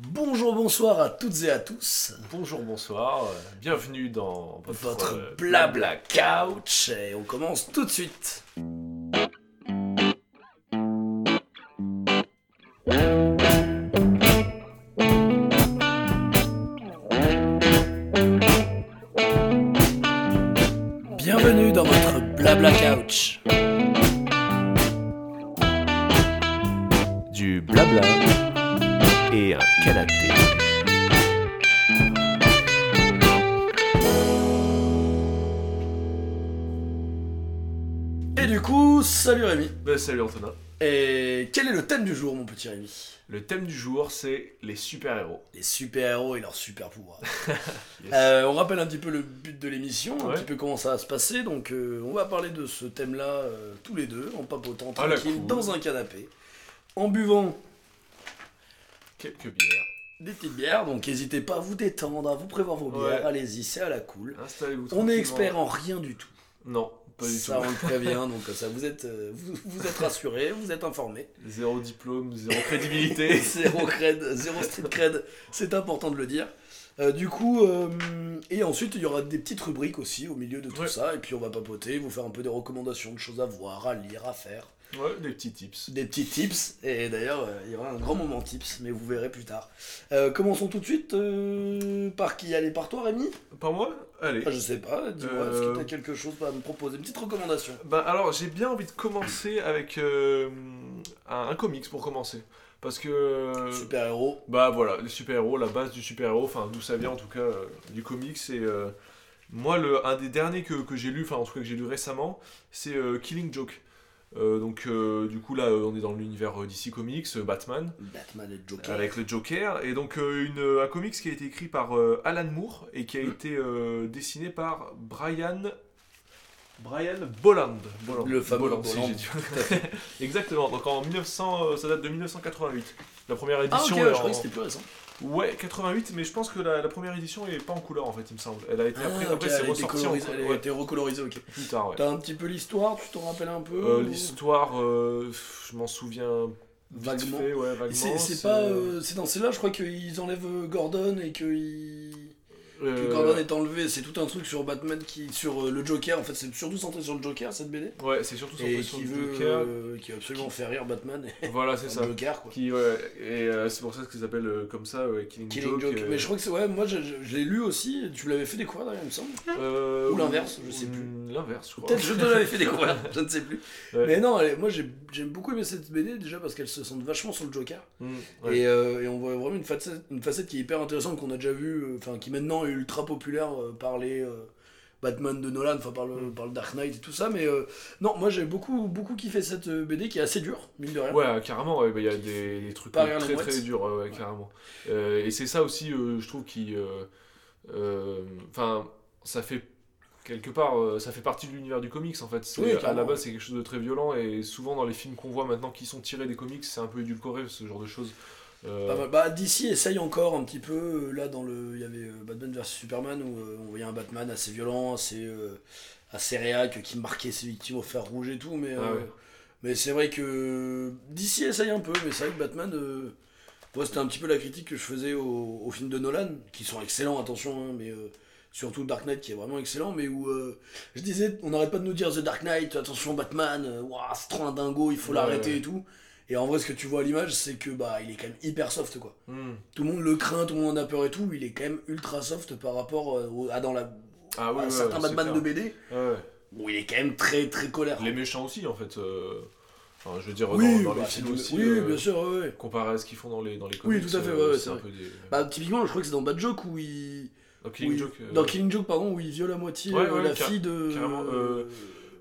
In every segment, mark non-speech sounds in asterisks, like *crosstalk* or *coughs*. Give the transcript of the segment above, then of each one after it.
Bonjour, bonsoir à toutes et à tous. Bonjour, bonsoir, euh, bienvenue dans votre, Votre euh, blabla couch et on commence tout de suite. Salut Antonin. Et quel est le thème du jour, mon petit Rémi? Le thème du jour, c'est les super-héros. Les super-héros et leurs super-pouvoirs. Yes. *laughs* Euh, on rappelle un petit peu le but de l'émission, un petit peu comment ça va se passer. Donc, euh, on va parler de ce thème-là euh, tous les deux, en papotant la tranquille dans un canapé, en buvant Quelques bières. des petites bières. Donc, n'hésitez pas à vous détendre, à vous prévoir vos bières. Ouais. Allez-y, c'est à la cool. Installez-vous On est expert en rien du tout. Non, pas du ça, tout. on le prévient. *laughs* donc, ça, vous êtes, euh, vous, vous êtes rassurés, vous êtes informés. Zéro diplôme, zéro crédibilité. *laughs* zéro cred, zéro street cred, c'est important de le dire. Euh, du coup, euh, et ensuite il y aura des petites rubriques aussi au milieu de tout Ouais. ça, et puis on va papoter, vous faire un peu des recommandations de choses à voir, à lire, à faire, ouais, des petits tips. des petits tips, et d'ailleurs euh, il y aura un grand moment tips, mais vous verrez plus tard. Commençons tout de suite par qui? Allez, par toi Rémi? Par moi? Allez. Ah, Je sais pas, dis-moi, Euh, est-ce que tu as quelque chose à me proposer Une petite recommandation? Ben alors, j'ai bien envie de commencer avec euh, un, un comics pour commencer. Parce que... euh, Super-héros, Bah voilà, les super-héros, la base du super-héros, enfin d'où ça vient en tout cas euh, du comics. Et euh, moi, le, un des derniers que, que j'ai lu, enfin en tout cas que j'ai lu récemment, c'est euh, Killing Joke. Euh, donc euh, du coup là, euh, on est dans l'univers DC Comics, Batman, Batman et Joker. avec le Joker. Et donc une, un comics qui a été écrit par Alan Moore et qui a Mm. été dessiné par Brian... Brian Bolland. Bolland. Le fameux Bolland, Bolland. *laughs* Exactement, donc en 1900, euh, ça date de 1988. La première Ah édition ok, est je en- que c'était plus récent. Ouais, 88, mais je pense que la, la première édition est pas en couleur en fait, il me semble. Elle a été après, Ah, après c'est ressorti en elle a été recolorisée, ok. plus tard. Ouais. T'as un petit peu l'histoire, tu t'en rappelles un peu Euh, ou- L'histoire, euh, je m'en souviens vite Vaguement. fait, ouais, vaguement. C'est pas. euh, c'est dans celle-là, je crois qu'ils enlèvent euh, Gordon et qu'ils. Que euh, Gordon est enlevé. C'est tout un truc sur Batman qui. sur euh, le Joker. En fait, c'est surtout centré sur le Joker, cette BD. Ouais, c'est surtout Et centré sur qui le veut, Joker. euh, qui veut absolument faire rire Batman et *laughs* Voilà, c'est le ça. Joker, quoi. Qui, ouais, et c'est pour ça qu'ils s'appellent euh, comme ça, Killing, Killing Joke. Mais je crois que c'est. Ouais, moi je, je- je l'ai lu aussi. Tu me l'avais fait découvrir d'ailleurs, il me semble. ou l'inverse, je sais ou- plus. L'inverse, je crois. Peut-être je te l'avais fait *laughs* découvrir, je ne sais plus. Ouais. Mais non, elle- moi j'ai- j'aime beaucoup aimé cette BD déjà parce qu'elle se centre vachement sur le Joker. Mm, ouais. Et, euh, et on voit vraiment une facette, une facette qui est hyper intéressante qu'on a déjà vu, euh, enfin qui maintenant ultra populaire euh, par les euh, Batman de Nolan, enfin par le, Mm. par le Dark Knight et tout ça. Mais euh, non, moi j'ai beaucoup, beaucoup kiffé cette BD qui est assez dure, mine de rien. Ouais, carrément, ouais, bah, il y a des, des trucs très mouettes. très durs, ouais, ouais, Ouais. carrément. Euh, et c'est ça aussi, euh, je trouve, qui. Enfin, ça fait. Quelque part, ça fait partie de l'univers du comics en fait. C'est- Oui, à la base, c'est quelque chose de très violent et souvent dans les films qu'on voit maintenant qui sont tirés des comics, c'est un peu édulcoré ce genre de choses. Euh, Pas mal. Bah, DC essaye encore un petit peu. euh, Là, dans le, il y avait euh, Batman vs Superman où euh, on voyait un Batman assez violent, assez, euh, assez réac, qui marquait ses victimes au fer rouge et tout. Mais, Ah ouais. mais c'est vrai que DC essaye un peu. Mais c'est vrai que Batman, moi, c'était un petit peu la critique que je faisais aux, aux films de Nolan, qui sont excellents, attention, hein, mais surtout Dark Knight qui est vraiment excellent. Mais où euh, je disais, on n'arrête pas de nous dire The Dark Knight, attention Batman, Ouah, c'est trop un dingo, il faut Ouais, l'arrêter ouais. et tout. Et en vrai, ce que tu vois à l'image, c'est que bah, il est quand même hyper soft, quoi hmm. tout le monde le craint, tout le monde en a peur et tout, il est quand même ultra soft par rapport euh, au- à, dans la, Ah oui, à ouais, certains Batman de. BD, où il est quand même très très colère. Les méchants aussi en fait. euh, Enfin, je veux dire, oui, dans, dans bah, les films aussi. oui, euh, bien sûr, ouais. Comparé à ce qu'ils font dans les, dans les Oui, comics. tout à fait, ouais, ouais, c'est c'est un vrai. peu des. Bah, typiquement, je crois que c'est dans Bad Joke où il. Dans Killing il- Joke. euh, Dans Killing Joke, pardon, où il viole à moitié Ouais, ouais, la car- fille de. carrément, euh,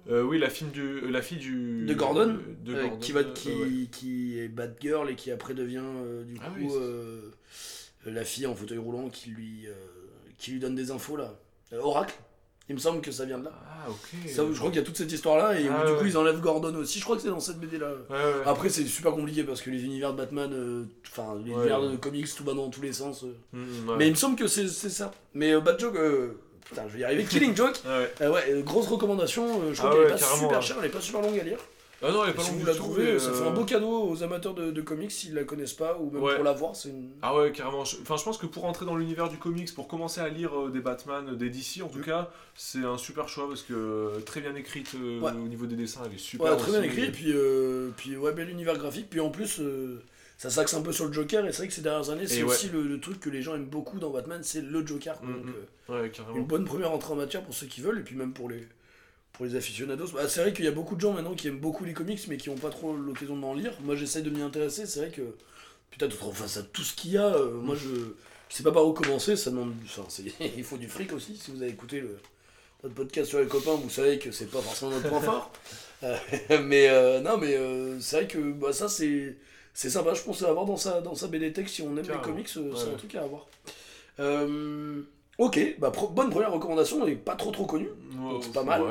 Euh, oui, la fille du, euh, la fille du De Gordon, de euh, Gordon, qui, va, euh, qui, ouais. qui est Batgirl et qui après devient euh, du Ah coup oui, euh, la fille en fauteuil roulant qui lui, euh, qui lui donne des infos là. Euh, Oracle, il me semble que ça vient de là. Ah ok. Ça, je crois qu'il y a toute cette histoire là et où, Ah, du ouais. coup ils enlèvent Gordon aussi. Je crois que c'est dans cette BD là. Ouais, ouais. Après, c'est super compliqué parce que les univers de Batman, euh, enfin, les Ouais. univers de comics, tout va dans tous les sens. euh. Mm, ouais. Mais il me semble que c'est c'est ça. Mais euh, Bad Joke, euh, putain, je vais y arriver. Killing Joke, *laughs* Ah ouais. euh, ouais, euh, grosse recommandation. euh, je crois Ah qu'elle ouais, est pas carrément, super ouais. chère, elle est pas super longue à lire. Ah non, elle est pas si longue vous du la tout, trouvez, mais, ça fait euh, un beau cadeau aux amateurs de, de comics s'ils la connaissent pas, ou même Ouais. pour la voir, c'est une. Ah ouais, carrément. Je- Enfin, je pense que pour entrer dans l'univers du comics, pour commencer à lire euh, des Batman, euh, des DC en tout Mm. cas, c'est un super choix parce que euh, très bien écrite euh, Ouais. au niveau des dessins, elle est super. Ouais, très bien aussi. écrit, et puis, euh, puis ouais, bel univers graphique, puis en plus, euh, ça s'axe un peu sur le Joker, et c'est vrai que ces dernières années, c'est ouais. aussi le, le truc que les gens aiment beaucoup dans Batman, c'est le Joker. quoi. Mm, Donc, mm. euh, Ouais, carrément. une bonne première entrée en matière pour ceux qui veulent, et puis même pour les, pour les aficionados. Bah, c'est vrai qu'il y a beaucoup de gens maintenant qui aiment beaucoup les comics, mais qui n'ont pas trop l'occasion d'en lire. Moi, j'essaie de m'y intéresser, c'est vrai que, putain, tout- face à tout ce qu'il y a, euh, moi, je, je sais pas par où commencer, ça demande, enfin, *laughs* il faut du fric aussi, si vous avez écouté le, notre podcast sur les copains, vous savez que c'est pas forcément notre point fort. *laughs* Euh, *laughs* mais euh, non, mais euh, c'est vrai que bah, ça, c'est c'est sympa, je pense à avoir dans sa, dans sa BD Tech si on aime Carrément. les comics, euh, c'est Ouais. un truc à avoir. Euh, ok, bah, pro- bonne première recommandation, elle est pas trop trop connue. Ouais, c'est pas mal. ouais,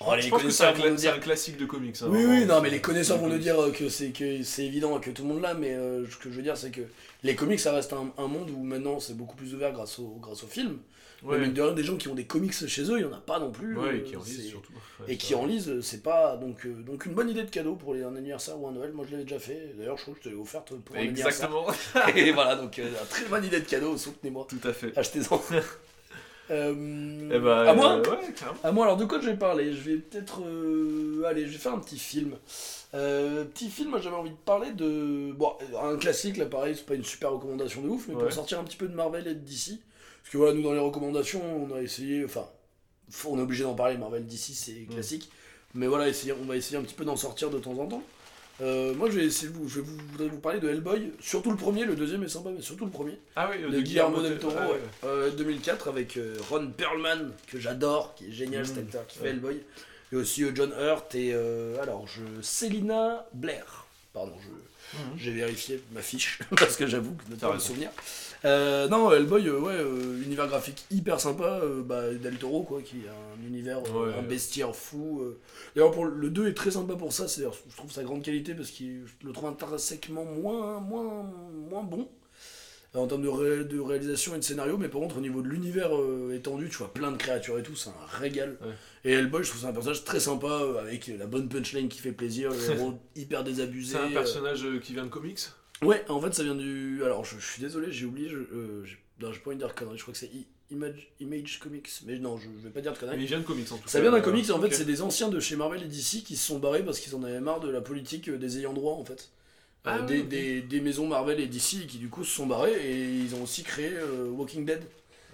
Oh, les je pense que c'est un, cla- dire- classique de comics. hein, Oui, oui, non, mais les connaisseurs vont nous dire que c'est que c'est évident que tout le monde l'a, mais euh, ce que je veux dire, c'est que les comics, ça reste un, un monde où maintenant c'est beaucoup plus ouvert grâce au, grâce au film. Ouais, Mais de rien, des gens qui ont des comics chez eux, il y en a pas non plus. ouais, euh, et qui en lisent c'est- surtout. Ouais, Et qui en lisent, c'est pas. Donc, euh, donc une bonne idée de cadeau pour les, un anniversaire ou un Noël. Moi je l'avais déjà fait. D'ailleurs, je crois que je te l'ai offerte pour un anniversaire. Exactement, *laughs* Et voilà, donc euh, très bonne idée de cadeau, soutenez-moi. tout à fait. Achetez-en. *laughs* Euh, Eh à moi euh, Ouais. À moi, alors de quoi je vais parler? Je vais peut-être. euh, allez, je vais faire un petit film. Euh, petit film, j'avais envie de parler de. Bon, un classique, là pareil, c'est pas une super recommandation de ouf, mais Ouais. pour sortir un petit peu de Marvel et de DC. Parce que voilà, nous dans les recommandations, on a essayé. Enfin, on est obligé d'en parler, Marvel, DC c'est classique. Mais voilà, essayer, on va essayer un petit peu d'en sortir de temps en temps. Euh, moi je vais essayer de vous, je vais vous, voudrais vous parler de Hellboy, surtout le premier, le deuxième est sympa, mais surtout le premier Ah oui, de Guillermo del Toro, ah, ouais. Euh, 2004 avec euh, Ron Perlman que j'adore, qui est génial Mm. cet acteur qui fait. Hellboy, et aussi euh, John Hurt et euh, alors je Selina Blair. Pardon, je Mhm. j'ai vérifié ma fiche *laughs* parce que j'avoue que je pas raison. souvenir. Euh, non, Hellboy, euh, ouais, euh, univers graphique hyper sympa, euh, bah, Del Toro quoi, qui a un univers, Ouais. un bestiaire fou. D'ailleurs, pour le 2 est très sympa pour ça, c'est je trouve sa grande qualité parce que je le trouve intrinsèquement moins, moins, moins bon en termes de, ré- de réalisation et de scénario, mais par contre au niveau de l'univers euh, étendu, tu vois plein de créatures et tout, c'est un régal. Ouais. Et Hellboy, je trouve c'est un personnage très sympa, euh, avec la bonne punchline qui fait plaisir, le héros *laughs* hyper désabusé. C'est un euh. personnage euh, qui vient de comics? Ouais, en fait ça vient du... Alors je, je suis désolé, j'ai oublié, je, non j'ai pas envie de dire de conneries, je crois que c'est Image, Image Comics, mais non, je, je vais pas dire de conneries. Mais il vient de comics en tout cas. Ça vient d'un comics, en fait, c'est des anciens de chez Marvel et DC qui se sont barrés parce qu'ils en avaient marre de la politique des ayants droit, en fait. Euh, Ah des, oui, des, des maisons Marvel et DC qui, du coup, se sont barrés et ils ont aussi créé euh, Walking Dead.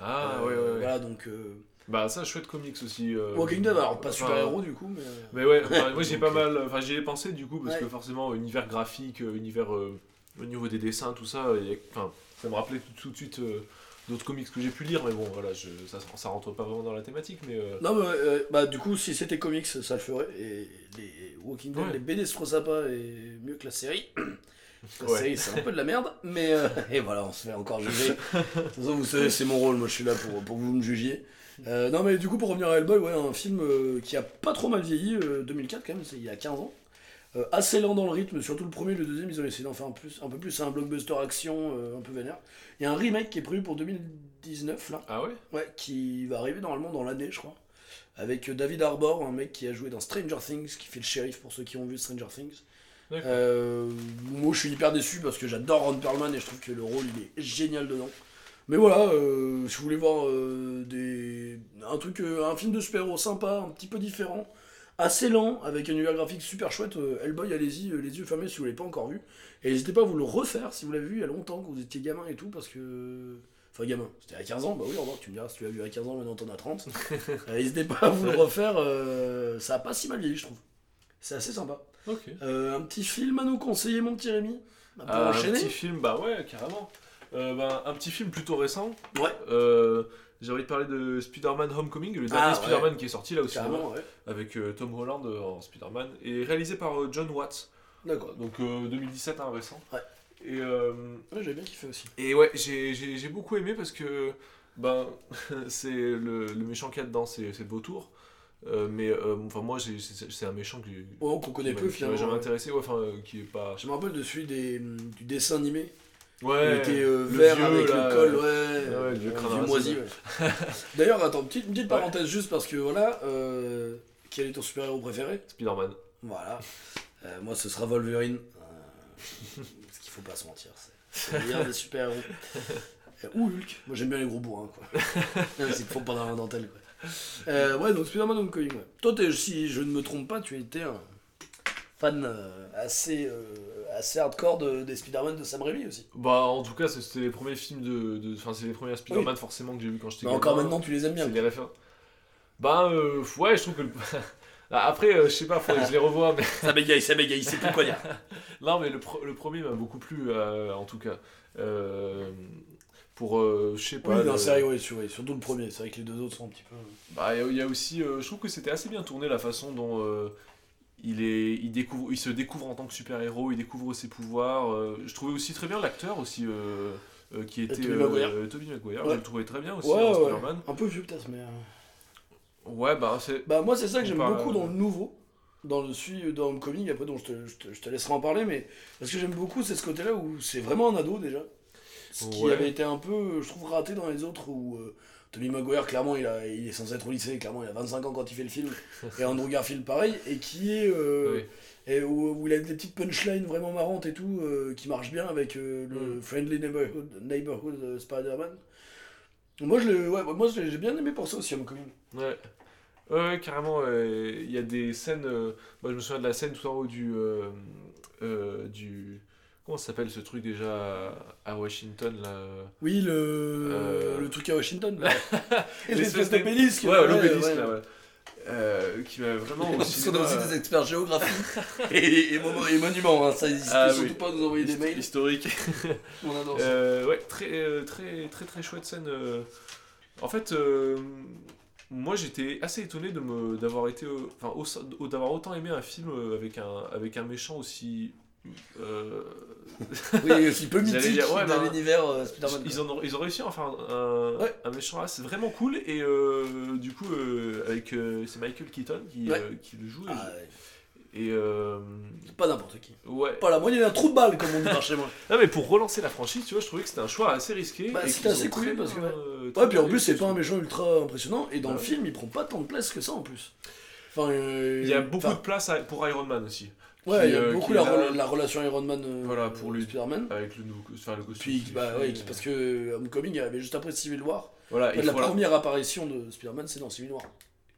Ah Euh, ouais, ouais, ouais. Voilà, donc. euh, Bah ça, chouette comics aussi. euh, Walking Dead, alors pas enfin, super-héros, du coup, mais. euh, Mais ouais, enfin, *laughs* moi j'ai pas euh, mal, enfin j'y ai pensé du coup parce Ouais. que forcément univers graphique, euh, univers euh, au niveau des dessins, tout ça, enfin ça me rappelait tout, tout de suite euh, d'autres comics que j'ai pu lire, mais bon voilà, je, ça, ça rentre pas vraiment dans la thématique, mais euh, Non, mais euh, bah, du coup, si c'était comics, ça le ferait. Et les Walking Dead, Ouais. les BD, c'est trop sympa et mieux que la série. *clears throat* La Ouais. série, c'est un peu de la merde, mais. euh, *laughs* et voilà, on se fait encore juger. De toute façon, vous savez, c'est mon rôle, moi je suis là pour, pour que vous me jugiez. Euh, non, mais du coup, pour revenir à Hellboy, ouais, un film qui a pas trop mal vieilli, euh, 2004 quand même, c'est il y a 15 ans. Euh, assez lent dans le rythme, surtout le premier et le deuxième, ils ont essayé d'en faire un, plus, un peu plus un blockbuster action, euh, un peu vénère. Il y a un remake qui est prévu pour 2019 là. ah ouais, Ouais, qui va arriver normalement dans l'année, je crois. Avec euh, David Arbor, un mec qui a joué dans Stranger Things, qui fait le shérif pour ceux qui ont vu Stranger Things. Euh, moi, je suis hyper déçu parce que j'adore Ron Perlman et je trouve que le rôle il est génial dedans. Mais voilà, si vous voulez voir des... un truc, un film de super-héros sympa, un petit peu différent, assez lent, avec un univers graphique super chouette, euh, Hellboy, allez-y, euh, les yeux fermés si vous l'avez pas encore vu. Et n'hésitez pas à vous le refaire si vous l'avez vu il y a longtemps, quand vous étiez gamin et tout, parce que. Enfin, gamin, c'était à 15 ans, bah oui, remarque, tu me diras si tu l'as vu à 15 ans, maintenant t'en as 30. *laughs* Euh, N'hésitez pas à vous le refaire, euh, ça a pas si mal vieilli, je trouve. C'est assez sympa. Euh, un petit film à nous conseiller, mon petit Rémi? Pour Ah, un petit film, bah ouais, carrément. Bah, un petit film plutôt récent. Ouais, j'ai envie de parler de Spider-Man Homecoming, le dernier Ah, ouais. Spider-Man qui est sorti là au cinéma, carrément, ouais. avec euh, Tom Holland euh, en Spider-Man, et réalisé par euh, John Watts, D'accord. donc euh, 2017, un récent. Ouais. Et Ouais, j'ai bien kiffé aussi. Et ouais, j'ai- beaucoup aimé parce que ben, *laughs* c'est le, le méchant qu'il y a dedans, c'est le vautour. Euh, mais euh, enfin, moi, c'est un méchant qui, Oh, qu'on connaît peu m'a- qui m'a finalement. jamais ouais. intéressé, ouais, enfin, euh, qui est pas. Je me rappelle de celui des, du dessin animé. Ouais, il était euh, vert vieux, avec là, le col, ouais. ouais, le vieux euh, vieux moisi, ouais. *laughs* D'ailleurs, attends, petite, une petite Ouais. parenthèse juste parce que voilà, euh, quel est ton super-héros préféré? Spider-Man. Voilà. Euh, moi, ce sera Wolverine. Euh, parce qu'il faut pas se mentir. C'est c'est le meilleur des super-héros. Euh, Ou Hulk. Moi, j'aime bien les gros bourrins, quoi. *laughs* Te font pas dans la dentelle, quoi. Euh, ouais, donc Spider-Man Homecoming, ouais. Toi, t'es- si je ne me trompe pas, tu étais un fan euh, assez, euh, assez hardcore de, des Spider-Man de Sam Raimi aussi. Bah, en tout cas, c'est- c'était les premiers films de. Enfin, c'est les premiers Spider-Man forcément que j'ai vu quand j'étais Mais gamin. encore maintenant, tu les aimes bien. C'est des références. Bah, euh, ouais, je trouve que. le- *laughs* Ah, Après, euh, je sais pas, faudrait que je les revoie, mais. *laughs* Ça bégaye, ça bégaye, c'est plus quoi dire. Non, mais le, le premier m'a beaucoup plu, euh, en tout cas. Euh, pour, euh, je sais pas. Oui, dans le- la série, oui, sur- oui, surtout le premier. C'est vrai que les deux autres sont un petit peu. Bah, il y a- il y, a aussi, euh, je trouve que c'était assez bien tourné la façon dont euh, il, est, il, découvre, il se découvre en tant que super-héros, il découvre ses pouvoirs. euh, je trouvais aussi très bien l'acteur aussi euh, euh, qui était Tobey Maguire. Tobey Maguire. Ouais. Je le trouvais très bien aussi Ouais, en ouais. Spider-Man. Un peu vieux peut-être, mais. Ouais, bah c'est. Bah moi c'est ça que j'aime beaucoup dans le nouveau, dans le suivi, dans Homecoming, après donc je te, je, te, je te laisserai en parler, mais parce que j'aime beaucoup c'est ce côté-là où c'est vraiment un ado déjà, ce qui Ouais. avait été un peu, je trouve, raté dans les autres où euh, Tommy Maguire clairement il, a, il est censé être au lycée, clairement il a 25 ans quand il fait le film, *laughs* et Andrew Garfield pareil, et qui est... euh, Oui. Et où, où il a des petites punchlines vraiment marrantes et tout, euh, qui marchent bien avec euh, le Mm. Friendly Neighborhood, neighborhood Spider-Man. Moi, je le, ouais, moi je l'ai- j'ai bien aimé pour ça aussi, Homecoming. Ouais. Ouais, ouais, carrément, il y a des scènes. moi, je me souviens de la scène tout en haut du. du comment s'appelle ce truc déjà à, Washington là Oui, le, Euh. le truc à Washington. Là. *laughs* L'espèce d'obélisque. Ouais, l'obélisque ouais. là, ouais. Euh, qui m'a vraiment Parce aussi. qu'on a aussi des experts géographiques *laughs* et, et, monuments, hein. ça Ah, surtout oui. pas à nous envoyer des mails. historiques. *laughs* On adore ça. Euh, ouais, très, très, très, très chouette scène. En fait, moi j'étais assez étonné de me d'avoir été, enfin, d'avoir autant aimé un film avec un, avec un méchant aussi. Euh, Oui, aussi peu *laughs* mythique dire, ouais, dans bah, l'univers euh, Spider-Man. ils, ont, ils ont réussi à en faire un, un, Ouais. un méchant c'est vraiment cool. Et euh, du coup, euh, avec c'est Michael Keaton qui, Ouais. qui le joue. Ah. Et pas n'importe qui. ouais. Pas la moitié d'un trou de balle, comme on dit par chez moi. *laughs* Non, mais pour relancer la franchise, tu vois, je trouvais que c'était un choix assez risqué. Bah, c'était assez cool, parce que, ouais. puis en plus, c'est pas un méchant ultra impressionnant, et dans le film, il prend pas tant de place que ça en plus. Enfin, Il y a beaucoup de place à- pour Iron Man aussi. Ouais, il y a euh, beaucoup la, là. la relation Iron Man euh, Voilà, pour lui. Spider-Man. Avec le, nouveau, enfin, le costume. Puis, bah ouais, parce que euh, Homecoming avait juste après Civil War. Voilà, il faut la- première apparition de Spider-man, c'est dans Civil War.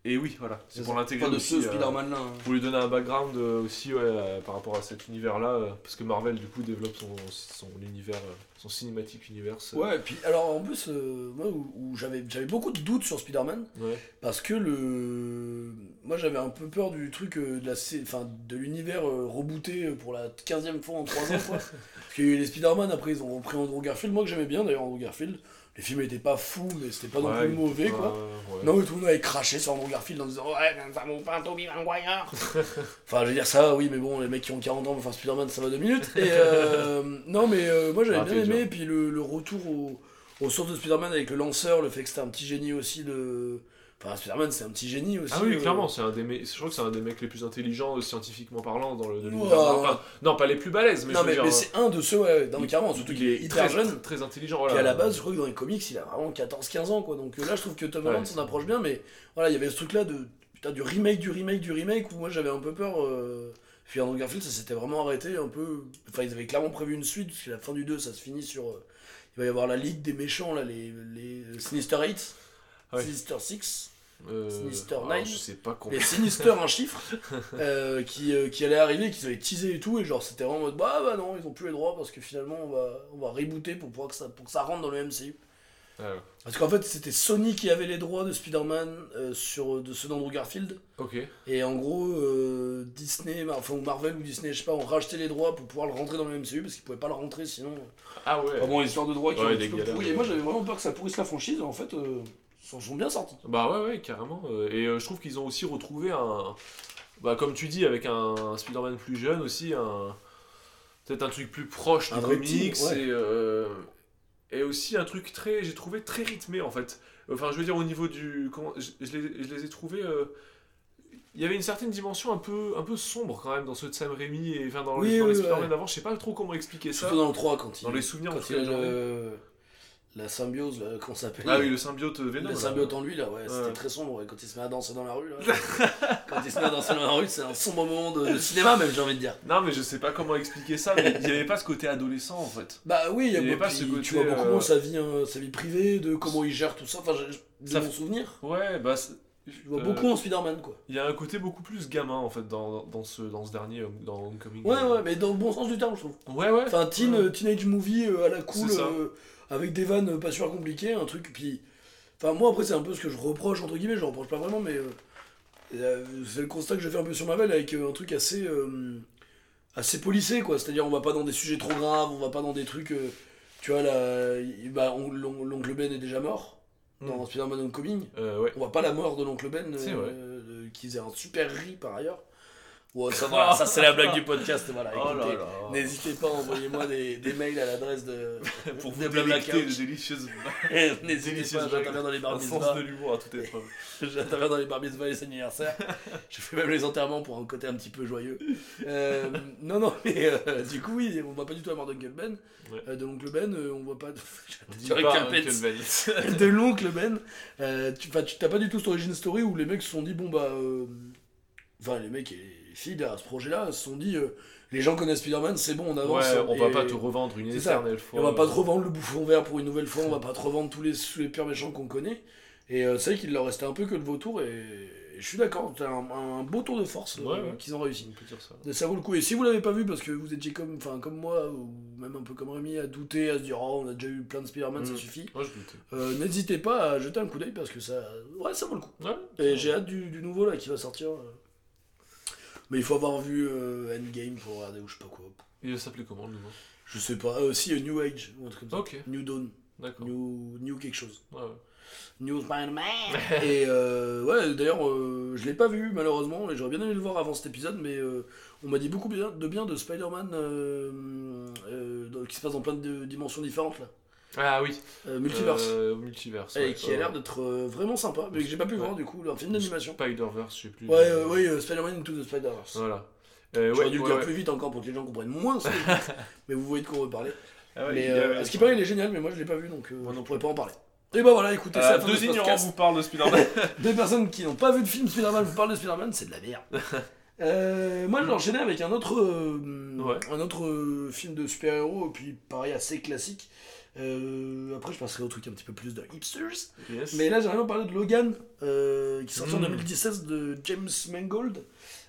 Et oui, voilà. C'est pour l'intégrer de ce euh, Spider-Man là. hein. pour lui donner un background euh, aussi ouais, euh, par rapport à cet univers-là. euh, parce que Marvel, du coup, développe son, son univers, son cinématique univers. Ouais, et puis alors en plus, moi où, où j'avais j'avais beaucoup de doutes sur Spider-Man, ouais. parce que le. Moi j'avais un peu peur du truc de la enfin, de l'univers rebooté pour la 15ème fois en 3 ans quoi. *laughs* Parce que les Spider-Man après ils ont repris Andrew Garfield, moi que j'aimais bien d'ailleurs Andrew Garfield. Les films étaient pas fous, mais c'était pas non Ouais, plus mauvais quoi. ouais. Non, mais tout le monde avait craché sur Andrew Garfield en disant Ouais, ça vaut pas un Tobey Maguire *laughs* Enfin, je veux dire ça, oui, mais bon, les mecs qui ont 40 ans vont faire Spider-Man, ça va deux minutes. Et euh, *laughs* non, mais euh, moi j'avais Ah, bien aimé, puis le, le retour au, aux sources de Spider-Man avec le lanceur, le fait que c'était un petit génie aussi de. Enfin, Spider-Man, c'est un petit génie aussi. Ah oui, euh, clairement, c'est un des me- je crois que c'est un des mecs les plus intelligents, euh, scientifiquement parlant, dans le de Ouais, l'univers. ouais. Enfin, non, pas les plus balèzes, mais non, je veux mais, dire, mais c'est un de ceux, ouais, mais carrément, surtout qu'il est hyper très, jeune. Très, intelligent, voilà. Puis à la base, je crois que dans les comics, il a vraiment 14-15 ans, quoi. Donc euh, là, je trouve que Tom Holland Ouais, s'en approche bien, mais voilà, il y avait ce truc-là de putain, du remake, du remake, du remake, où moi j'avais un peu peur. Euh... Puis Andrew Garfield, ça s'était vraiment arrêté un peu. Enfin, ils avaient clairement prévu une suite, parce que la fin du 2, ça se finit sur. Il va y avoir la ligue des méchants, là, les, les Sinister 8, Ouais. Sinister 6, Euh, Sinister alors, Nine. Je sais pas mais combien. Sinister *laughs* un chiffre, euh, qui, euh, qui allait arriver, qu'ils avaient teasé et tout, et genre c'était vraiment en mode bah bah non, ils ont plus les droits parce que finalement on va, on va rebooter pour, pouvoir que ça, pour que ça rentre dans le MCU. Alors, Parce qu'en fait, c'était Sony qui avait les droits de Spider-Man euh, sur de ceux d'Andrew Garfield. ok. Et en gros, euh, Disney, enfin ou Marvel ou Disney, je sais pas, ont racheté les droits pour pouvoir le rentrer dans le MCU parce qu'ils pouvaient pas le rentrer sinon. Ah ouais. Enfin bon, histoire de droits qui Ouais, ont un petit peu pourri. Et moi, j'avais vraiment peur que ça pourrisse la franchise. En fait, euh, s'en sont bien sortis. Bah ouais, ouais, carrément. euh, Et euh, je trouve qu'ils ont aussi retrouvé un. Bah, comme tu dis, avec un, Spider-Man plus jeune aussi, un. Peut-être un truc plus proche du comics ouais. et, euh, et aussi un truc très. J'ai trouvé très rythmé en fait. Enfin, je veux dire, au niveau du. Comment, je, je les, je les ai trouvés. euh, il y avait une certaine dimension un peu, un peu sombre quand même dans ceux de Sam Raimi et enfin, dans, Oui, les, dans les oui, Spider-Man ouais. avant. Je sais pas trop comment expliquer ça. Surtout dans le 3 quand il, Dans les souvenirs, en quand il a le- la symbiose, ça s'appelle Ah oui, le symbiote Venom. Le symbiote en lui, là, ouais, Ouais. c'était très sombre. Quand il se met à danser dans la rue, là. *laughs* quand il se met à danser dans la rue, c'est un sombre moment de, de cinéma, même, j'ai envie de dire. Non, mais je sais pas comment expliquer ça, mais il n'y avait pas ce côté adolescent en fait. Bah oui, il y avait beaucoup, pas ce puis côté, tu vois beaucoup euh, sa vie, hein, sa vie privée, de comment il gère tout ça. Enfin, de Ça mon souvenir, Ouais, bah. je vois euh, beaucoup en Spider-Man, quoi. Il y a un côté beaucoup plus gamin en fait dans, dans, ce, dans ce dernier, euh, dans Homecoming. Ouais, ouais, mais dans le bon sens du terme, je trouve. Ouais, ouais. Enfin, teen, Ouais. euh, teenage movie euh, à la cool, euh, avec des vannes pas super compliquées, un truc. Puis, enfin, moi après, c'est un peu ce que je reproche, entre guillemets, je reproche pas vraiment, mais euh, euh, c'est le constat que je fais un peu sur ma veille avec euh, un truc assez, assez policé, quoi. C'est-à-dire, on va pas dans des sujets trop graves, on va pas dans des trucs. tu vois, là, bah, on- l'on- l'oncle Ben est déjà mort dans Mm. Spider-Man Homecoming. Euh, ouais. On voit pas la mort de l'oncle Ben, euh, euh, qui faisait un super riz par ailleurs. Ouais, ça, voilà, ça c'est la blague du podcast, voilà. Oh là écoutez. là. N'hésitez pas à envoyer moi des, des mails à l'adresse de *laughs* Pour de vous délecter de délicieuses. *laughs* *laughs* N'hésitez pas, j'interviens dans les bar mitzvahs. de l'humour à toute épreuve. J'interviens dans les bar mitzvahs et les anniversaires. Je fais même les enterrements pour un côté un petit peu joyeux. Euh, non, non, mais euh, du coup, oui, on voit pas du tout la mort d'Uncle Ben. Ouais. Euh, de l'oncle Ben, on voit pas. Uncle Uncle Ben. De l'oncle Ben. Tu tu- t'as pas du tout cette origin story où les mecs se sont dit, bon bah. Enfin, les mecs et filles à ce projet-là se sont dit, euh, les gens connaissent Spider-Man, c'est bon, on avance. Ouais, on va Et- pas te revendre une éternelle Et fois. on va pas te revendre le bouffon vert pour une nouvelle fois, on va pas te revendre tous les, pires méchants qu'on connaît. Et euh, c'est vrai qu'il leur restait un peu que le vautour, et, et je suis d'accord, c'est un, un beau tour de force euh, Ouais, ouais. qu'ils ont réussi. On peut dire ça. Et ça vaut le coup. Et si vous l'avez pas vu parce que vous étiez comme, comme moi, ou même un peu comme Rémi, à douter, à se dire oh on a déjà eu plein de Spider-Man, ça Mm. suffit, Moi je doutais. euh, n'hésitez pas à jeter un coup d'œil parce que ça, ouais, ça vaut le coup. Et j'ai hâte du, du nouveau là qui va sortir. Mais il faut avoir vu euh, Endgame pour regarder ou je sais pas quoi. Il s'appelait comment le nouveau? Je sais pas. Euh, si, euh, New Age ou un truc comme ça. New Dawn. d'accord. New, new quelque chose. Ouais, ouais. New Spider-Man. *laughs* et euh, ouais, d'ailleurs, euh, je l'ai pas vu malheureusement, et j'aurais bien aimé le voir avant cet épisode, mais on m'a dit beaucoup de bien de Spider-Man qui se passe dans plein de dimensions différentes là. Ah oui. Euh, multiverse. Euh, multiverse. et ouais. qui a l'air d'être euh, vraiment sympa, mais que j'ai pas pu Ouais. voir du coup, un film d'animation. Spider-Verse, je sais plus. Ouais, euh, oui, euh, Spider-Man Into the Spider-Verse. Voilà. Euh, J'aurais ouais, dû le ouais, dire ouais. plus vite encore pour que les gens comprennent moins ce que je dis. *laughs* mais vous voyez de quoi on veut parler. Ah ouais, mais euh, ce qui paraît, il est génial, mais moi je l'ai pas vu donc euh, on pourrait pas en parler. Et bah voilà, écoutez, Euh, de deux ignorants vous parlent de Spider-Man. *laughs* Deux personnes qui n'ont pas vu de film Spider-Man vous parlent de Spider-Man, c'est de la merde. *laughs* Euh, moi, je l'enchaînais avec un autre, euh, Ouais. un autre euh, film de super-héros, et puis pareil, assez classique. Euh, après, je passerai au truc un petit peu plus de hipsters. yes. Mais là, j'aimerais parler de Logan, euh, qui sorti en Mm. 2016 de James Mangold,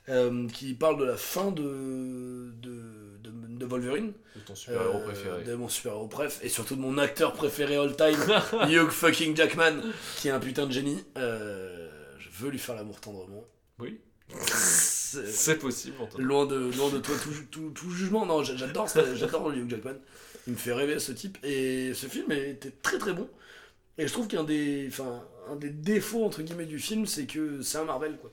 euh, qui parle de la fin de, de, de, de Wolverine. C'est ton super-héros Euh, préféré. De mon super-héros préf, et surtout de mon acteur préféré all time, *laughs* Hugh fucking Jackman, qui est un putain de génie. Je veux lui faire l'amour tendrement. Oui, C'est- possible. en. Loin de, loin de toi tout, tout, tout jugement, non, j'adore Hugh Jackman. Il me fait rêver ce type. Et ce film était très très bon. Et je trouve qu'un des, enfin, un des défauts entre guillemets du film, c'est que c'est un Marvel quoi.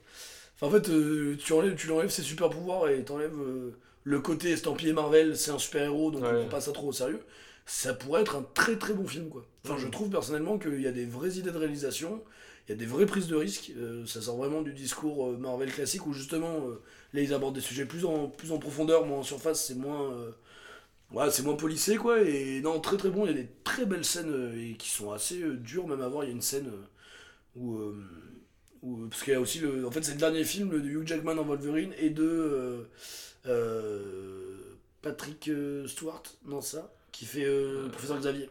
Enfin, en fait, euh, tu enlèves, tu lui enlèves ses super pouvoirs et t'enlèves euh, le côté estampillé Marvel, c'est un super héros donc on Ouais. prend pas ça trop au sérieux. Ça pourrait être un très très bon film quoi. Enfin, je trouve personnellement qu'il y a des vraies idées de réalisation, il y a des vraies prises de risques. euh, ça sort vraiment du discours euh, Marvel classique où justement là ils abordent des sujets plus en, plus en profondeur, moins en surface, c'est moins. Ouais, c'est moins policé quoi, et non, très très bon, il y a des très belles scènes euh, et qui sont assez euh, dures même à voir. Il y a une scène euh, où. où- parce qu'il y a aussi le. En fait, c'est le dernier film de Hugh Jackman en Wolverine et de. Patrick Stewart, non, ça Qui fait le professeur Xavier.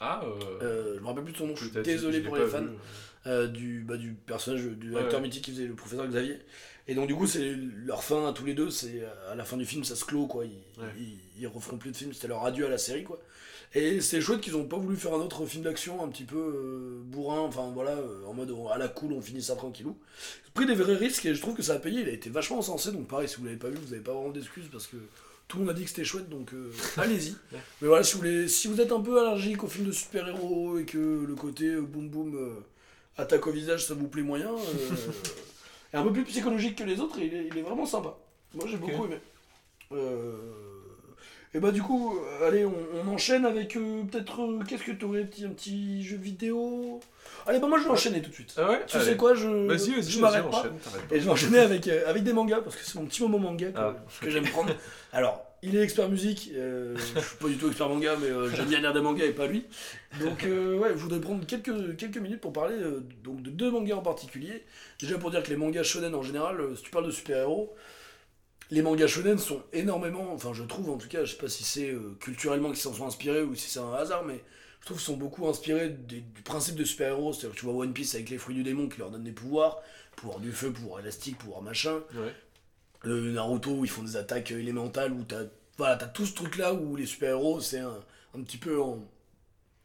Ah, je me rappelle plus de son nom, je suis désolé pour les fans du, bah, du personnage, du Ouais, acteur ouais. mythique qui faisait le professeur Xavier. Et donc du coup, c'est leur fin à tous les deux, c'est à la fin du film, ça se clôt quoi. Ils, Ouais. ils, ils referont plus de films, c'était leur adieu à la série quoi. Et c'est chouette qu'ils ont pas voulu faire un autre film d'action un petit peu euh, bourrin, enfin voilà, euh, en mode euh, à la cool, on finit ça tranquillou. Ils ont pris des vrais risques et je trouve que ça a payé, il a été vachement encensé, donc pareil, si vous l'avez pas vu, vous avez pas vraiment d'excuses parce que tout le monde a dit que c'était chouette, donc euh, *laughs* allez-y. Ouais. Mais voilà, si vous, voulez, si vous êtes un peu allergique aux films de super-héros et que le côté euh, boum boum euh, attaque au visage ça vous plaît moyen, euh, *laughs* est un peu plus psychologique que les autres et il est, il est vraiment sympa. Moi j'ai beaucoup aimé. Euh, et bah du coup, euh, allez, on, on enchaîne avec euh, peut-être, euh, qu'est-ce que tu aurais, un petit jeu vidéo? Allez, bah moi je vais enchaîner tout de suite. Ah ouais? Tu Allez. sais quoi, je, m'arrête pas. Et je vais enchaîner avec, avec des mangas, parce que c'est mon petit moment manga que, Ah. que j'aime prendre. Alors, il est expert musique, euh, *laughs* je suis pas du tout expert manga, mais euh, j'aime bien lire des mangas et pas lui. Donc euh, ouais, je voudrais prendre quelques, quelques minutes pour parler euh, donc de deux mangas en particulier. Déjà pour dire que les mangas shonen en général, si tu parles de super-héros, les mangas shonen sont énormément, enfin je trouve en tout cas, je sais pas si c'est culturellement qu'ils s'en sont inspirés ou si c'est un hasard, mais je trouve qu'ils sont beaucoup inspirés des- du principe de super-héros. C'est-à-dire que tu vois One Piece avec les fruits du démon qui leur donnent des pouvoirs, pouvoir du feu, pouvoir élastique, pouvoir machin. Ouais. Le Naruto où ils font des attaques euh, élémentales, où t'as voilà, t'as tout ce truc là où les super-héros c'est un, un petit peu en,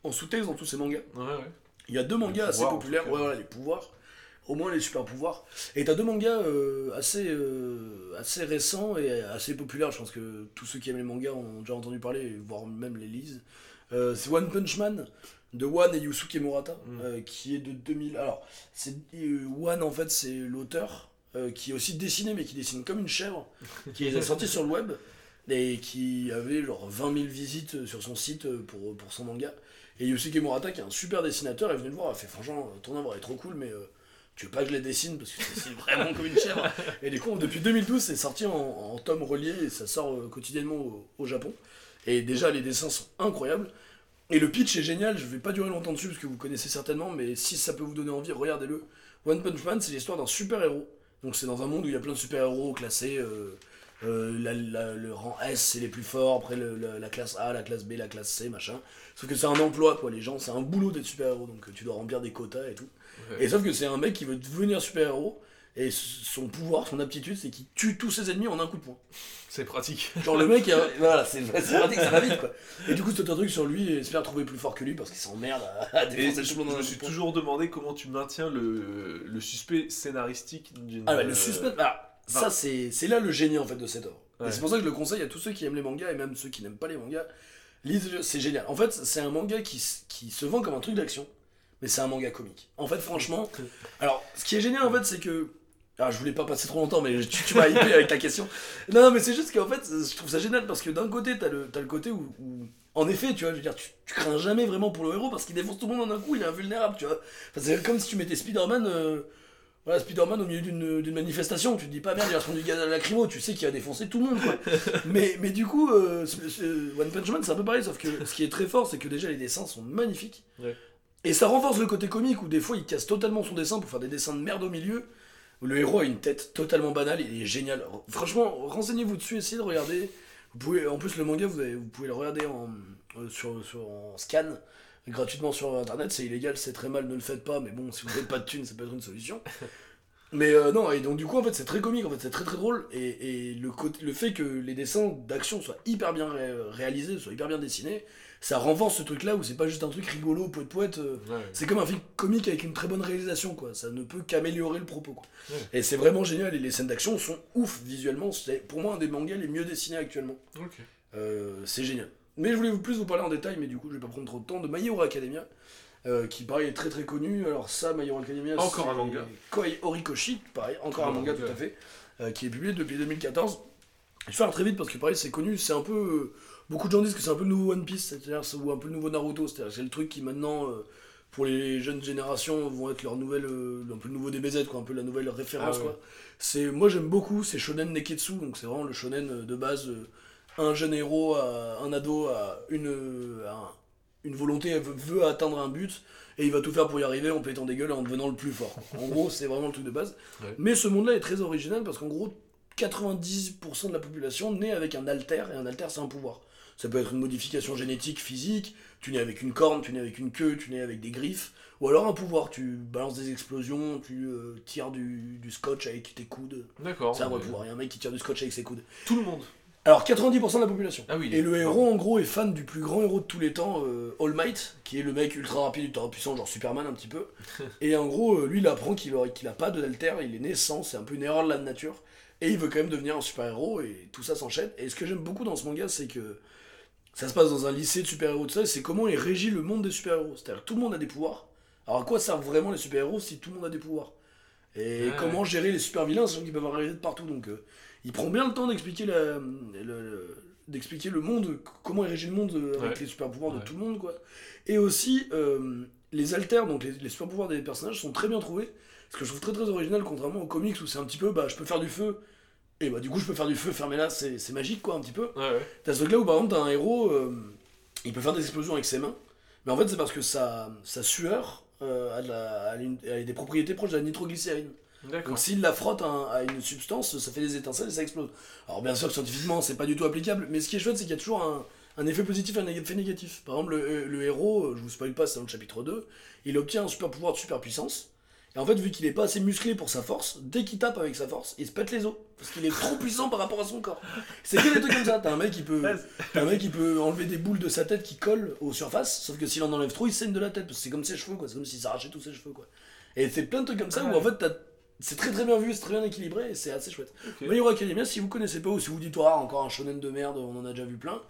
en sous-texte dans tous ces mangas. Ouais, ouais. Il y a deux mangas assez pouvoirs, populaires, ouais, voilà, les pouvoirs, au moins les super pouvoirs. Et t'as deux mangas euh, assez, euh, assez récents et assez populaires, je pense que tous ceux qui aiment les mangas ont déjà entendu parler, voire même les lisent. Euh, c'est One Punch Man de One et Yusuke Murata, Mm. qui est de 2000. Alors, c'est One en fait, c'est l'auteur euh, qui est aussi dessiné, mais qui dessine comme une chèvre, *laughs* qui est sorti sur le web et qui avait genre 20 000 visites euh, sur son site euh, pour, pour son manga. Et Yusuke Murata, qui est un super dessinateur, est venu le voir, a fait franchement, ton œuvre est trop cool, mais euh, tu veux pas que je la dessine parce que dessines *laughs* vraiment comme une chèvre. *laughs* Et du coup, depuis 2012, c'est sorti en, en tome relié et ça sort euh, quotidiennement au, au Japon. Et déjà, les dessins sont incroyables. Et le pitch est génial, je vais pas durer longtemps dessus parce que vous connaissez certainement, mais si ça peut vous donner envie, regardez-le. One Punch Man, c'est l'histoire d'un super-héros. Donc c'est dans un monde où il y a plein de super-héros classés. euh, euh, la- la- le rang S, c'est les plus forts, après le- la, la classe A, la classe B, la classe C, machin. Sauf que c'est un emploi, quoi, les gens, c'est un boulot d'être super-héros, donc euh, tu dois remplir des quotas et tout. Ouais. Et sauf que c'est un mec qui veut devenir super-héros, et son pouvoir, son aptitude, c'est qu'il tue tous ses ennemis en un coup de poing. C'est pratique. Genre le mec, euh, *laughs* voilà, c'est pratique, ça va vite quoi. Et du coup, c'est un truc sur lui, espère trouver plus fort que lui parce qu'il s'emmerde à, à défoncer je, me suis toujours demandé comment tu maintiens le, le suspect scénaristique d'une. Ah bah, le euh, suspense, ah, ça enfin- c'est c'est là le génie en fait de cette œuvre. Ouais. Et c'est pour ça que je le conseille à tous ceux qui aiment les mangas et même ceux qui n'aiment pas les mangas. Lisez-le, c'est génial. En fait, c'est un manga qui se vend comme un truc d'action, mais c'est un manga comique. En fait, franchement, alors ce qui est génial en fait, c'est que. Ah, je voulais pas passer trop longtemps, mais tu, tu m'as hypé avec ta question. *laughs* Non, non, mais c'est juste qu'en fait, je trouve ça génial parce que d'un côté, t'as le, t'as le côté où, où- En effet, tu vois, je veux dire, tu, tu crains jamais vraiment pour le héros parce qu'il défonce tout le monde en un coup, il est invulnérable, tu vois. Enfin, c'est comme si tu mettais Spider-Man. euh, voilà, Spider-Man au milieu d'une d'une manifestation, tu te dis pas merde, il prendre du gaz à la lacrymo, tu sais qu'il va défoncer tout le monde quoi. *laughs* mais, mais du coup, euh, One Punch Man c'est un peu pareil, sauf que ce qui est très fort, c'est que déjà les dessins sont magnifiques. Ouais. Et ça renforce le côté comique où des fois il casse totalement son dessin pour faire des dessins de merde au milieu. Le héros a une tête totalement banale, il est génial. Franchement, renseignez-vous dessus, essayez de regarder. Vous pouvez, en plus, le manga, vous, pouvez le regarder en, euh, sur, scan gratuitement sur internet. C'est illégal, c'est très mal, ne le faites pas. Mais bon, si vous n'avez pas de thunes, ça peut être une solution. Mais euh, non, et donc du coup, en fait, c'est très comique, en fait, c'est très très drôle. Et, le, fait que les dessins d'action soient hyper bien ré- réalisés, soient hyper bien dessinés, ça renforce ce truc-là où c'est pas juste un truc rigolo, poète poète. euh, Ouais. c'est comme un film comique avec une très bonne réalisation, quoi. Ça ne peut qu'améliorer le propos, quoi. Ouais. Et c'est vraiment génial. Et les scènes d'action sont ouf visuellement. C'est pour moi un des mangas les mieux dessinés actuellement. Ok. Euh, c'est génial. Mais je voulais vous plus vous parler en détail, mais du coup, je vais pas prendre trop de temps de My Hero Academia. euh, qui pareil est très très connu. Alors ça, My Hero Academia, Encore un manga. Koi Horikoshi, pareil, encore un Un manga manga. tout à fait, euh, qui est publié depuis 2014. Je vais faire très vite parce que pareil c'est connu, c'est un peu... beaucoup de gens disent que c'est un peu le nouveau One Piece, c'est-à-dire c'est- ou un peu le nouveau Naruto, c'est-à-dire c'est le truc qui maintenant, euh, pour les jeunes générations, vont être leur nouvelle... euh, un peu le nouveau DBZ, quoi, un peu la nouvelle référence, Ah ouais. quoi. C'est, moi j'aime beaucoup, c'est Shonen Neketsu, donc c'est vraiment le Shonen euh, de base, euh, un jeune héros, à- un ado a une, une volonté, veut, veut atteindre un but, et il va tout faire pour y arriver en pétant des gueules et en devenant le plus fort. En gros, c'est vraiment le truc de base. Ouais. Mais ce monde-là est très original parce qu'en gros, 90% de la population naît avec un alter, et un alter c'est un pouvoir. Ça peut être une modification génétique, physique, tu nais avec une corne, tu nais avec une queue, tu nais avec des griffes, ou alors un pouvoir, tu balances des explosions, tu euh, tires du, du scotch avec tes coudes. D'accord. C'est un vrai pouvoir, il y a un mec qui tire du scotch avec ses coudes. Tout le monde. Alors 90% de la population. Ah oui. Et le héros en gros est fan du plus grand héros de tous les temps, euh, All Might, qui est le mec ultra rapide, ultra puissant, genre Superman un petit peu. *laughs* et en gros, euh, lui il apprend qu'il aurait- qu'il a pas de l'alter, il est né sans, c'est un peu une erreur de la nature. Et il veut quand même devenir un super héros et tout ça s'enchaîne. Et ce que j'aime beaucoup dans ce manga, c'est que ça se passe dans un lycée de super héros, tout ça, et c'est comment il régit le monde des super héros. C'est-à-dire que tout le monde a des pouvoirs. Alors à quoi servent vraiment les super héros si tout le monde a des pouvoirs? Et Ouais. comment gérer les super vilains, sachant qu'ils peuvent arriver de partout. Donc euh, il prend bien le temps d'expliquer la, le- le- d'expliquer le monde, comment il régit le monde euh, avec Ouais. les super pouvoirs de tout le monde, quoi. Et aussi, euh, les alters, donc les, les super pouvoirs des personnages sont très bien trouvés. Ce que je trouve très très original, contrairement aux comics où c'est un petit peu, bah, je peux faire du feu, Et bah du coup je peux faire du feu fermé là, c'est magique quoi un petit peu. Ouais, ouais. T'as ce truc là où par exemple t'as un héros, euh, il peut faire des explosions avec ses mains, mais en fait c'est parce que sa, sa sueur euh, a, de la- a une- a des propriétés proches de la nitroglycérine. Donc s'il la frotte à, à une substance, ça fait des étincelles et ça explose. Alors bien sûr scientifiquement c'est pas du tout applicable, mais ce qui est chouette c'est qu'il y a toujours un, un effet positif et un effet négatif. Par exemple le, le héros, je vous spoil pas, c'est dans le chapitre 2, il obtient un super pouvoir de super puissance. Et en fait, vu qu'il est pas assez musclé pour sa force, dès qu'il tape avec sa force, il se pète les os. Parce qu'il est trop *laughs* puissant par rapport à son corps. C'est que des trucs comme ça. T'as un mec qui peut, un mec qui peut enlever des boules de sa tête qui collent aux surfaces, sauf que s'il en enlève trop, il saigne de la tête. Parce que c'est comme ses cheveux, quoi. C'est comme s'il s'arrachait tous ses cheveux, quoi. Et c'est plein de trucs comme ça où en fait, t'as- c'est très très bien vu, c'est très bien équilibré et c'est assez chouette. Ok. My Hero Academia, si vous connaissez pas ou si vous dites, ah, encore un shonen de merde, on en a déjà vu plein,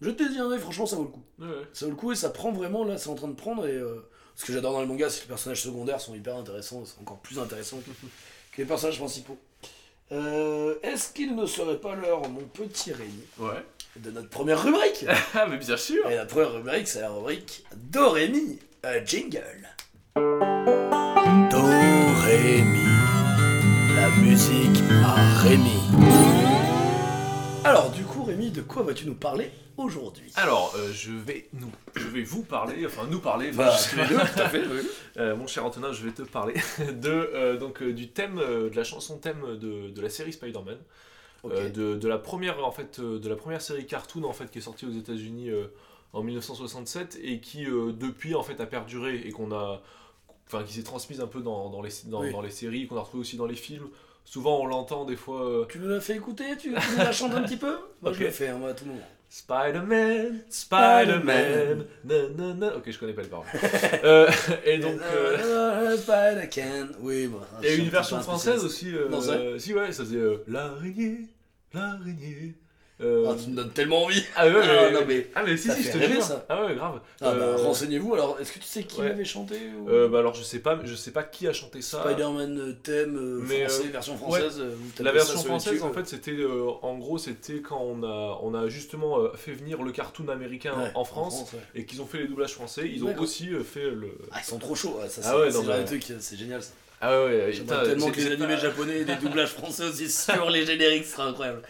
jetez-y un œil, franchement, ça vaut le coup. Ouais. Ça vaut le coup et ça prend vraiment, là, c'est en train de prendre. Et euh, ce que j'adore dans les mangas, c'est que les personnages secondaires sont hyper intéressants, c'est encore plus intéressant que, *laughs* que les personnages principaux. Euh, Est-ce qu'il ne serait pas l'heure, mon petit Rémi, Ouais. de notre première rubrique *laughs* Ah, mais bien sûr Et la première rubrique, c'est la rubrique Dorémi, un jingle. Dorémi, la musique à Rémi. De quoi vas-tu nous parler aujourd'hui? Alors, euh, je vais nous, je vais vous parler, enfin nous parler, Bah, tout à fait, *laughs* oui. Euh, mon cher Antonin, je vais te parler *laughs* de euh, donc du thème de la chanson thème de, de la série Spider-Man, de, de la première en fait de la première série cartoon en fait qui est sortie aux États-Unis en 1967 et qui depuis en fait a perduré et qu'on a enfin qui s'est transmise un peu dans, dans les dans, Oui. dans les séries qu'on a retrouvé aussi dans les films. Souvent on l'entend des fois euh, Tu nous l'as fait écouter Tu, tu nous la chantes un petit peu *laughs* Moi, Ok. je le fais, hein, moi, à tout moment. Spider-Man, Spider-Man, nanana. Ok, je connais pas les paroles. *laughs* Euh, et donc. euh, Spider-Can. Oui, bon. Je une version un française spécialiste. aussi. euh, Non, c'est si, ouais, ça faisait euh, l'araignée, l'araignée. Euh, Ah, tu me donnes tellement envie. ah, ouais, *laughs* Ah, mais, non, mais. ah, mais si, ça si, je te jure. ça. Ah, ouais, grave. Ah, bah, Euh, renseignez-vous. Alors, est-ce que tu sais qui ouais. l'avait chanté ou... euh, bah, alors, je sais pas, je sais pas qui a chanté ça. Spider-Man thème Mais, français, euh, version française. La version française, YouTube. en fait, c'était en gros, c'était quand on a, on a justement fait venir le cartoon américain Ouais, en France et qu'ils ont fait les doublages français. Ils ont aussi fait le. Ah, ils sont trop chauds. ça, Ah c'est mais- de truc, c'est génial ça. Ah ouais, tellement que les animés japonais et des *laughs* doublages français aussi sur les génériques, ce serait incroyable.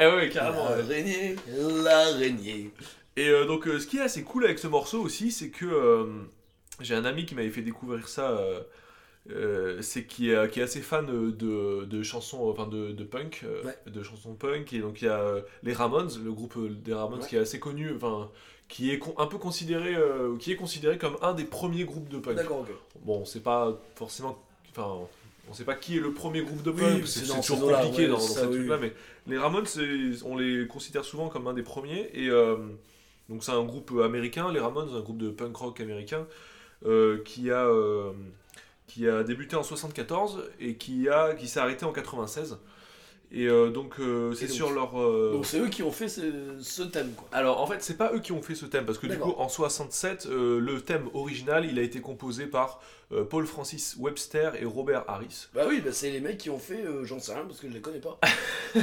Ah ouais, carrément. L'araignée, l'araignée. Et euh, donc, euh, ce qui est assez cool avec ce morceau aussi, c'est que euh, j'ai un ami qui m'avait fait découvrir ça. c'est qui est, qui est assez fan de, de chansons, enfin de, de punk, Ouais. de chansons punk. Et donc il y a les Ramones, le groupe des Ramones Ouais. qui est assez connu, enfin qui est un peu considéré, qui est considéré comme un des premiers groupes de punk. D'accord, ok. Bon, c'est pas forcément, enfin, on sait pas qui est le premier groupe de Oui, punk, c'est c'est toujours compliqué ouais, dans, dans ça, oui, oui. mais les Ramones, on les considère souvent comme un des premiers, et euh, donc c'est un groupe américain, les Ramones, un groupe de punk rock américain, euh, qui a euh, qui a débuté en 74 et qui a qui s'est arrêté en 96. Et euh, donc euh, c'est donc- sur leur euh, Donc c'est eux qui ont fait ce, ce thème, quoi. alors en fait, c'est pas eux qui ont fait ce thème parce que du coup en 67, euh, le thème original, il a été composé par Paul Francis Webster et Robert Harris. Bah oui, bah c'est les mecs qui ont fait, j'en sais rien parce que je les connais pas. *laughs* les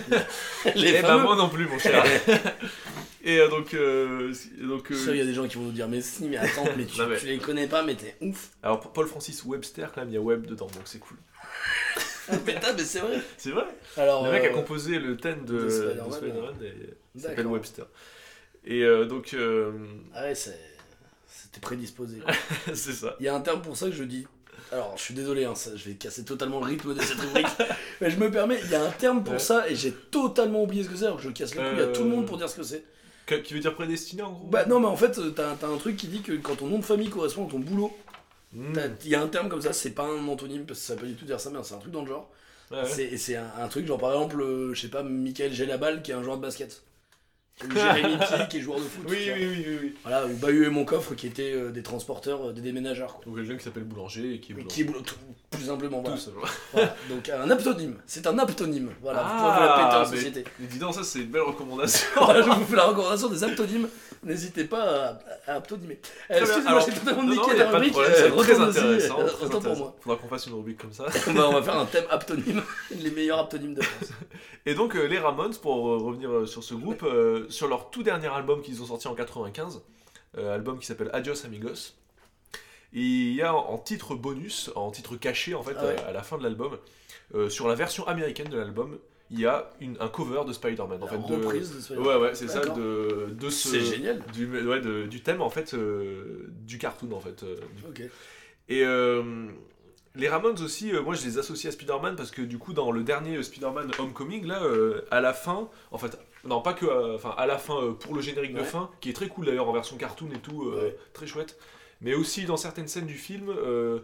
Eh ben fameux. moi non plus mon cher. *laughs* et donc donc il y a des gens qui vont nous dire, mais si, mais attends, mais tu, *laughs* Non, mais- tu les connais pas, mais t'es ouf. alors Paul Francis Webster quand même il y a Web dedans donc c'est cool. *laughs* Putain, mais c'est vrai. C'est vrai. Alors, le mec a euh, composé le thème de, de de Spider-Man, et il s'appelle. Webster. Et euh, donc euh, Ah ouais, c'était prédisposé. *laughs* c'est ça. Il y a un terme pour ça que je dis. Alors, je suis désolé, hein, ça- je vais casser totalement le rythme de cette rubrique. *laughs* mais je me permets, il y a un terme pour Ouais. ça et j'ai totalement oublié ce que c'est. Alors que je casse les couilles à tout le Euh. monde pour dire ce que c'est. Qui veut dire prédestiné en gros? Bah non, mais en fait, t'as t'as un truc qui dit que quand ton nom de famille correspond à ton boulot, Il y a un terme comme ça, c'est pas un antonyme parce que ça veut pas du tout dire ça, mais c'est un truc dans le genre. Ouais, ouais. C'est- un, un truc genre par exemple, euh, je sais pas, Michael Gelabal qui est un joueur de basket. Ou *laughs* Jérémy Pied qui est joueur de foot. Oui, oui, oui, oui, oui. Voilà, ou Bahut et mon coffre qui étaient euh, des transporteurs, euh, des déménageurs. Quoi. Donc quelqu'un qui s'appelle Boulanger et qui est boulanger. Qui est tout- plus simplement, voilà. Tout simplement. *laughs* Voilà. Donc un aptonyme, c'est un aptonyme. Voilà, vous pouvez Ah, vous la péter en mais- société. Mais dis donc, ça c'est une belle recommandation. *laughs* Voilà, je vous fais la recommandation des aptonymes. N'hésitez pas à, à. Euh. Excusez-moi, j'ai totalement niqué y a ta pas de rubrique. euh, c'est très intéressant. euh, très Autant pour intéressant. moi. Faudra qu'on fasse une rubrique comme ça. on, *laughs* va, on va faire un thème *laughs* aptonyme, *laughs* les meilleurs aptonymes de France. Et donc euh, les Ramones, pour euh, revenir sur ce groupe, sur leur tout dernier album qu'ils ont sorti en 95, euh, album qui s'appelle Adios Amigos, il y a en, titre bonus, en titre caché en fait, Ah ouais. à la fin de l'album, sur la version américaine de l'album, il y a une, un cover de Spider-Man. En fait, de- reprise de Spider-Man. Ouais, ouais, c'est ça, de, de ce. C'est génial. Du, ouais, de- du thème, en fait, euh, du cartoon, en fait. euh, du- Ok. Et euh, les Ramones aussi, euh, moi je les associe à Spider-Man parce que du coup, dans le dernier Spider-Man Homecoming, là, euh, à la fin, en fait, non, pas que. euh, Enfin, à la fin, euh, pour le générique de fin, qui est très cool d'ailleurs en version cartoon et tout, euh, Ouais. très chouette. Mais aussi dans certaines scènes du film, euh,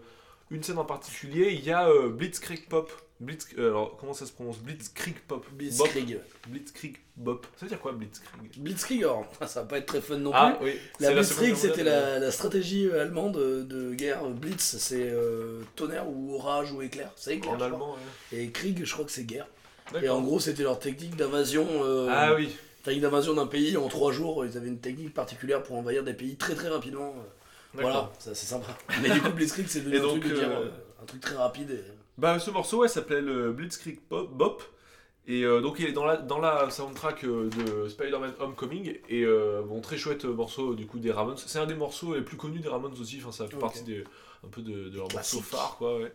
une scène en particulier, il y a euh, Blitzkrieg Pop. Blitz, euh, alors, comment ça se prononce Blitzkrieg Pop. Bop. Blitzkrieg. Blitzkrieg Bop. Ça veut dire quoi Blitzkrieg Blitzkrieg, alors, ça va pas être très fun non plus. Ah oui. La Blitzkrieg, c'était la, la stratégie euh, allemande de, de guerre. Blitz, c'est euh, tonnerre ou orage ou éclair. C'est euh, éclair. En allemand, ouais. Et Krieg, je crois que c'est guerre. Et en gros, c'était leur technique d'invasion. euh, Ah oui. Technique d'invasion d'un pays en trois jours. Ils avaient une technique particulière pour envahir des pays très très rapidement. Voilà, ça c'est sympa. Mais du coup, Blitzkrieg, c'est devenu un, truc euh, euh, un très rapide. Et... Bah, ce morceau, ouais, s'appelait le Blitzkrieg Bop. Et euh, donc, il est dans la, dans la soundtrack euh, de Spider-Man Homecoming. Et euh, bon, très chouette morceau du coup des Ramones. C'est un des morceaux les plus connus des Ramones aussi. Enfin, ça fait partie des, un peu de, de leurs morceaux phares, quoi, ouais.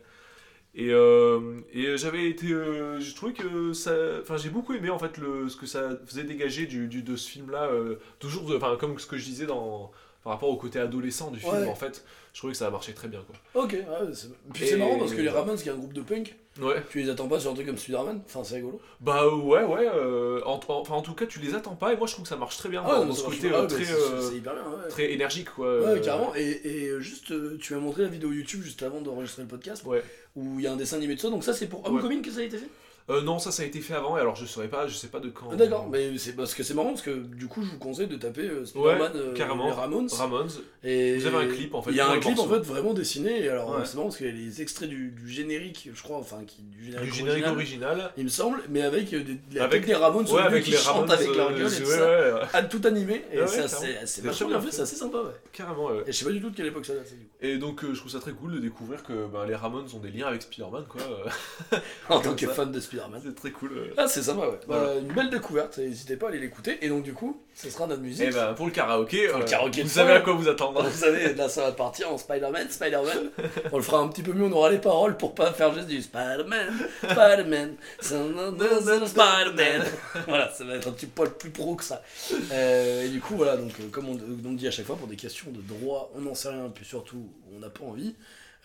Et, euh, et j'avais été. j'ai trouvé que ça. Enfin, j'ai beaucoup aimé en fait le, ce que ça faisait dégager du, du- de ce film-là. euh, toujours, enfin, comme ce que je disais dans, par rapport au côté adolescent du film, Ouais. en fait. Je trouvais que ça a marché très bien, quoi. Ok, ouais, c'est... Puis c'est marrant parce que les Ramones, qui est un groupe de punk, Ouais. tu les attends pas sur un truc comme Spider-Man. Enfin, c'est rigolo. Bah ouais, ouais. euh, en, en- enfin, en tout cas, tu les attends pas et moi je trouve que ça marche très bien Ah, dans, ce côté pas. euh, très, c'est- euh, c'est hyper bien. Ouais, très énergique quoi. Ouais, euh, carrément. Et, et euh, juste, euh, tu m'as montré la vidéo YouTube juste avant d'enregistrer le podcast Ouais. où il y a un dessin animé de ça. Donc, ça, c'est pour Homecoming que ça a été fait? Euh, non, ça, ça a été fait avant et alors je saurais pas, je sais pas de quand. Ah, D'accord, mais c'est parce que c'est marrant parce que du coup, je vous conseille de taper euh, Spider-Man, Ouais, euh, carrément. les Ramones. Ramones. Et Vous avez un clip, en fait, Il y a pour un le clip en morceau. fait vraiment dessiné. Et alors Ouais. c'est marrant parce qu'il y a les extraits du, du générique, je crois, enfin qui, du générique, Du générique original, original. il me semble, mais avec euh, des, la Avec- des Ramones Ouais, début avec qui les chantent avec leur euh, gueule et tout ouais, ça, ouais, ouais, à tout animé. Et Ouais, c'est carrément. c'est C'est vachement bien bien fait, fait. c'est assez sympa. Ouais. carrément. ouais. Et je sais pas du tout de quelle époque ça date. du coup. Et donc euh, je trouve ça très cool de découvrir que ben, les Ramones ont des liens avec Spider-Man quoi. *laughs* En tant que fan de Spider-Man. C'est très cool. euh. Ah, c'est sympa, ouais. Voilà. Bah, une belle découverte, n'hésitez pas à aller l'écouter. Et donc, du coup, ce sera notre musique. Et ben pour le karaoké, Pour le euh, karaoké vous savez à quoi vous attendre. Vous savez, là ça va partir en Spider-Man, Spider-Man. *laughs* On le fera un petit peu mieux, on aura les paroles pour pas faire juste du Spider-Man, Spider-Man, Spider-Man. Voilà, ça va être un petit poil plus pro que ça. Euh, et du coup, voilà, donc euh, comme on, on dit à chaque fois, pour des questions de droit, on n'en sait rien, puis surtout, on n'a pas envie.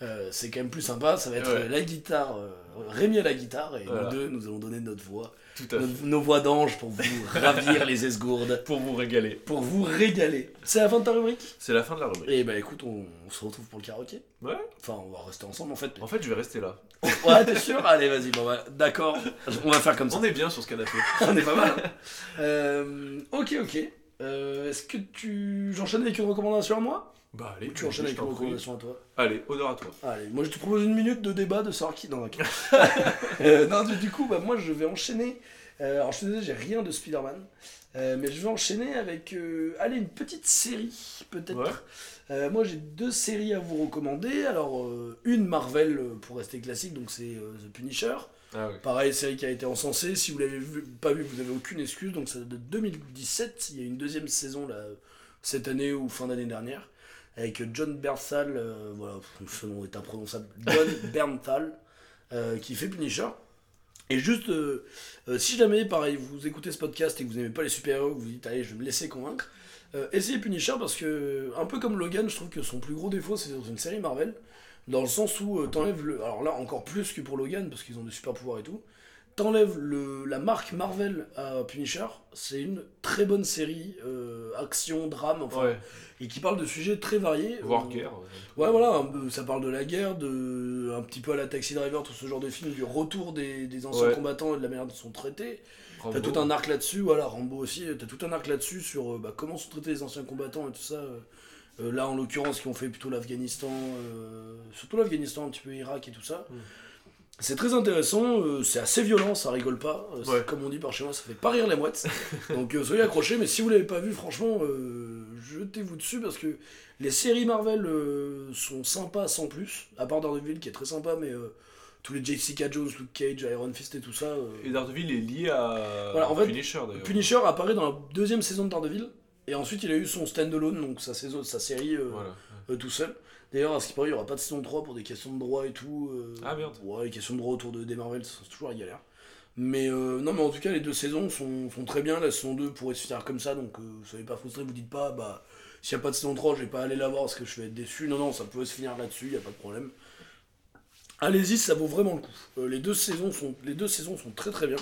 Euh, c'est quand même plus sympa, ça va être Ouais. euh, la guitare, euh, Rémi à la guitare, et Voilà. nous deux, nous allons donner notre voix, Tout à fait. nos, nos voix d'ange pour vous *laughs* ravir les esgourdes, Pour vous régaler. pour vous régaler. C'est la fin de ta rubrique? C'est la fin de la rubrique. et bah écoute, on, on se retrouve pour le karaoké. Ouais. Enfin, on va rester ensemble en fait. En fait, je vais rester là. *laughs* Ouais, t'es sûr? Allez, vas-y, bon, bah, d'accord. On va faire comme ça. On est bien sur ce canapé. *laughs* On est pas mal. Euh, ok, ok. Euh, Est-ce que tu. J'enchaîne avec une recommandation à moi? Bah allez, tu enchaînes avec une recommandation à toi Allez, honneur à toi. Allez, moi je te propose une minute de débat de savoir qui. Non, ok. *laughs* Euh, non, du, coup, bah, moi je vais enchaîner. Euh, alors je te disais, j'ai rien de Spider-Man. Euh, mais je vais enchaîner avec. euh, allez, une petite série, peut-être. Ouais. Euh, moi j'ai deux séries à vous recommander. Alors, une Marvel pour rester classique, donc c'est The Punisher. Ah. Pareil, série qui a été encensée. Si vous l'avez vu- pas vu, vous n'avez aucune excuse. Donc, c'est de 2017. Il y a une deuxième saison là, cette année ou fin d'année dernière. Avec John Bernthal. euh, voilà, ce nom est imprononçable. John *laughs* Bernthal, euh, qui fait Punisher. Et juste, euh, si jamais, pareil, vous écoutez ce podcast et que vous n'aimez pas les super-héros, que vous dites, allez, je vais me laisser convaincre, essayez Punisher parce que, un peu comme Logan, je trouve que son plus gros défaut, c'est dans une série Marvel. Dans le sens où t'enlèves le. Alors là, encore plus que pour Logan, parce qu'ils ont des super pouvoirs et tout. T'enlèves la marque Marvel à Punisher, c'est une très bonne série, euh, action, drame, enfin, Ouais. et qui parle de sujets très variés. Voire Euh, guerre. Ouais, voilà, un ça parle de la guerre, de un petit peu à la Taxi Driver, tout ce genre de film, du retour des, des anciens Ouais. combattants et de la manière dont ils sont traités. T'as tout un arc là-dessus, voilà, Rambo aussi, t'as tout un arc là-dessus sur euh, bah, comment sont traités les anciens combattants et tout ça. là, en l'occurrence, qui ont fait plutôt l'Afghanistan, surtout l'Afghanistan, un petit peu Irak et tout ça. Mm. C'est très intéressant, euh, c'est assez violent, ça rigole pas. euh, Ouais. Comme on dit par chez moi, ça fait pas rire les mouettes. *laughs* Donc euh, soyez accrochés, mais si vous l'avez pas vu, franchement, jetez-vous dessus parce que les séries Marvel sont sympas sans plus, à part Daredevil qui est très sympa, mais tous les Jessica Jones, Luke Cage, Iron Fist et tout ça. Et Daredevil est lié à Voilà, en fait, Punisher d'ailleurs. Punisher apparaît dans la deuxième saison de Daredevil, et ensuite il a eu son stand-alone, donc sa, saison, sa série Voilà. tout seul. D'ailleurs, à ce qui paraît, il n'y aura pas de saison 3 pour des questions de droit et tout. euh, Ah, merde. Ouais, les questions de droit autour de, des Marvel, c'est toujours la galère. Mais euh, non, mais en tout cas, les deux saisons sont, sont très bien. La saison 2 pourrait se finir comme ça, donc euh, soyez pas frustrés, vous dites pas, bah, s'il n'y a pas de saison 3, je vais pas aller la voir parce que je vais être déçu. Non, non, ça peut se finir là-dessus, il a pas de problème. Allez-y, ça vaut vraiment le coup. Les, deux saisons sont, les deux saisons sont très très bien.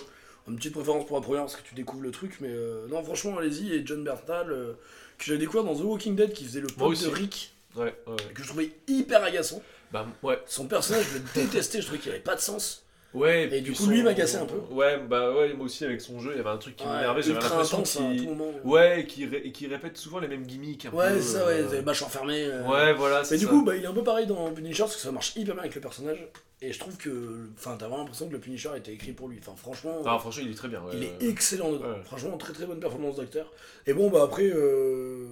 Une petite préférence pour la première parce que tu découvres le truc, mais euh, non, franchement, allez-y. Et John Bernthal, euh, que j'avais découvert dans The Walking Dead, qui faisait le pote de. Rick, Ouais, ouais. que je trouvais hyper agaçant. Bah, ouais. Son personnage, je le détestais, je trouvais qu'il avait pas de sens. Ouais, Et du coup, lui, il m'a cassé un peu. Ouais, bah ouais, moi aussi avec son jeu, il y avait un truc qui m'énervait, j'avais l'impression qu'il. moment. Ouais, et qui, ré- et qui répète souvent les mêmes gimmicks. Un Ouais, peu, ça, ouais, euh, des bâches enfermées. euh. Ouais, voilà, Mais du ça. coup, bah, il est un peu pareil dans Punisher parce que ça marche hyper bien avec le personnage. Et je trouve que. Enfin, t'as vraiment l'impression que le Punisher a été écrit pour lui. Enfin, franchement. Ah, franchement, il est très bien. ouais. Il est excellent dedans. Franchement, très très bonne performance d'acteur. Et bon, bah après, euh,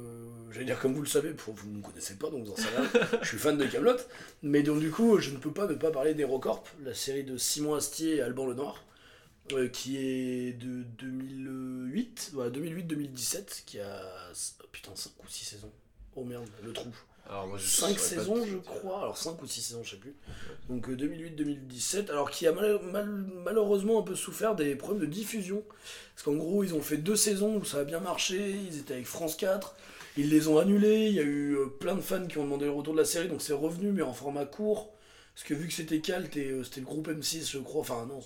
j'allais dire comme vous le savez, pour- vous ne me connaissez pas, donc vous en savez rien. je suis fan de Camelot. Mais donc, du coup, je ne peux pas ne pas parler d'Hérocorp, la série de Simon Astier et Alban Lenoir, euh, qui est de 2008, voilà, 2008-2017, qui a. oh, putain, 5 ou 6 saisons. Oh merde, le trou. Alors, moi, je 5 saurais pas saisons, je crois. Alors 5 ou 6 saisons, je sais plus. Donc euh, 2008-2017. Alors qui a mal- mal- malheureusement un peu souffert des problèmes de diffusion. Parce qu'en gros, ils ont fait deux saisons où ça a bien marché. Ils étaient avec France 4. Ils les ont annulés. Il y a eu euh, plein de fans qui ont demandé le retour de la série. Donc c'est revenu, mais en format court. Parce que vu que c'était Calt et euh, c'était le groupe M6, je crois. Enfin, non.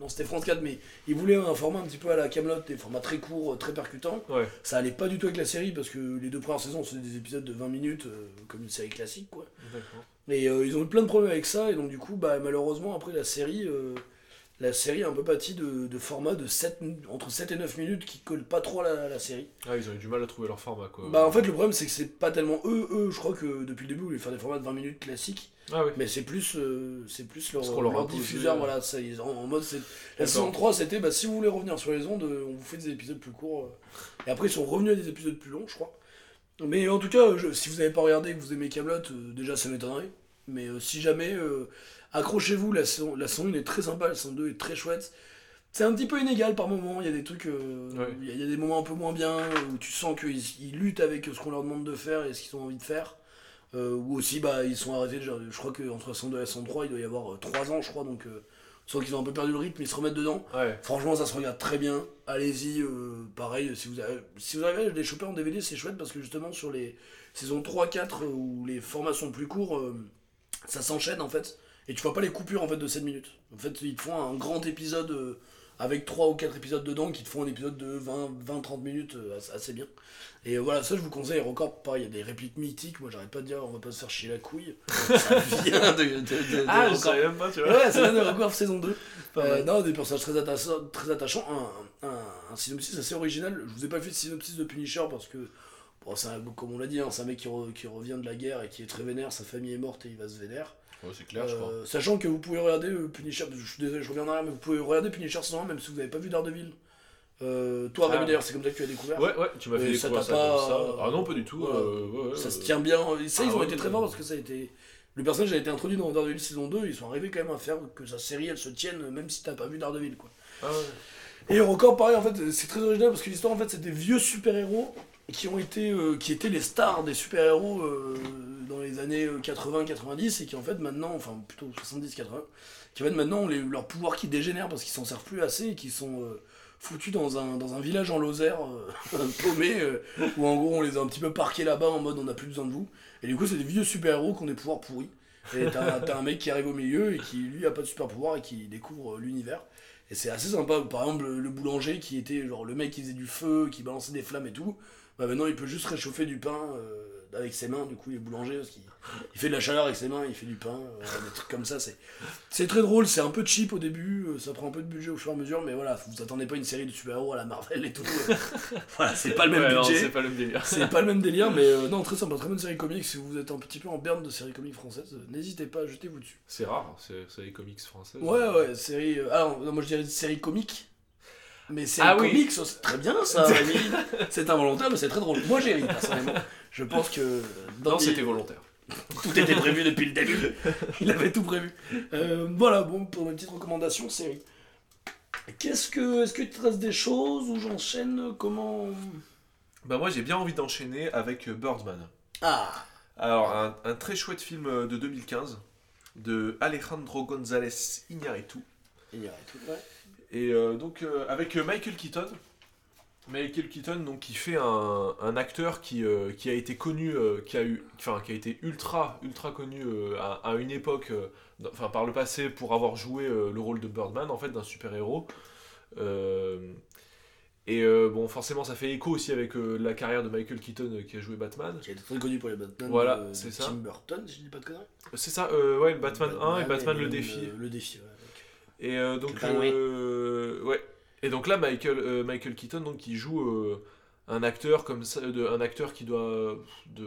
Non, c'était France 4, mais ils voulaient un format un petit peu à la Camelot, des formats très courts, euh, très percutants. Ouais. Ça allait pas du tout avec la série parce que les deux premières saisons c'était des épisodes de 20 minutes euh, comme une série classique quoi. Et euh, ils ont eu plein de problèmes avec ça et donc du coup bah malheureusement après la série la série a un peu pâti de, de formats de 7, entre 7 et 9 minutes qui collent pas trop à la, à la série. Ah, ils ont eu du mal à trouver leur format, quoi. Bah en fait le problème c'est que c'est pas tellement eux, eux je crois que depuis le début ils voulaient faire des formats de 20 minutes classiques Ah, oui. mais c'est plus euh, c'est plus leur, leur diffuseur euh. voilà ça ils- en, en mode la saison 3 c'était bah si vous voulez revenir sur les ondes euh, on vous fait des épisodes plus courts et après ils sont revenus à des épisodes plus longs je crois mais en tout cas je- si vous n'avez pas regardé et que vous aimez Camelot déjà ça m'étonnerait mais euh, si jamais euh, accrochez-vous la saison, la saison 1 est très sympa la saison 2 est très chouette c'est un petit peu inégal par moments, il y a des trucs, euh, Ouais. il y, a- il y a des moments un peu moins bien, où tu sens qu'ils ils luttent avec ce qu'on leur demande de faire et ce qu'ils ont envie de faire. Euh, ou aussi, bah, ils sont arrêtés, déjà, je crois qu'entre la saison 2 et la saison 3, il doit y avoir 3 ans, je crois, donc euh, sens qu'ils ont un peu perdu le rythme, ils se remettent dedans. Ouais. Franchement, ça se regarde très bien. Allez-y, euh, pareil, si vous, avez, si vous arrivez à les choper en DVD, c'est chouette parce que justement, sur les saisons 3-4 euh, où les formats sont plus courts, euh, ça s'enchaîne en fait. Et tu vois pas les coupures en fait de 7 minutes. En fait, ils te font un grand épisode euh, avec 3 ou 4 épisodes dedans qui te font un épisode de 20-30 minutes euh, assez- bien. Et voilà, ça je vous conseille. Record, pareil, il y a des répliques mythiques. Moi, j'arrête pas de dire, on va pas se faire chier la couille. *laughs* ça vient de, de, de- Ah, je savais même pas, tu vois. Ouais, ça vient de Record saison 2. Pas Euh, non, des personnages très, attachants, très attachants. Un, un, un synopsis assez original. Je vous ai pas fait de synopsis de Punisher parce que, bon, c'est un- comme on l'a dit, hein, c'est un mec qui, re- qui revient de la guerre et qui est très vénère. Sa famille est morte et il va se vénère. Ouais, c'est clair, je crois. Euh, sachant que vous pouvez regarder euh, Punisher, je suis désolé, je reviens en arrière, mais vous pouvez regarder Punisher saison 1 même si vous n'avez pas vu Daredevil. Euh, toi, Ah. Rémi, d'ailleurs, c'est comme ça que tu as découvert. Ouais, ouais, tu m'as fait découvrir ça, t'a pas- comme ça. Ah non, pas du tout. Euh, ouais, Ça se tient bien. Et ça, ils Ah ont ouais, été très forts parce que ça a été. Le personnage a été introduit dans Daredevil saison 2, ils sont arrivés quand même à faire que sa série elle se tienne même si t'as pas vu Daredevil quoi. Ah ouais. Et encore pareil en fait, c'est très original parce que l'histoire en fait c'est des vieux super-héros qui ont été qui étaient les stars des super-héros dans les années 80-90 et qui en fait maintenant, enfin plutôt 70-80, qui en fait maintenant les- leur pouvoir qui dégénère parce qu'ils s'en servent plus assez et qui sont euh, foutus dans un, dans un village en Lozère euh, *laughs* paumé euh, où en gros on les a un petit peu parqués là-bas en mode on n'a plus besoin de vous. Et du coup c'est des vieux super-héros qui ont des pouvoirs pourris. Et t'as un mec qui arrive au milieu et qui lui a pas de super pouvoir et qui découvre euh, l'univers. Et c'est assez sympa. Par exemple, le, boulanger qui était genre le mec qui faisait du feu, qui balançait des flammes et tout, bah maintenant il peut juste réchauffer du pain euh, avec ses mains. Du coup, il est boulanger parce qu'il il fait de la chaleur avec ses mains, il fait du pain, euh, des trucs comme ça. C'est très drôle, c'est un peu cheap au début, euh, ça prend un peu de budget au fur et à mesure, mais voilà, vous attendez pas une série de super-héros à la Marvel et tout. euh. *laughs* voilà, c'est pas le même Ouais, budget. c'est pas le même délire. *laughs* C'est pas le même délire, mais non, très sympa, très bonne série comique. Si vous êtes un petit peu en berne de séries comiques françaises, euh, n'hésitez pas, jetez-vous dessus. C'est rare, c'est c'est les comics françaises. Ouais, ouais, série. alors, non, moi je dirais série comique. Mais série Ah oui. comique, ça, c'est très bien ça. *laughs* C'est involontaire, mais c'est très drôle. Moi j'ai ri, personnellement. Je pense que. dans Non, c'était volontaire. Tout était prévu depuis le début. Il avait tout prévu. Euh, voilà, bon, pour mes petites recommandations, série. Qu'est-ce que. Est-ce que tu te restes des choses ou j'enchaîne Comment. Bah, moi, j'ai bien envie d'enchaîner avec euh, Birdman. Ah Alors, un, un très chouette film euh, de 2015 de Alejandro González Iñárritu. Tout, ouais. Et euh, donc euh, avec euh, Michael Keaton. Michael Keaton donc qui fait un, un acteur qui, qui a été connu qui a eu enfin qui a été ultra ultra connu à, à une époque enfin par le passé pour avoir joué le rôle de Birdman en fait d'un super-héros et euh, bon forcément ça fait écho aussi avec euh, la carrière de Michael Keaton euh, qui a joué Batman Qui a été très connu pour les Batman. Voilà, c'est ça. Tim Burton, si je dis pas de conneries. c'est ça ouais Batman 1 et Batman le même, défi Le défi, ouais. Et euh, donc, euh, ouais. Et donc là, Michael, euh, Michael Keaton, donc, qui joue un acteur comme ça, de, un acteur qui doit de,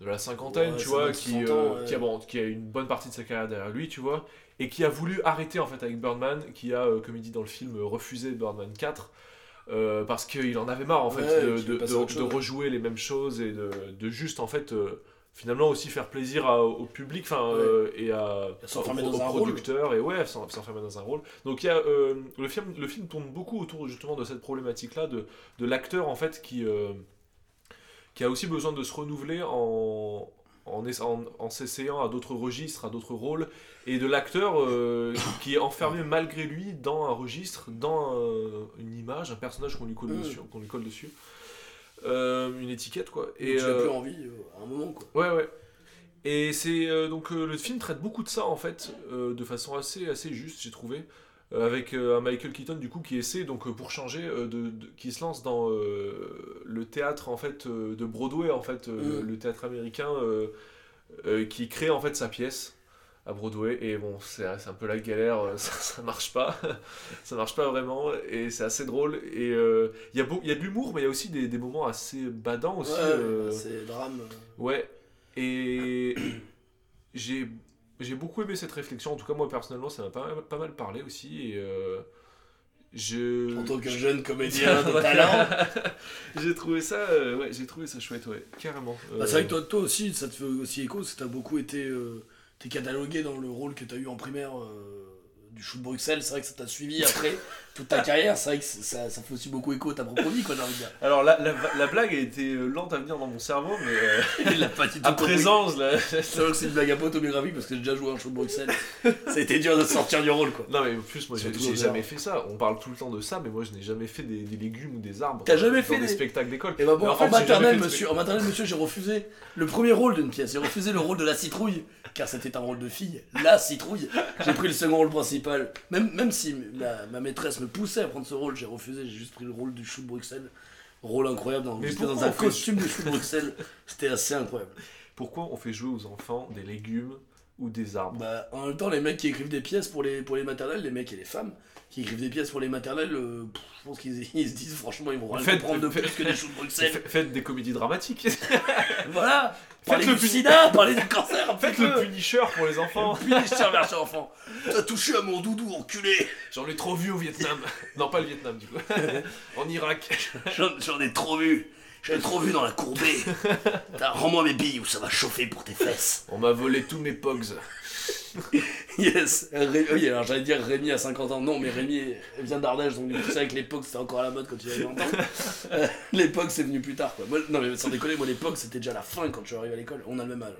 de la cinquantaine, Ouais, tu vois, 50, qui, 60 ans, ouais. qui, a, bon, qui a une bonne partie de sa carrière derrière lui, tu vois, et qui a voulu arrêter en fait avec Birdman, qui a, comme il dit dans le film, refusé Birdman 4. euh, parce qu'il en avait marre en fait Ouais, de, de- de- rejouer les mêmes choses et de, de juste en fait finalement aussi faire plaisir à- au public enfin Ouais. euh, et à S'enfermer aux- dans aux un rôle. producteurs et ouais s'en- s'enfermer dans un rôle donc il y a euh, le film le film tourne beaucoup autour justement de cette problématique là de, de l'acteur en fait qui euh, qui a aussi besoin de se renouveler en en, en, en s'essayant à d'autres registres, à d'autres rôles, et de l'acteur euh, *coughs* qui est enfermé malgré lui dans un registre, dans un- une image, un personnage qu'on lui colle Mm. dessus, qu'on lui colle dessus, une étiquette quoi. Et tu n'as euh, plus envie euh, à un moment, quoi. Ouais, ouais. Et c'est euh, donc euh, le film traite beaucoup de ça en fait, euh, de façon assez assez juste, j'ai trouvé, Euh, avec euh, un Michael Keaton du coup qui essaie donc euh, pour changer, euh, de, de- qui se lance dans euh, le théâtre en fait euh, de Broadway en fait, euh, Mm. le théâtre américain, euh, euh, qui crée en fait sa pièce à Broadway et bon c'est c'est un peu la galère, euh, *laughs* ça, ça marche pas, *laughs* ça marche pas vraiment et c'est assez drôle et euh, il y a beau- il y a de l'humour mais il y a aussi des, des moments assez badants aussi. Ouais, euh, c'est drame. euh. Ouais, et *clears throat* j'ai j'ai beaucoup aimé cette réflexion. En tout cas, moi personnellement, ça m'a pas, pas mal parlé aussi. Et euh, je. En tant que jeune comédien *laughs* de talent. j'ai trouvé ça, ouais, j'ai trouvé ça chouette, ouais, carrément. Bah, c'est vrai que toi, toi aussi, ça te fait aussi écho, que t'as beaucoup été t'es catalogué dans le rôle que t'as eu en primaire euh, du de Bruxelles. C'est vrai que ça t'a suivi après *laughs* toute ta carrière. C'est vrai que ça, ça fait aussi beaucoup écho à ta propre vie, quoi, j'ai envie de dire. *laughs* Alors, la, la, la blague a été euh, lente à venir dans mon cerveau, mais euh, *laughs* Il l'a pas du tout à présence, là. C'est vrai que c'est une blague un peu autobiographique parce que j'ai déjà joué un show de Bruxelles. ça a été dur de sortir du rôle, quoi. Non, mais en plus, moi, j'ai jamais fait ça. On parle tout le temps de ça, mais moi, je n'ai jamais fait des, des légumes ou des arbres. T'as jamais fait des des- spectacles d'école. Et bah bon, Mais en fait, en, j'ai jamais maternelle, fait de monsieur, en maternelle, monsieur, j'ai refusé le premier rôle d'une pièce. J'ai refusé le rôle de la citrouille, car c'était un rôle de fille. La citrouille. J'ai pris le second rôle principal. Même, même si ma, ma maîtresse me poussait à prendre ce rôle, j'ai refusé. J'ai juste pris le rôle du chou de Bruxelles. Rôle incroyable. Dans, j'étais un fait- costume de chou de Bruxelles. *laughs* C'était assez incroyable. Pourquoi on fait jouer aux enfants des légumes ou des arbres? Bah, en même temps, les mecs qui écrivent des pièces pour les, pour les maternelles, les mecs et les femmes qui écrivent des pièces pour les maternelles, euh, pff, je pense qu'ils *laughs* ils se disent franchement, ils vont rien Faites- comprendre de plus que des choux *laughs* de Bruxelles. Fa- Faites des comédies dramatiques. Voilà Parlez le du sida, parlez du cancer, *laughs* Faites le Punisher pour les enfants. Punisher version enfant T'as touché à mon doudou, enculé J'en ai trop vu au Vietnam. *laughs* non, pas le Vietnam, du coup. *laughs* en Irak. J'en ai trop vu J'en ai trop vu dans la courbée T'as- Rends-moi mes billes ou ça va chauffer pour tes fesses On m'a volé tous mes pogs. *laughs* Yes Ré- Oui, alors j'allais dire Rémi à 50 ans. Non, mais Rémi vient d'Ardèche, donc c'est vrai que l'époque c'était encore à la mode quand il avait 20 ans. *laughs* Euh, l'époque c'est venu plus tard quoi. Moi, non, mais sans déconner, moi l'époque c'était déjà la fin quand je suis arrivé à l'école. On a le même âge.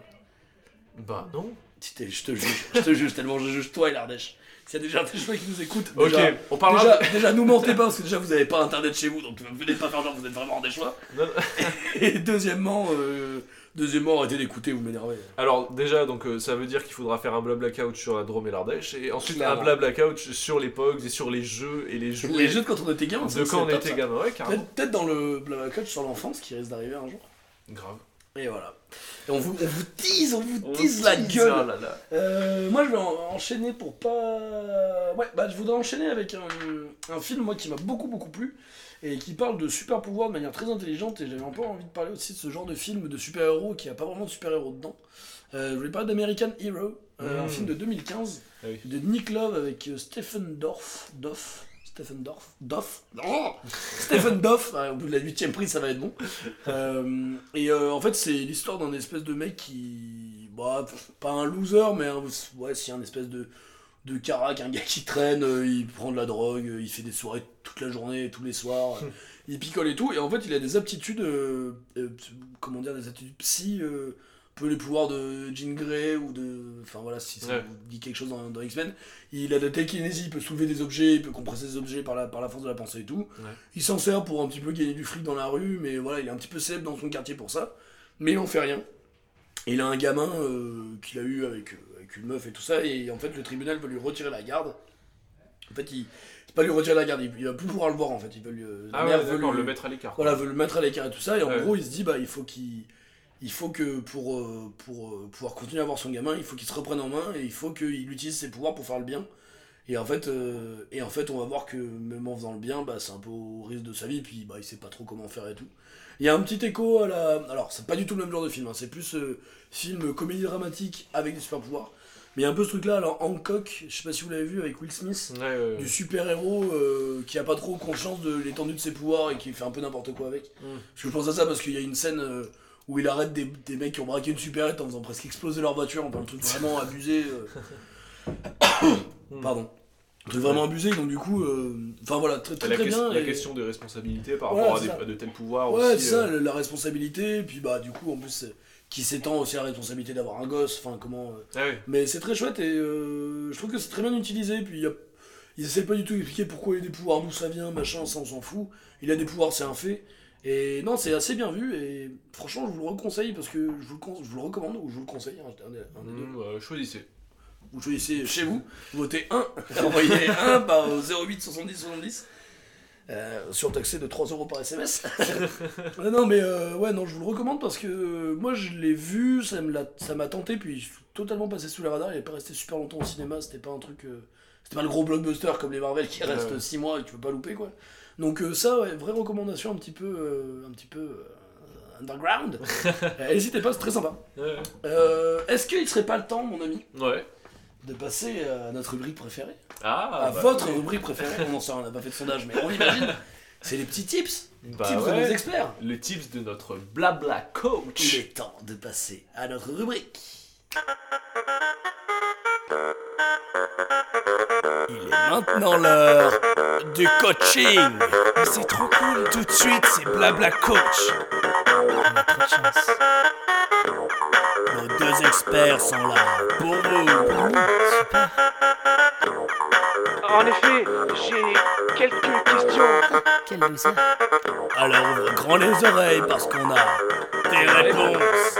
Bah non. Je te juge, je te juge tellement je juge toi et l'Ardèche. S'il y a déjà des gens qui nous écoutent, Ok, déjà, on parlera. déjà, déjà, nous mentez pas parce que déjà vous avez pas internet chez vous donc venez pas faire genre vous êtes vraiment ardéchois. Non, Et deuxièmement, euh, deuxièmement arrêtez d'écouter, vous m'énervez. Alors déjà, donc euh, ça veut dire qu'il faudra faire un blabla couch sur la Drôme et l'Ardèche, et ensuite Clairement. un blabla couch sur les pogs et sur les jeux et les jouets Les jeux de quand on était gamin, de quand on était gamin. Ouais, carrément. Peut-être dans le Blablacoach sur l'enfance qui risque d'arriver un jour. Grave. Et voilà. Et on vous, on vous tease, on vous On tease la gueule. là là. Euh, moi, je vais en- enchaîner pour pas. Ouais, bah, je voudrais enchaîner avec un, un film, moi, qui m'a beaucoup, beaucoup plu. Et qui parle de super pouvoirs de manière très intelligente. Et j'avais un peu envie de parler aussi de ce genre de film de super-héros qui a pas vraiment de super-héros dedans. Euh, je voulais parler d'American Hero, euh, un Mm. film de 2015 Ah oui. de Nick Love avec euh, Stephen Dorff. Doff Stephen Dorff Doff Oh Stephen Doff Ah, Au bout de la huitième prise, ça va être bon. Euh, et en fait, c'est l'histoire d'un espèce de mec qui. Bah, pas un loser, mais un, ouais, si, un espèce de, de carac, un gars qui traîne, euh, il prend de la drogue, euh, il fait des soirées toute la journée, tous les soirs, euh, il picole et tout. Et en fait, il a des aptitudes, comment dire, des aptitudes psy. peu les pouvoirs de Jean Grey ou de. Enfin voilà, si ça Ouais. vous dit quelque chose dans, dans X-Men. Il a de la télékinésie, il peut soulever des objets, il peut compresser des objets par la, par la force de la pensée et tout. Ouais. Il s'en sert pour un petit peu gagner du fric dans la rue, mais voilà, il est un petit peu célèbre dans son quartier pour ça. Mais il en fait rien. Et il a un gamin qu'il a eu avec, euh, avec une meuf et tout ça, et en fait le tribunal veut lui retirer la garde. En fait, il. C'est pas lui retirer la garde, il, va plus pouvoir le voir en fait. Il veut lui, Ah ouais, veut lui- le mettre à l'écart. voilà, veut le mettre à l'écart et tout ça, et en Ouais. gros, il se dit, bah, il faut qu'il. Il faut que pour, euh, pour euh, pouvoir continuer à voir son gamin, il faut qu'il se reprenne en main et il faut qu'il utilise ses pouvoirs pour faire le bien. Et en fait, euh, et en fait on va voir que même en faisant le bien, bah, c'est un peu au risque de sa vie, puis bah, il sait pas trop comment faire et tout. Il y a un petit écho à la. Alors, c'est pas du tout le même genre de film, hein, c'est plus film comédie dramatique avec des super pouvoirs. Mais il y a un peu ce truc-là, alors Hancock, je sais pas si vous l'avez vu avec Will Smith, Ouais, ouais, du ouais. super-héros euh, qui a pas trop conscience de l'étendue de ses pouvoirs et qui fait un peu n'importe quoi avec. Mm. Je pense à ça parce qu'il y a une scène euh, où il arrête des, des mecs qui ont braqué une supérette en faisant presque exploser leur voiture, enfin un truc vraiment *laughs* abusé. euh. Pardon. Un truc vraiment abusé, donc du coup, euh, enfin voilà, très très, la, très bien. la et- question des responsabilités par rapport à, c'est des- ça. à de tels pouvoirs Ouais, aussi. c'est ça, la responsabilité, et puis bah du coup en plus, euh, qui s'étend aussi à la responsabilité d'avoir un gosse, enfin comment. euh, ah mais c'est très chouette et euh, je trouve que c'est très bien utilisé. Puis il y a- ils essaient pas du tout d'expliquer pourquoi il a des pouvoirs, d'où ça vient, machin, ça on s'en fout. Il a des pouvoirs, c'est un fait. Et non, c'est assez bien vu et franchement, je vous le reconseille parce que je vous le, je vous le recommande ou je vous le conseille. un- un des- un des deux. Mmh, euh, choisissez. Vous choisissez chez vous, votez 1, *laughs* envoyez 1 par au 08 70 70. Euh, surtaxé de 3 euros par SMS. Ouais, *laughs* non, mais euh, ouais, non, je vous le recommande parce que euh, moi je l'ai vu, ça l'a- m'a tenté, puis je suis totalement passé sous les radars. Il n'est pas resté super longtemps au cinéma, c'était pas un truc. euh, c'était pas le gros blockbuster comme les Marvel qui restent 6 mois et tu peux pas louper quoi. Donc euh, ça, ouais, vraie recommandation un petit peu. euh, un petit peu. euh, underground. *laughs* Euh, N'hésitez pas, c'est très sympa. Euh, Est-ce qu'il serait pas le temps, mon ami, Ouais. De passer à notre rubrique préférée Ah, À bah, votre oui. rubrique préférée On en sait, on n'a pas fait de sondage, mais on *laughs* imagine. C'est les petits tips. Bah tips de nos experts. Les tips de notre blabla coach. Il est temps de passer à notre rubrique. Il est maintenant l'heure du coaching. C'est trop cool, tout de suite, c'est blabla coach. On a trop de chance. Nos deux experts sont là pour vous. En effet, j'ai quelques questions. Quel dossier Alors ouvrez grand les oreilles parce qu'on a des réponses.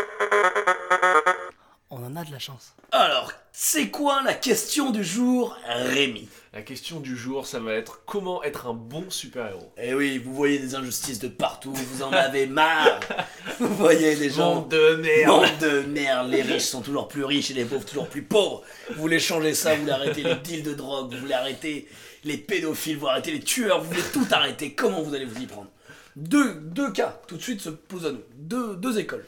On en a de la chance. Alors, c'est quoi la question du jour, Rémi? La question du jour, ça va être comment être un bon super-héros. Eh oui, vous voyez des injustices de partout, vous en avez marre. *laughs* Vous voyez des gens Monde de merde. Bande de merde, les riches sont toujours plus riches et les pauvres toujours plus pauvres. Vous voulez changer ça, vous voulez arrêter les deals de drogue, vous voulez arrêter les pédophiles, vous voulez arrêter les tueurs, vous voulez tout arrêter. Comment vous allez vous y prendre? Deux, deux cas tout de suite se posent à nous. Deux, deux écoles.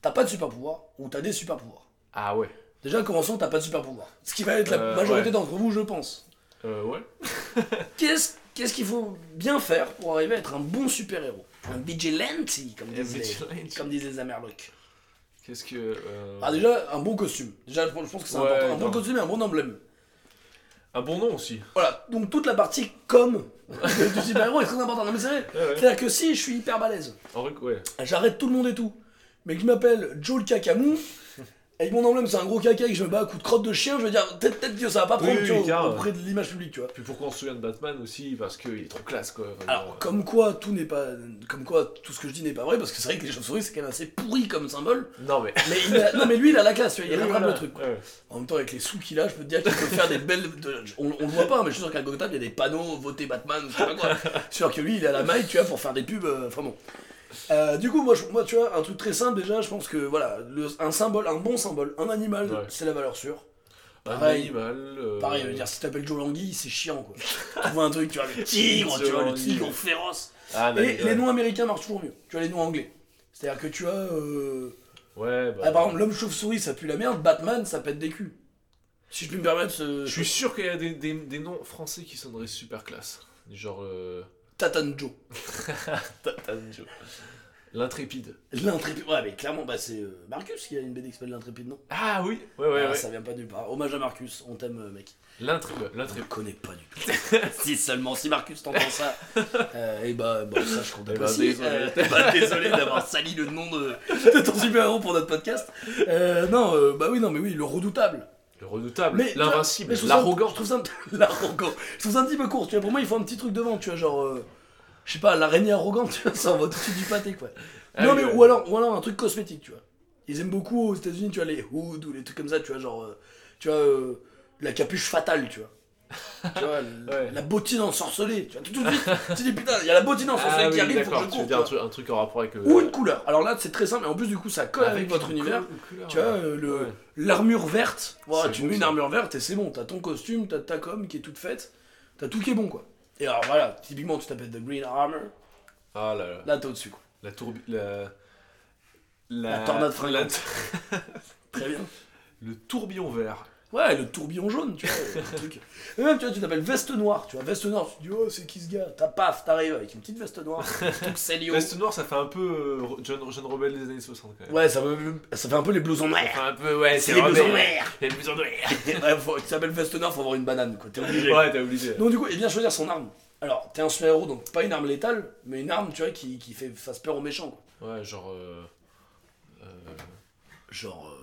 T'as pas de super pouvoir ou t'as des super pouvoirs. Ah ouais. Déjà, commençons, t'as pas de super pouvoir. Ce qui va être la Euh, majorité ouais. d'entre vous, je pense. Euh, ouais. *laughs* Qu'est-ce qu'est-ce qu'il faut bien faire pour arriver à être un bon super-héros? Un vigilante, comme disent, les, vigilante. comme disent les Amerlocs. Qu'est-ce que. euh, Ah déjà, un bon costume. Déjà, je pense que c'est Ouais, important. Un bon non. costume et un bon emblème. Un bon nom aussi. Voilà, donc toute la partie com *laughs* du super-héros est très importante. Non mais c'est vrai. Ouais, ouais. C'est-à-dire que si je suis hyper balèze, En vrai, ouais. j'arrête tout le monde et tout, mais que je m'appelle Joe le que mon emblème c'est un gros caca et que je me bats à coups de crotte de chien, je veux dire, peut-être que ça va pas prendre Oui, auprès de l'image publique, tu vois. Puis pourquoi on se souvient de Batman aussi Parce qu'il est trop classe quoi. Alors, comme quoi tout n'est pas. Comme quoi tout ce que je dis n'est pas vrai, parce que c'est vrai que les chauves-souris c'est quand même assez pourri comme symbole. Non mais. Mais, il a- non, mais lui il a la classe, tu vois, il rattrape le truc. Ouais. En même temps, avec les sous qu'il a, je peux te dire qu'il peut faire des belles. On, on le voit pas, mais je suis sûr qu'à Gotham, il y a des panneaux voter Batman, je sais pas quoi. Je suis sûr que lui, il a la maille, tu vois, pour faire des pubs. euh, Enfin bon. Euh, du coup, moi, je- moi, tu vois, un truc très simple déjà, je pense que voilà, le- un symbole, un bon symbole, un animal, Ouais. c'est la valeur sûre. Un Pareil. animal. euh, Pareil, je veux dire, si t'appelles Joe Langui, c'est chiant quoi. tu vois un truc, tu vois, le *laughs* tigre, tu vois, le tigre féroce. Ah, Et les noms américains marchent toujours mieux, tu vois, les noms anglais. C'est-à-dire que tu as. euh, Ouais, bah. ah, par exemple, l'homme chauve-souris, ça pue la merde, Batman, ça pète des culs. Si je puis me permettre, ce... Je suis sûr qu'il y a des, des, des noms français qui sonneraient super classe. Genre. Euh... Tatan Joe. *laughs* Tatanjo. L'intrépide. L'intrépide. Ouais, mais clairement, bah, c'est euh, Marcus qui a une BD qui s'appelle L'intrépide, non? Ah oui, ouais, ouais, Ah, ouais. Ça vient pas nulle part. Hommage à Marcus, on t'aime, euh, mec. L'intré- Je L'intrépide. connais pas du tout. *laughs* si seulement, si Marcus t'entend ça, euh, et bah, bon, ça je compte Eh pas. ben, désolé. euh, bah, désolé d'avoir sali le nom de, de ton super-héros pour notre podcast. Non, bah oui, non, mais oui, le redoutable. Le redoutable. L'invincible. mais je trouve ça- L'arrogant. Je trouve ça un p- *laughs* l'arrogant. Je trouve ça un petit peu court, tu vois. Pour moi, il faut un petit truc devant, tu vois, genre. euh, je sais pas, l'araignée arrogante, *laughs* tu vois, ça envoie tout de suite du pâté, quoi. Ah non, oui, mais ouais. ou alors, ou alors un truc cosmétique, tu vois. Ils aiment beaucoup aux États-Unis, tu vois, les hoods ou les trucs comme ça, tu vois, genre. euh, tu vois, euh, la capuche fatale, tu vois. *laughs* Tu vois, Ouais. la bottine ensorcelée, tu vois, tout, de suite, tu dis putain, il y a la bottine ensorcelée Ah qui oui, arrive, faut que je Tu cours. veux dire un tu vois. truc, un truc en rapport avec. euh, Ou une couleur. Alors là, c'est très simple, et en plus, du coup, ça colle avec, votre univers. couleur- Tu vois, ouais. euh, le, l'armure verte, voilà, tu mets une armure verte et c'est bon, t'as ton costume, t'as ta com qui est toute faite, t'as tout qui est bon quoi. Et alors voilà, typiquement tu t'appelles The Green Armor, Ah là là. là t'es au-dessus quoi. La tourbi... La... La tornade fringante. la- *laughs* Très bien. Le tourbillon vert. Ouais, le tourbillon jaune, tu vois. le *laughs* truc. Et même tu vois, tu t'appelles veste noire, tu vois, veste noire, tu te dis oh c'est qui ce gars? T'as paf, t'arrives avec une petite veste noire, *laughs* truc Célio. Veste noire, ça fait un peu euh, jeune, jeune rebelle des années 60 quand même. Ouais, ça, veut- ça fait un peu les blousons noirs. Fait un peu, ouais, C'est les blousons noirs. Les blousons noirs. ouais, faut, tu t'appelles veste noire, faut avoir une banane quoi, t'es obligé. Ouais, t'as obligé. Donc du coup, il vient choisir son arme. Alors, t'es un super-héros, donc pas une arme létale, mais une arme, tu vois, qui, qui fait fasse peur aux méchants, quoi. Ouais, genre. Euh... euh, Genre...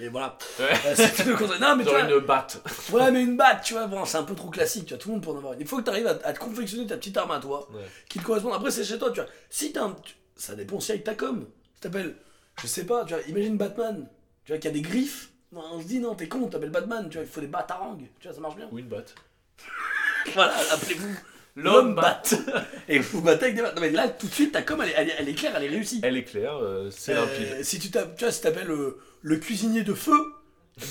Mais voilà. Ouais. Euh, c'est le. Non, mais tu Genre une batte. ouais, mais une batte, tu vois, bon, c'est un peu trop classique, tu vois, tout le monde peut en avoir une. Il faut que t'arrives à, à te confectionner ta petite arme à toi, Ouais. qui te correspond. Après, c'est chez toi, tu vois. Si t'as un... tu- Ça dépend aussi avec ta com. Ça t'appelle... Je sais pas, tu vois, imagine Batman, tu vois, qui a des griffes. Non, on se dit, non, t'es con, t'appelles Batman, tu vois, il faut des batarangs, tu vois, ça marche bien. Ou une batte. *laughs* Voilà, appelez-vous l'homme bat. *laughs* Et vous battez avec des battes. Non, mais là, tout de suite, ta com, elle est, elle est- elle est claire, elle est réussie. Elle est claire, euh, c'est Euh, limpide. si tu t'appelles, tu vois, si t'appelles euh, le cuisinier de feu,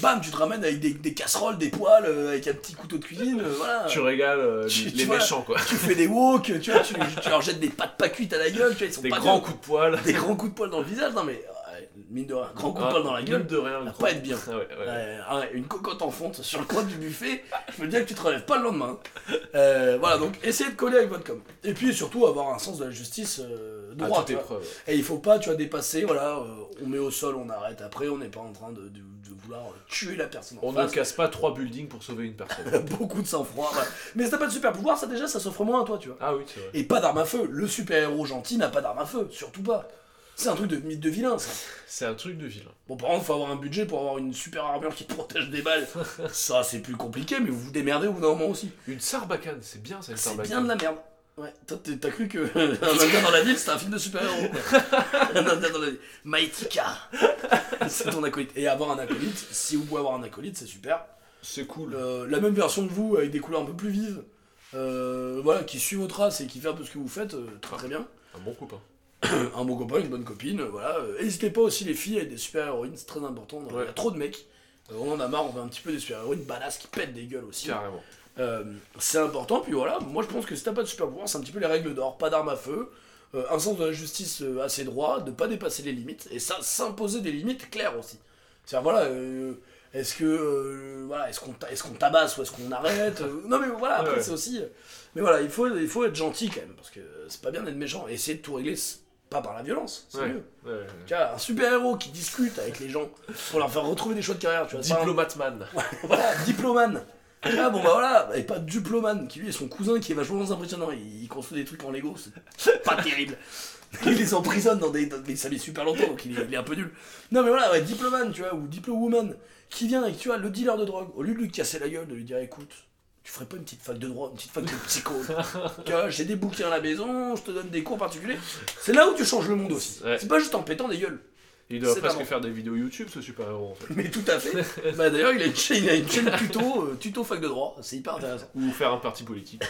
bam, tu te ramènes avec des, des casseroles, des poêles, euh, avec un petit couteau de cuisine, voilà. Tu régales tu- les tu vois, méchants quoi. Tu fais des wok, tu vois, tu, tu leur jettes des pâtes pas cuites à la gueule, tu vois, ils sont Des pas grands coups de poil. des grands coups de poil dans le visage, non mais mine de rien, grand coup de Ah, dans la gueule. de rien. va pas être bien. Ah ouais, ouais. Ouais, ouais, une cocotte en fonte sur le coin du buffet, je me dis que tu te relèves pas le lendemain. Euh, voilà, donc essayez de coller avec votre com. Et puis surtout avoir un sens de la justice euh, droit. Et il faut pas, tu vois, dépasser, voilà, euh, on met au sol, on arrête. Après, on n'est pas en train de, de- de vouloir euh, tuer la personne en On ne casse pas trois buildings pour sauver une personne. *laughs* Beaucoup de sang-froid. Mais si t'as pas de super pouvoir, ça déjà, ça s'offre moins à toi, tu vois. ah oui, c'est vrai. Et pas d'arme à feu. Le super-héros gentil n'a pas d'arme à feu, surtout pas. C'est un truc de mythe de vilain, ça. C'est un truc de vilain. Bon, par contre, faut avoir un budget pour avoir une super armure qui protège des balles. *laughs* ça, c'est plus compliqué, mais vous vous démerdez au bout d'un moment aussi. Une sarbacane, c'est bien ça, une C'est sarbacane. bien de la merde. Ouais, toi, t'es- t'as cru que *laughs* un indien dans la ville, c'était un film de super-héros. quoi. *laughs* un indien dans la ville. Maïtika. c'est ton acolyte. Et avoir un acolyte, si vous pouvez avoir un acolyte, c'est super. C'est cool. Euh, la même version de vous, avec des couleurs un peu plus vives. euh, voilà, qui suit vos traces et qui fait un peu ce que vous faites, euh, très très bien. Un bon copain. *coughs* un bon copain, une bonne copine, euh, voilà. Euh, N'hésitez pas aussi les filles avec des super-héroïnes, c'est très important. Il y a trop de mecs. Euh, on en a marre, on veut un petit peu des super-héroïnes badass qui pètent des gueules aussi. Carrément. Euh, c'est important, puis voilà, moi je pense que si t'as pas de super pouvoir, c'est un petit peu les règles d'or, pas d'armes à feu, euh, un sens de la justice euh, assez droit, de pas dépasser les limites, et ça, s'imposer des limites claires aussi. C'est-à-dire, voilà, est-ce que, voilà, est-ce qu'on est-ce qu'on tabasse ou est-ce qu'on arrête Non mais voilà, après Ouais, ouais. c'est aussi... mais voilà, il faut, il faut être gentil quand même, parce que c'est pas bien d'être méchant, et essayer de tout régler, pas par la violence, c'est Ouais. mieux. Ouais, ouais. Tu vois, un super-héros qui discute avec les gens pour leur faire retrouver des choix de carrière, tu vois. pas un- Diplomatman. *laughs* voilà, diplomane. Ah bon bah voilà, et pas diplomane, qui lui est son cousin qui est vachement impressionnant, il, construit des trucs en Lego, c'est pas terrible. *laughs* Il les emprisonne dans des... dans- mais ça met super longtemps, donc il est, il est un peu nul. Non mais voilà, ouais, diplomane, tu vois, ou diplowoman, qui vient avec, tu vois, le dealer de drogue, au lieu de lui casser la gueule, de lui dire, écoute, tu ferais pas une petite fac de droit, une petite fac de psycho *laughs* j'ai des bouquins à la maison, je te donne des cours particuliers. C'est là où tu changes le monde aussi. Ouais. C'est pas juste en pétant des gueules. Il doit presque faire des vidéos YouTube, ce super-héros en fait. Mais tout à fait. bah d'ailleurs, il a une chaîne, il a une chaîne tuto, euh, tuto fac de droit, c'est hyper intéressant. Ou faire un parti politique.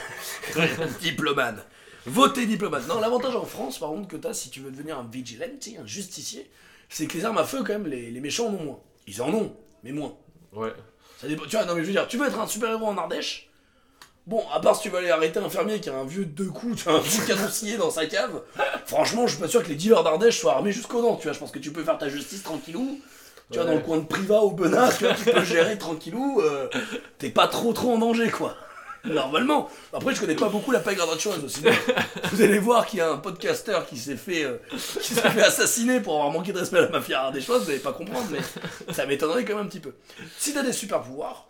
*laughs* diplomane. Votez diplomate. Non, l'avantage en France, par contre, que t'as si tu veux devenir un vigilante, un justicier, c'est que les armes à feu, quand même, les, les méchants en ont moins. Ils en ont, mais moins. Ouais. Ça dépend. Tu vois, non mais je veux dire, tu veux être un super-héros en Ardèche Bon, à part si tu veux aller arrêter un fermier qui a un vieux deux coups, tu as un vieux canoncier dans sa cave, franchement, je suis pas sûr que les dealers d'Ardèche soient armés jusqu'aux dents, tu vois. Je pense que tu peux faire ta justice tranquillou. Tu vois, Ouais. dans le coin de Priva ou Benat, tu vois, tu peux gérer tranquillou. euh, T'es pas trop trop en danger, quoi. Normalement. Après, je connais pas beaucoup la de choses aussi. Vous allez voir qu'il y a un podcasteur qui s'est fait, euh, qui s'est fait assassiner pour avoir manqué de respect à la mafia des choses. Vous allez pas comprendre, mais ça m'étonnerait quand même un petit peu. Si t'as des super pouvoirs,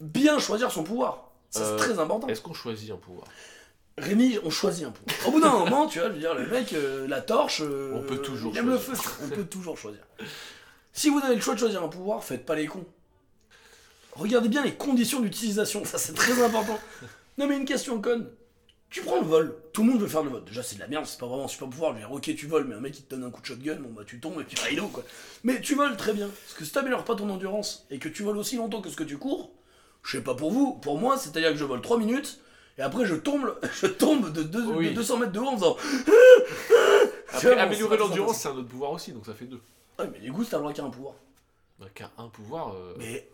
bien choisir son pouvoir. Ça, c'est Euh, très important. Est-ce qu'on choisit un pouvoir? Rémi, on choisit un pouvoir. Au bout d'un moment, tu vois, je veux dire, le mec, euh, la torche. euh, On peut toujours il aime le choisir. feu. On peut toujours choisir. Si vous avez le choix de choisir un pouvoir, faites pas les cons. Regardez bien les conditions d'utilisation, ça c'est très important. Non mais une question conne. Tu prends le vol, tout le monde veut faire le vol. Déjà c'est de la merde, c'est pas vraiment un super pouvoir. Je veux dire, ok tu voles, mais un mec qui te donne un coup de shotgun, bon bah tu tombes et puis rideau quoi. Mais tu voles très bien, parce que si t'améliores pas ton endurance et que tu voles aussi longtemps que ce que tu cours, je sais pas pour vous, pour moi c'est-à-dire que je vole 3 minutes et après je tombe, *laughs* je tombe de, deux- Oui. de 200 mètres de haut en faisant. Après, améliorer c'est l'endurance, c'est un autre pouvoir aussi, donc ça fait deux. Ouais mais les goûts t'as le droit a un pouvoir. Bah, qu'un un pouvoir. euh, Mais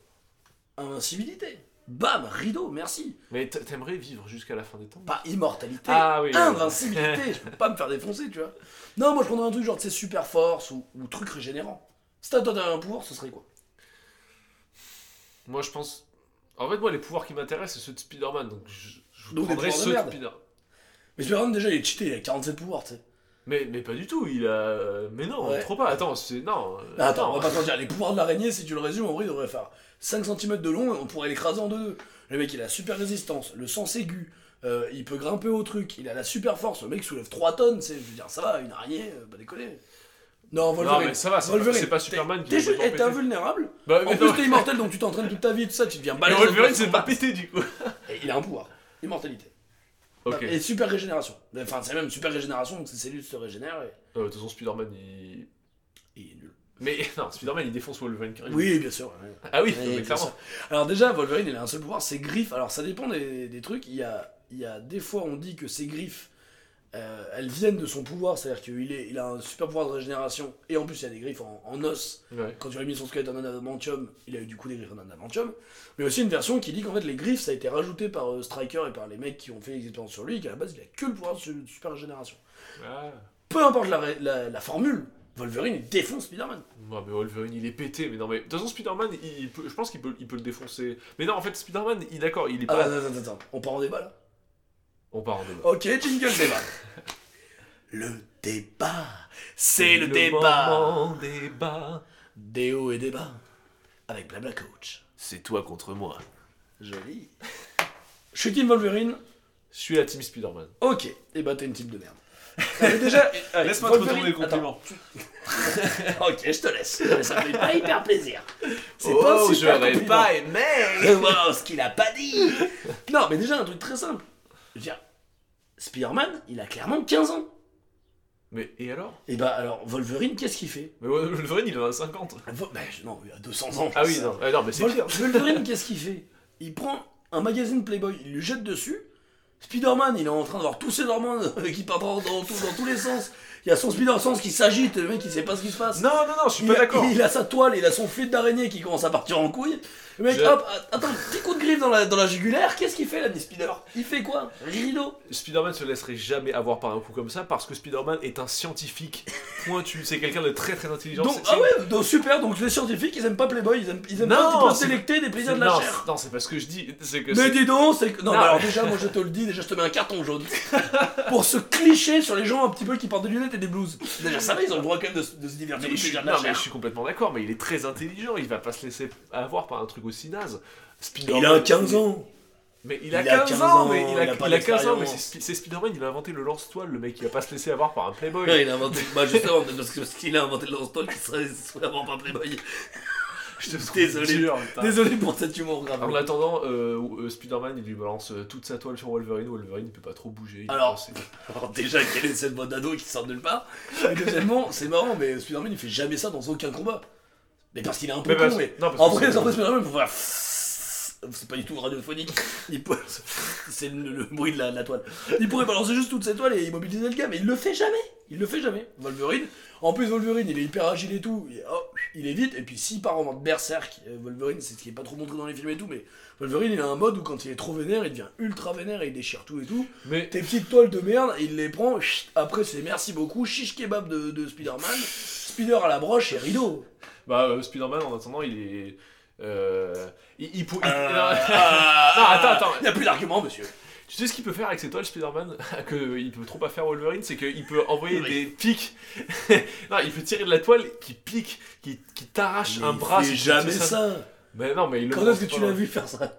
invincibilité. Bam, rideau, merci. Mais t'a- t'aimerais vivre jusqu'à la fin des temps? Pas immortalité. Ah oui. Invincibilité, *laughs* je peux pas me faire défoncer, tu vois. Non, moi je prendrais un truc genre, tu sais, super force ou, ou truc régénérant. Si t'as toi un pouvoir, ce serait quoi? Moi, je pense. En fait, moi, les pouvoirs qui m'intéressent, c'est ceux de Spider-Man. Donc, je, je Donc, prendrais de ceux de merde. Spider. Mais Spider-Man, déjà, il est cheaté, il a 47 pouvoirs, tu sais. Mais, mais pas du tout, il a. Mais non, Ouais. trop pas. Attends, c'est. Non. euh, Ah, attends, on va pas se mentir, les pouvoirs de l'araignée, si tu le résumes, en vrai, il devrait faire 5 cm de long et on pourrait l'écraser en deux. Le mec, il a la super résistance, le sens aigu, euh, il peut grimper au truc, il a la super force, le mec soulève 3 tonnes, c'est, je veux dire, ça va, une araignée, euh, pas déconner. Non, Wolverine. Non, mais ça va, c'est pas, c'est pas t'es- Superman qui eh, t'es invulnérable. Bah, En plus, t'es immortel, donc tu t'entraînes toute ta vie, tout ça, tu deviens Mais balèze. Wolverine, c'est pas pété du coup. Et il a un pouvoir. Immortalité. Ok. Et super régénération. Enfin, c'est même super régénération, donc ses cellules se régénèrent et, Euh, De toute façon, Spider-Man, il. il est nul. Mais *laughs* non, Spider-Man, il défonce Wolverine carrément. Oui, bien sûr. ouais. Ah oui, clairement. sûr. Alors déjà, Wolverine, il a un seul pouvoir, c'est griffes. Alors ça dépend des, des trucs. Il y, a, il y a des fois, on dit que ses griffes, euh, elles viennent de son pouvoir, c'est-à-dire qu'il est, il a un super pouvoir de régénération, et en plus il a des griffes en, en os. Ouais. Quand tu as mis son squelette en adamantium, il a eu du coup des griffes en adamantium. Mais aussi une version qui dit qu'en fait les griffes, ça a été rajouté par euh, Striker et par les mecs qui ont fait les expériences sur lui, et qu'à la base il a que le pouvoir de su- super régénération. Ah. Peu importe la, ré- la, la formule, Wolverine il défonce Spider-Man. Non, mais Wolverine, il est pété. Mais non, mais de toute façon, Spider-Man, il peut, je pense qu'il peut, il peut le défoncer. Mais non, en fait, Spider-Man, il d'accord, il est Ah, pas. attends, attends, attends, on part en débat là On part en débat. Ok, jingle débat. *laughs* Le débat, c'est le, débat. moment débat. Des hauts et des bas. Avec Blabla Coach. C'est toi contre moi. Joli. *laughs* Je suis Team Wolverine. Je suis la team Spider-Man. Ok, et bah t'es une type de merde. Mais déjà, *laughs* allez, Laisse-moi te retourner le compliment. Attends. ok, je te laisse. Mais ça me fait pas hyper plaisir. C'est Oh, pas un super j'aurais compliment. pas aimé. Wow, ce qu'il a pas dit Non, mais déjà un truc très simple. Je veux dire, Spider-Man, il a clairement 15 ans. Mais et alors? Et bah alors, Wolverine, qu'est-ce qu'il fait? Mais Wolverine, il en a 50. Vo- bah, je- Non, il a 200 ans. Ah oui, non, ah, non mais c'est Vol-. Wolverine, qu'est-ce qu'il fait? Il prend un magazine Playboy, il lui jette dessus. Spider-Man, il est en train d'avoir tous ses hormones *laughs* qui partent dans, dans tous- dans tous les sens. Il y a son Spider-Sense qui s'agite, le mec il sait pas ce qui se passe. Non, non, non, je suis il, pas d'accord. il a sa toile, il a son fluide d'araignée qui commence à partir en couille. Le mec, Je- hop, attends, petit coup de griffe dans la, dans la jugulaire, qu'est-ce qu'il fait là, des Spider Il fait quoi? Rideau Spider-Man se laisserait jamais avoir par un coup comme ça parce que Spider-Man est un scientifique *laughs* pointu. C'est quelqu'un de très très intelligent. donc, Ah ouais, donc super, donc les scientifiques ils aiment pas Playboy, ils aiment, ils aiment Non, pas un petit peu c'est- sélecter des plaisirs de la non, chair. non, c'est pas ce que je dis. Que Mais dis donc, c'est que. Non, Non, mais alors déjà, moi je te le dis, déjà je te mets un carton jaune. *laughs* pour ce cliché sur les gens un petit peu qui portent des lunettes et des blouses. Déjà, ça va, ils ont le droit quand même de, se- de se divertir Mais je, suis, plaisirs de la non, mais chair. je suis complètement d'accord, mais il est très intelligent, il va pas se laisser avoir par un truc aussi naze. Spider-Man, Il a 15 ans. Mais il a, Il a 15, 15 ans, ans, mais il a, il a pas il a 15 ans, mais d'expérience. c'est Spi- c'est Spider-Man, il a inventé le lance-toile, le mec, il va pas se laisser avoir par un Playboy. Ouais, il a inventé. Bah, justement, parce que- parce qu'il a inventé le lance-toile qui serait serait vraiment pas Playboy. Je Désolé. dur. Désolé pour cet humour grave. En attendant, euh, euh, Spider-Man, il lui balance euh, toute sa toile sur Wolverine. Wolverine, il peut pas trop bouger. Alors. *laughs* Alors, déjà, quelle est cette bonne ado qui sort de nulle part *laughs* Et deuxièmement, c'est marrant, mais Spider-Man il fait jamais ça dans aucun combat. Mais parce qu'il est un peu Mais con, parce- mais. non, parce vrai, en vrai, Spider-Man, il faut faire. C'est pas du tout radiophonique. *laughs* C'est le, le bruit de la, toile. Il pourrait balancer juste toute cette toile et immobiliser le gars, mais il le fait jamais. Il le fait jamais. Wolverine. En plus, Wolverine, il est hyper agile et tout. Il, oh, il est vite. Et puis, s'il part en mode berserk, euh, Wolverine, c'est ce qui est pas trop montré dans les films et tout, mais Wolverine, il a un mode où quand il est trop vénère, il devient ultra vénère et il déchire tout et tout. Mais Tes petites toiles de merde, il les prend. Après, c'est merci beaucoup. Chiche kebab de, de Spider-Man. Spider à la broche et rideau. bah, euh, Spider-Man, en attendant, il est. Euh, il, il pour- il- Euh, *laughs* non, attends, attends. Il n'y a plus d'argument, monsieur. Tu sais ce qu'il peut faire avec ses toiles Spider-Man *laughs* qu'il peut trop pas faire Wolverine, c'est qu'il peut envoyer Oui. des pics. *laughs* non, il peut tirer de la toile qui pique, qui, qui t'arrache Mais un il bras. tu jamais ça. Mais non, mais il le Quand est-ce que tu l'as vu faire ça?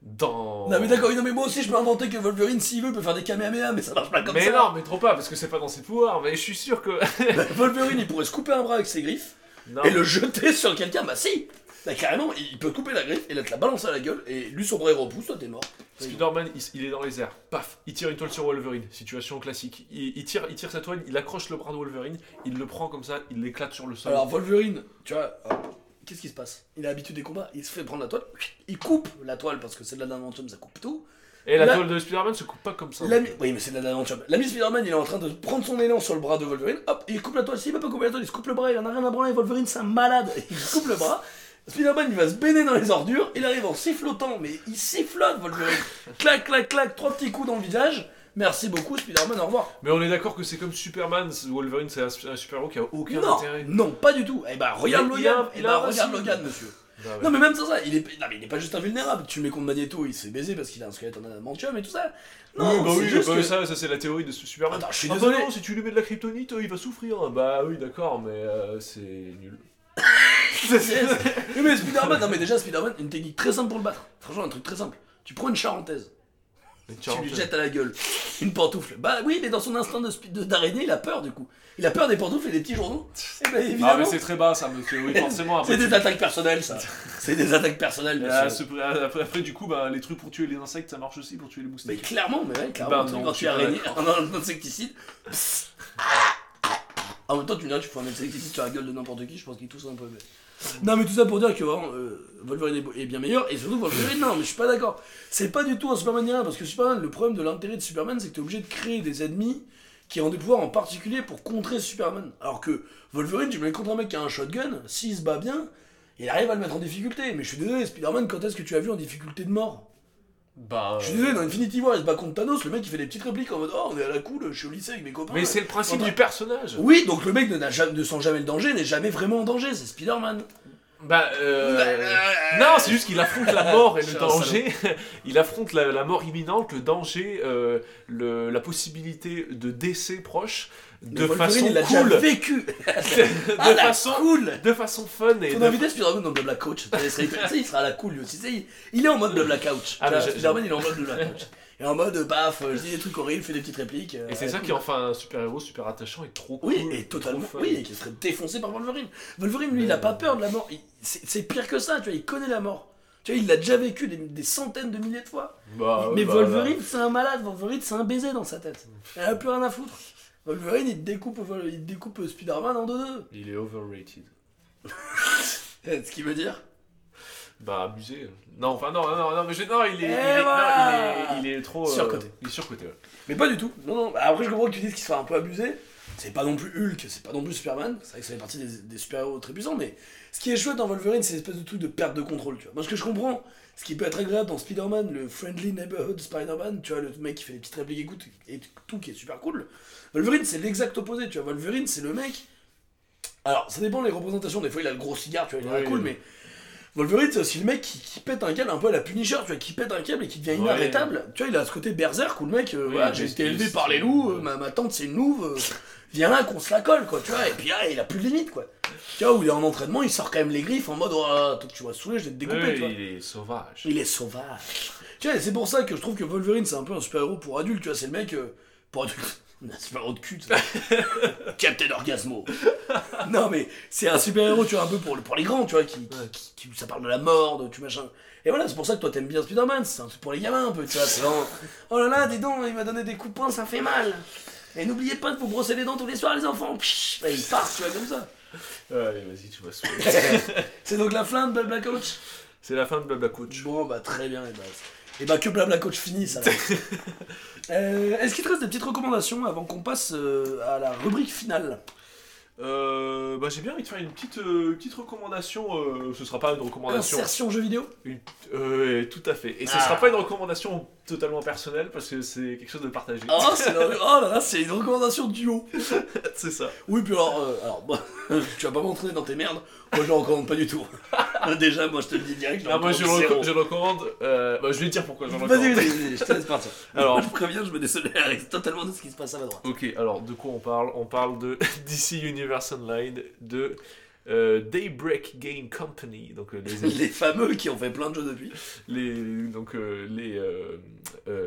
Dans. Non mais d'accord, non mais moi aussi je peux inventer que Wolverine s'il veut peut faire des Kamehameha mais ça marche pas comme mais ça. non, mais trop pas, parce que c'est pas dans ses pouvoirs. Mais je suis sûr que. Bah, Wolverine il pourrait se couper un bras avec ses griffes non. et le jeter sur quelqu'un, bah si Bah carrément, il peut couper la griffe et la te la balancer à la gueule et lui son bras il repousse, toi t'es mort. Spider-Man, il, il est dans les airs. Paf, il tire une toile sur Wolverine. Situation classique. Il, il tire, il tire sa toile, il accroche le bras de Wolverine, il le prend comme ça, il l'éclate sur le sol. Alors Wolverine, tu vois, euh, qu'est-ce qui se passe? Il a l'habitude des combats, il se fait prendre la toile, il coupe la toile parce que c'est de la dimension, ça coupe tout. Et la toile de Spider-Man se coupe pas comme ça. L'ami- Oui mais c'est de la dimension. L'ami Spider-Man il est en train de prendre son élan sur le bras de Wolverine, hop, il coupe la toile, s'il va pas couper la toile, il se coupe le bras, il en a rien à branler, Wolverine c'est un malade, *laughs* il coupe le bras. Spider-Man il va se baigner dans les ordures, il arrive en sifflotant, mais il sifflote Wolverine. *laughs* clac, clac, clac, trois petits coups dans le visage. Merci beaucoup Spider-Man, au revoir. Mais on est d'accord que c'est comme Superman, Wolverine c'est un, un super-héros qui a aucun non, intérêt. non, pas du tout. Eh ben regarde Il- il a- Logan, il eh a ben, un regarde. Logan monsieur. Bah ouais. Non mais même sans ça, il est, non, mais il est pas juste invulnérable. Tu mets contre Magneto, il se fait baiser parce qu'il a un squelette en adamantium et tout ça. Non, oui, bah c'est oui, juste bah que- ça, ça c'est la théorie de ce Superman. Attends, je suis Ah bah désolé. non, si tu lui mets de la kryptonite, il va souffrir. Bah oui, d'accord, mais euh, c'est nul. Yes. Oui, mais Spider-Man, non mais déjà Spider-Man, une technique très simple pour le battre. Franchement, un truc très simple. Tu prends une charentaise, Une tu lui jettes à la gueule une pantoufle. Bah oui, mais dans son instinct de d'araignée, il a peur du coup. Il a peur des pantoufles et des petits journaux. Et ben Ah, évidemment, mais c'est très bas ça, monsieur. Oui, forcément. Après, c'est des attaques personnelles ça. C'est des attaques personnelles, monsieur. ce- après, après, du coup, bah, les trucs pour tuer les insectes, ça marche aussi pour tuer les Mais moustiques. clairement, mais ouais, clairement, Bah non, quand tu es araignée, *laughs* un insecticide. psst. En même temps, tu me diras, tu fous un insecticide sur la gueule de n'importe qui, je pense qu'il tousse un peu. Non, mais tout ça pour dire que vraiment, euh, Wolverine est bien meilleur, et surtout Wolverine, non, mais je suis pas d'accord. C'est pas du tout un Superman rien, parce que Superman, le problème de l'intérêt de Superman, c'est que t'es obligé de créer des ennemis qui ont des pouvoirs en particulier pour contrer Superman. Alors que Wolverine, tu mets contre un mec qui a un shotgun, s'il se bat bien, il arrive à le mettre en difficulté. Mais je suis désolé, Spider-Man, quand est-ce que tu as vu en difficulté de mort? Bah. je suis désolé, dans Infinity War, il se bat contre Thanos, le mec il fait des petites répliques en mode Oh, on est à la cool, je suis au lycée avec mes copains. Mais c'est le principe du personnage. Oui, donc le mec ne, n'a jamais- ne sent jamais le danger, n'est jamais vraiment en danger, c'est Spider-Man. Bah, euh... Non, c'est juste qu'il affronte la mort et le *laughs* danger. *laughs* Il affronte la, la mort imminente, le danger, euh, le, la possibilité de décès proche, de façon il l'a déjà cool. vécu. *laughs* de, *laughs* la façon, cool de façon fun et de- inviter Spider-Man dans Blabla Coach. Il sera à la cool lui aussi. Il- est en mode Blabla Couch. Ah, Spider-man, il est en mode Blabla Couch. Est en mode paf, je dis des trucs horribles, fais des petites répliques. euh, Et c'est ça qui en fait un super-héros super attachant et trop cool. Oui, et totalement. Oui, et qui serait défoncé par Wolverine. Wolverine, lui, il a pas peur de la mort. C'est pire que ça, tu vois, il connaît la mort. Tu vois, il l'a déjà vécu des, des centaines de milliers de fois. Bah, mais bah, Wolverine, c'est un malade. Wolverine, c'est un baiser dans sa tête. Il a plus rien à foutre. Wolverine, il découpe, il découpe Spider-Man en deux-deux. Il est overrated. *laughs* Ce qui veut dire Bah, abusé. Non, enfin, non, non, non, mais je... non, il est, il Et est, voilà non, il est, il est trop. euh, Surcoté. Il est surcoté, ouais. Mais pas du tout. Non, non. Bah, Après, je comprends que tu dises qu'il soit un peu abusé. C'est pas non plus Hulk, c'est pas non plus Superman. C'est vrai que ça fait partie des, des super-héros très puissants, mais ce qui est chouette dans Wolverine, c'est l'espèce de truc de perte de contrôle, tu vois. Moi, ce que je comprends, ce qui peut être agréable dans Spider-Man, le Friendly Neighborhood Spider-Man, tu vois, le mec qui fait des petites répliques écoute et tout qui est super cool. Wolverine, c'est l'exact opposé, tu vois. Wolverine, c'est le mec. Alors, ça dépend des représentations. Des fois, il a le gros cigare, tu vois, il est cool, oui. mais. Wolverine, c'est aussi le mec qui, qui pète un câble un peu à la Punisher, tu vois, qui pète un câble et qui devient Ouais. inarrêtable. Tu vois, il a ce côté berserk où le mec, euh, Oui, voilà, j'ai été élevé par les loups, euh, ma, ma tante c'est une louve, euh, viens là qu'on se la colle, quoi, tu vois, et puis là, il a plus de limite, quoi. Tu vois, où il est en entraînement, il sort quand même les griffes en mode, oh, toi, tu vas saouler, je vais te découper, tu vois. il est sauvage. Il est sauvage. Tu vois, c'est pour ça que je trouve que Wolverine, c'est un peu un super-héros pour adultes, tu vois, c'est le mec, euh, pour adultes. *laughs* Un super-héros de cul. Captain Orgasmo. non, mais c'est un super-héros, tu vois, un peu pour, pour les grands, tu vois, qui, qui, qui- ça parle de la mort, de tu machin. Et voilà, c'est pour ça que toi t'aimes bien Spider-Man, c'est un truc pour les gamins un peu, tu vois. C'est vraiment, oh là là, dis donc, il m'a donné des coups de poing, ça fait mal. Et n'oubliez pas de vous brosser les dents tous les soirs, les enfants. Psh, et il part, tu vois, comme ça. Allez, vas-y, tu vas *laughs* c'est donc la fin de Blabla Coach C'est la fin de Blabla Coach. Bon, bah très bien, et bah, et bah que Blabla Coach finisse. *laughs* Euh, Est-ce qu'il te reste des petites recommandations avant qu'on passe euh, à la rubrique finale? Euh, bah, j'ai bien envie de faire une petite, euh, petite recommandation. euh, ce sera pas une recommandation. Insertion jeu vidéo? Une- euh, tout à fait. Et ce Ah. sera pas une recommandation totalement personnelle parce que c'est quelque chose de partagé. Oh, c'est la- oh là là, c'est une recommandation duo *laughs* c'est ça. Oui, puis alors, euh, alors *laughs* tu vas pas m'entraîner dans tes merdes, moi je le recommande pas du tout. *laughs* Déjà, moi je te le dis direct. Ah, moi je le, je recommande. euh, bah, je vais te dire pourquoi je le recommande. vas-y, vas-y, je te laisse partir. Alors. je préviens, je me désolidarise totalement de ce qui se passe à ma droite. Ok, alors de quoi on parle? On parle de DC Universe Online, de euh, Daybreak Game Company, donc euh, les, *laughs* Les fameux qui ont fait plein de jeux depuis. les, donc, euh, les,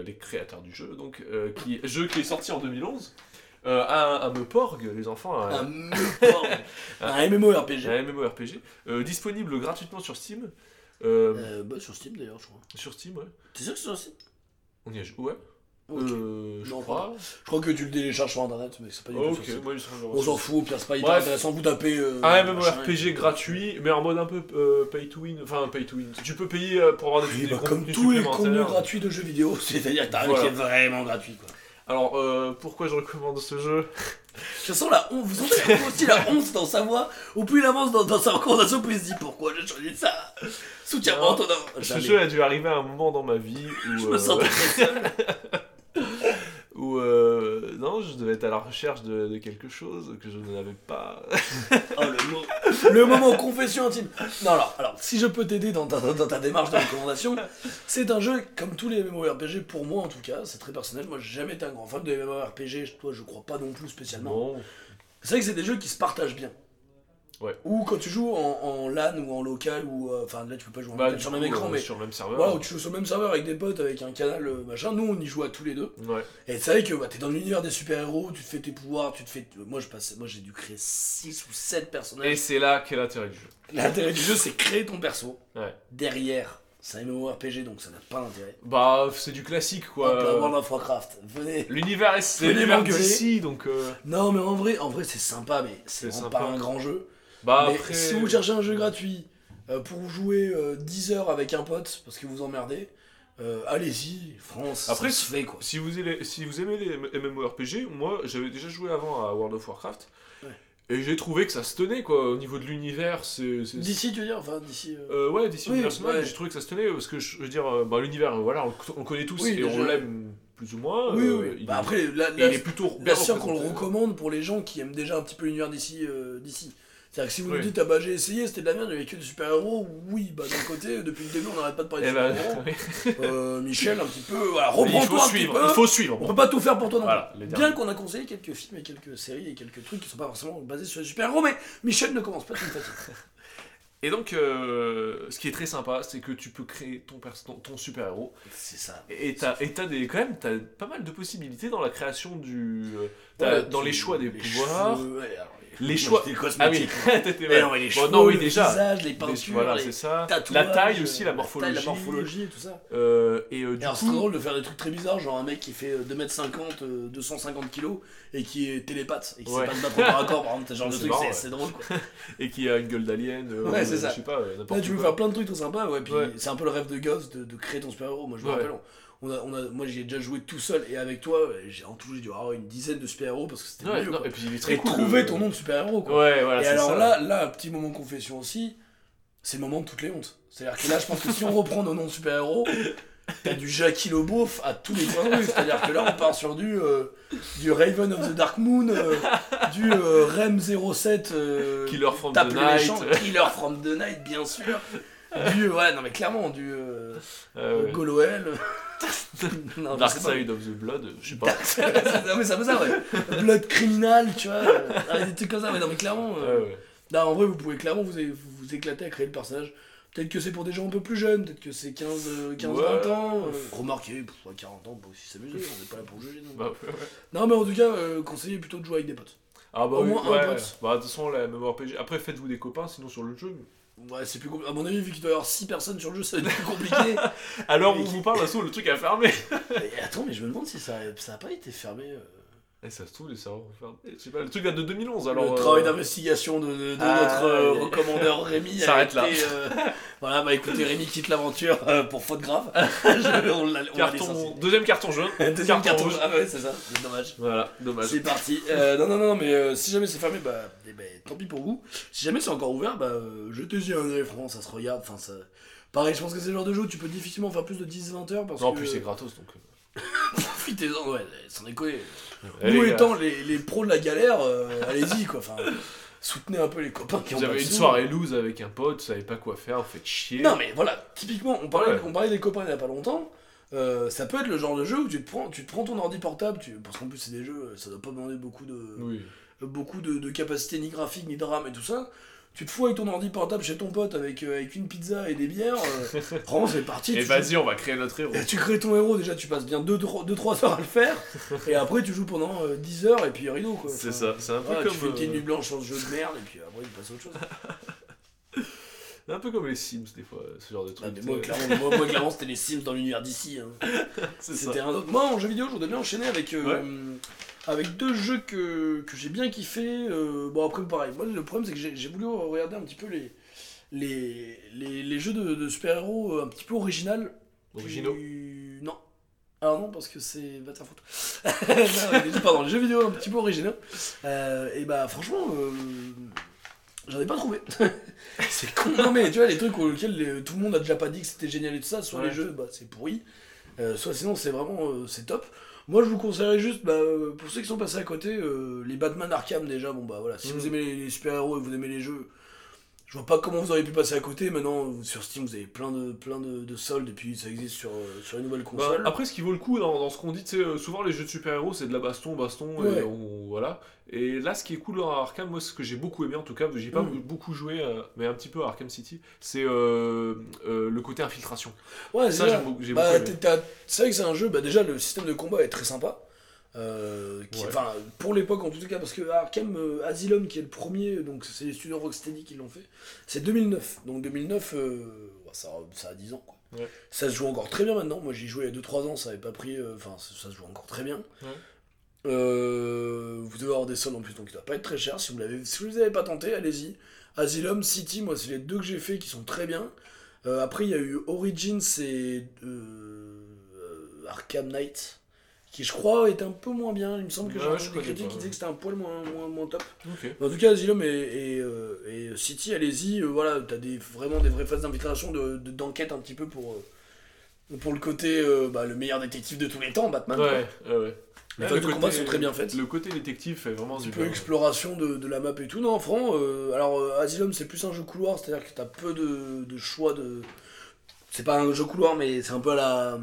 les créateurs du jeu, donc, qui, jeu qui est sorti en 2011. Euh, un, un Meporg, les enfants, un, Un MMORPG. *laughs* un MMORPG. un MMORPG, disponible gratuitement sur Steam. Bah, sur Steam d'ailleurs, je crois. Sur Steam, ouais. T'es sûr que c'est sur Steam? On y a joué, ouais. Euh, je Non, crois. Je crois que tu le télécharges sur internet, mais c'est pas du tout On s'en fout, pire, c'est pas hyper Bref. intéressant. Vous tapez. euh, Un et MMORPG puis- gratuit, mais en mode un peu euh, pay to win. Enfin, pay to win. Tu peux payer euh, pour avoir des, Oui, des bah, comme tous les contenus gratuits de jeux vidéo, *laughs* c'est-à-dire que t'as un Voilà. qui est vraiment gratuit quoi. Alors, euh, pourquoi je recommande ce jeu? Je sens la honte, vous sentez aussi la honte dans sa voix, au plus il avance dans, dans sa recommandation, plus il se dit pourquoi j'ai choisi ça? Soutiens-moi ton. Ce Jamais. jeu a dû arriver à un moment dans ma vie où. Je me sens très seul. *laughs* où euh, non, je devais être à la recherche de, de quelque chose que je n'avais pas. Oh, le, mot- *laughs* le moment confession intime. Non, alors, alors si je peux t'aider dans ta, dans ta démarche de recommandation, c'est un jeu, comme tous les MMORPG, pour moi en tout cas, c'est très personnel. Moi, j'ai jamais été un grand fan de MMORPG, toi, je crois pas non plus spécialement. C'est vrai que c'est des jeux qui se partagent bien. Ouais. Ou quand tu joues en, en LAN ou en local, ou euh, enfin là tu peux pas jouer en Bah, local sur le même écran, euh, mais sur le même serveur. voilà, où tu joues sur le même serveur avec des potes, avec un canal euh, machin. Nous on y joue à tous les deux. Ouais. Et c'est vrai que bah, t'es dans l'univers des super-héros, tu te fais tes pouvoirs, tu te fais. Moi je passe, moi j'ai dû créer 6 ou 7 Et personnages. c'est là qu'est l'intérêt du jeu. L'intérêt du jeu c'est créer ton perso. Ouais. Derrière, c'est un MMORPG donc ça n'a pas d'intérêt. Bah, c'est du classique quoi. Hop World of Warcraft, venez. L'univers est l'univers d'ici, donc. euh, Non mais en vrai, en vrai c'est sympa, mais c'est C'est vraiment sympa. pas un grand jeu. Bah, Mais après. si vous cherchez un jeu gratuit euh, pour jouer euh, 10 heures avec un pote parce que vous emmerdez, euh, allez-y, France, Après, ça se fait quoi. Si vous, aimez, si vous aimez les MMORPG, moi j'avais déjà joué avant à World of Warcraft. Ouais. Et j'ai trouvé que ça se tenait quoi, au niveau de l'univers. c'est D'ici, tu veux dire Enfin, d'ici. euh, Euh, ouais, d'ici Oui, ouais. j'ai trouvé que ça se tenait parce que je veux dire, euh, bah, l'univers, euh, voilà, on, on connaît tous Oui, et on l'aime plus ou moins. oui, euh, oui. il, Bah, est- après, il est plutôt bien sûr qu'on le recommande pour les gens qui aiment déjà un petit peu l'univers d'ici. euh, d'ici. C'est-à-dire que si vous nous dites, ah bah j'ai essayé, c'était de la merde, il n'y avait que des super-héros, oui, bah d'un côté, depuis le début, on n'arrête pas de parler Eh de ben, super-héros. *laughs* Euh, Michel, un petit peu, voilà, il faut reprends-toi suivre, peu. il faut suivre. On peut pas tout faire pour toi non Voilà, plus. Bien qu'on a conseillé quelques films et quelques séries et quelques trucs qui sont pas forcément basés sur les super-héros, mais Michel ne commence pas tout fatigue. *laughs* Et donc, euh, ce qui est très sympa, c'est que tu peux créer ton, ton, ton super-héros. C'est ça. Et t'as et des, quand même t'as pas mal de possibilités dans la création du. euh, Ouais, dans tu- les choix des les pouvoirs. cheveux, ouais, alors, Les choix- j'étais Ah oui, *laughs* non, mais les Bon, cheveux, non, oui, le déjà. visage, les Les- peintures, voilà, les c'est ça. tatouages, La taille aussi, la euh, morphologie. taille, la morphologie et tout ça. Euh, et euh, du alors, c'est drôle de faire des trucs très bizarres, genre un mec qui fait euh, 2m50, euh, 250 kg et qui est télépathe et qui Ouais. sait pas se battre par exemple, ce genre de *laughs* C'est truc, drôle quoi. *laughs* et qui a une gueule d'alien. euh, Ouais, c'est euh, ça. Je sais pas, euh, Là, tu peux faire plein de trucs trop sympas, ouais, puis c'est un peu le rêve de gosse de, de créer ton super-héros. Moi, je me rappelle, on a, on a, moi j'y ai déjà joué tout seul et avec toi, j'ai en tout, j'ai dû avoir une dizaine de super-héros parce que c'était Ouais, mieux. non, et puis il est très Et cool. trouver euh, ton nom de super-héros quoi. Ouais, voilà, et alors ça. là, là, un petit moment de confession aussi, c'est le moment de toutes les hontes. C'est-à-dire que là, je pense que si on reprend nos noms de super-héros, t'as du Jackie Le Beauf à tous les coins de rue. C'est-à-dire que là, on part sur du, euh, du Raven of the Dark Moon, euh, du Rem 07, euh, Killer from the Night. Killer from the Night, bien sûr. *laughs* Du, ouais, non mais clairement, du euh, Euh, ouais. Goloel. *laughs* non, Dark. Side of the Blood, je sais pas. non mais c'est un peu ça, ouais. Blood criminal, tu vois. euh, ah, des trucs comme ça, mais non mais clairement. euh, Ouais, ouais. non, en vrai, vous pouvez clairement vous, é- vous, vous éclater à créer le personnage. Peut-être que c'est pour des gens un peu plus jeunes, peut-être que c'est 15, euh, 15 Ouais. 20 ans. euh, remarquez, pour 40 ans, on peut aussi s'amuser, on n'est pas là pour juger. Non, Bah, non mais en tout cas, euh, conseillez plutôt de jouer avec des potes. Ah bah Au oui, moins un pote. Bah de toute façon, la MMORPG. Après, faites-vous des copains, sinon sur le jeu. Ouais, c'est plus compliqué. À mon avis, vu qu'il doit y avoir 6 personnes sur le jeu, ça va être plus compliqué. *laughs* Alors, on vous parle, de le truc a fermé. *laughs* Attends, mais je me demande si ça a, ça a pas été fermé. euh, Et ça se trouve, les serveurs vont fermer. Je sais pas, le truc date de 2011 alors. le euh, travail d'investigation de, de- de ah, notre euh, recommandeur *laughs* Rémi S'arrête là. euh, *laughs* voilà, bah écoutez, Rémi quitte l'aventure euh, pour faute grave. *laughs* Je- on l'a on l'a licencié. Carton, deuxième carton jaune. Deuxième carton rouge. Ah ouais, c'est ça, dommage. Voilà, dommage. C'est parti. Non, non, non, mais si jamais c'est fermé, bah, eh ben, tant pis pour vous. Si jamais c'est encore ouvert, bah, jetez-y un œil, franchement, ça se regarde. Enfin, ça... Pareil, je pense que c'est le genre de jeu où tu peux difficilement faire plus de 10-20 heures parce Non, en que. plus c'est gratos donc. *laughs* Profitez-en, ouais, sans déconner. allez, Nous les étant les, les pros de la galère, euh, allez-y, quoi. Enfin, soutenez un peu les copains qui ont Vous avez une soirée loose avec un pote, vous savez pas quoi faire, vous faites chier. Non mais voilà, typiquement, on parlait, Ouais. on parlait des copains il y a pas longtemps. euh, ça peut être le genre de jeu où tu te prends, tu te prends ton ordi portable, tu- parce qu'en plus c'est des jeux, ça doit pas demander beaucoup de, Oui. beaucoup de, de capacité ni graphique ni de RAM et tout ça. Tu te fous avec ton ordi portable chez ton pote avec, euh, avec une pizza et des bières. euh, *laughs* vraiment c'est parti. Et vas-y, on va créer notre héros. Et tu crées ton héros, déjà tu passes bien 2-3 heures à le faire, *laughs* et après tu joues pendant euh, 10 heures et puis rideau quoi. C'est ça, c'est un peu voilà, comme. tu fais une petite euh, nuit blanche sur ce jeu de merde et puis après tu passes à autre chose. *laughs* un peu comme les Sims, des fois, ce genre de Ah, truc. mais moi, euh, clairement, moi, moi, clairement, c'était les Sims dans l'univers d'ici. hein. c'est. C'était un autre. Moi en jeu vidéo je voudrais bien enchaîner avec, euh, avec deux jeux que, que j'ai bien kiffé. euh, bon après pareil, moi le problème c'est que j'ai voulu regarder un petit peu les, les, les, les jeux de, de super-héros euh, un petit peu original. Originaux. Puis- Non. Alors non, parce que c'est. Va te faire foutre. *laughs* Non, les jeux- pardon, les jeux vidéo un petit peu originaux. Euh, et bah franchement, euh, j'en ai pas trouvé. *laughs* c'est con. Non mais tu vois, les trucs auxquels les- tout le monde a déjà pas dit que c'était génial et tout ça, soit Ouais. les jeux, bah c'est pourri. Euh, soit sinon c'est vraiment. euh, c'est top. Moi je vous conseillerais juste, bah, euh, pour ceux qui sont passés à côté, euh, les Batman Arkham déjà, bon bah voilà, si Mm. vous aimez les, les super-héros et vous aimez les jeux, je vois pas comment vous auriez pu passer à côté. Maintenant, sur Steam, vous avez plein de, plein de, de soldes et puis ça existe sur, euh, sur les nouvelles Bah, consoles. après, ce qui vaut le coup dans, dans ce qu'on dit, c'est euh, souvent les jeux de super-héros, c'est de la baston, baston, Ouais. et on- voilà. Et là, ce qui est cool dans Arkham, moi, ce que j'ai beaucoup aimé, en tout cas, j'ai pas Mm. beaucoup joué, euh, mais un petit peu à Arkham City, c'est euh, euh, le côté infiltration. ouais, Ça, c'est j'ai ça. beaucoup, j'ai Bah, beaucoup t'as- c'est vrai que c'est un jeu, bah, déjà le système de combat est très sympa. Euh, qui- Ouais. Enfin, pour l'époque en tout cas, parce que Arkham euh, Asylum, qui est le premier, donc c'est les studios Rocksteady qui l'ont fait, c'est 2009. Donc 2009, euh, ça, ça a 10 ans. Quoi. Ouais. Ça se joue encore très bien maintenant. Moi j'y joué il y a 2-3 ans, ça avait pas pris. euh, Enfin, ça, ça se joue encore très bien. Ouais. Vous devez avoir des soldes en plus, donc il doit pas être très cher. Si vous l'avez, si vous les avez pas tenté, allez-y. Asylum, City, moi c'est les deux que j'ai fait qui sont très bien. Après il y a eu Origins et Arkham Knight, qui je crois est un peu moins bien. Il me semble que j'ai Ouais, je des critiques qui disaient que c'était un poil moins, moins, moins top. En tout cas, Asylum et, et, euh, et City, allez-y. euh, voilà, t'as des, vraiment des vraies phases d'infiltration, de, de- d'enquête un petit peu pour, euh, pour le côté bah, le meilleur détective de tous les temps, Batman. Ouais, ouais. Les phases le de combat sont très bien faites. Le côté détective fait vraiment Un petit du peu exploration de, de la map et tout. Non, franc, alors Asylum c'est plus un jeu couloir, c'est-à-dire que t'as peu de, de choix de. C'est pas un jeu couloir, mais c'est un peu à la.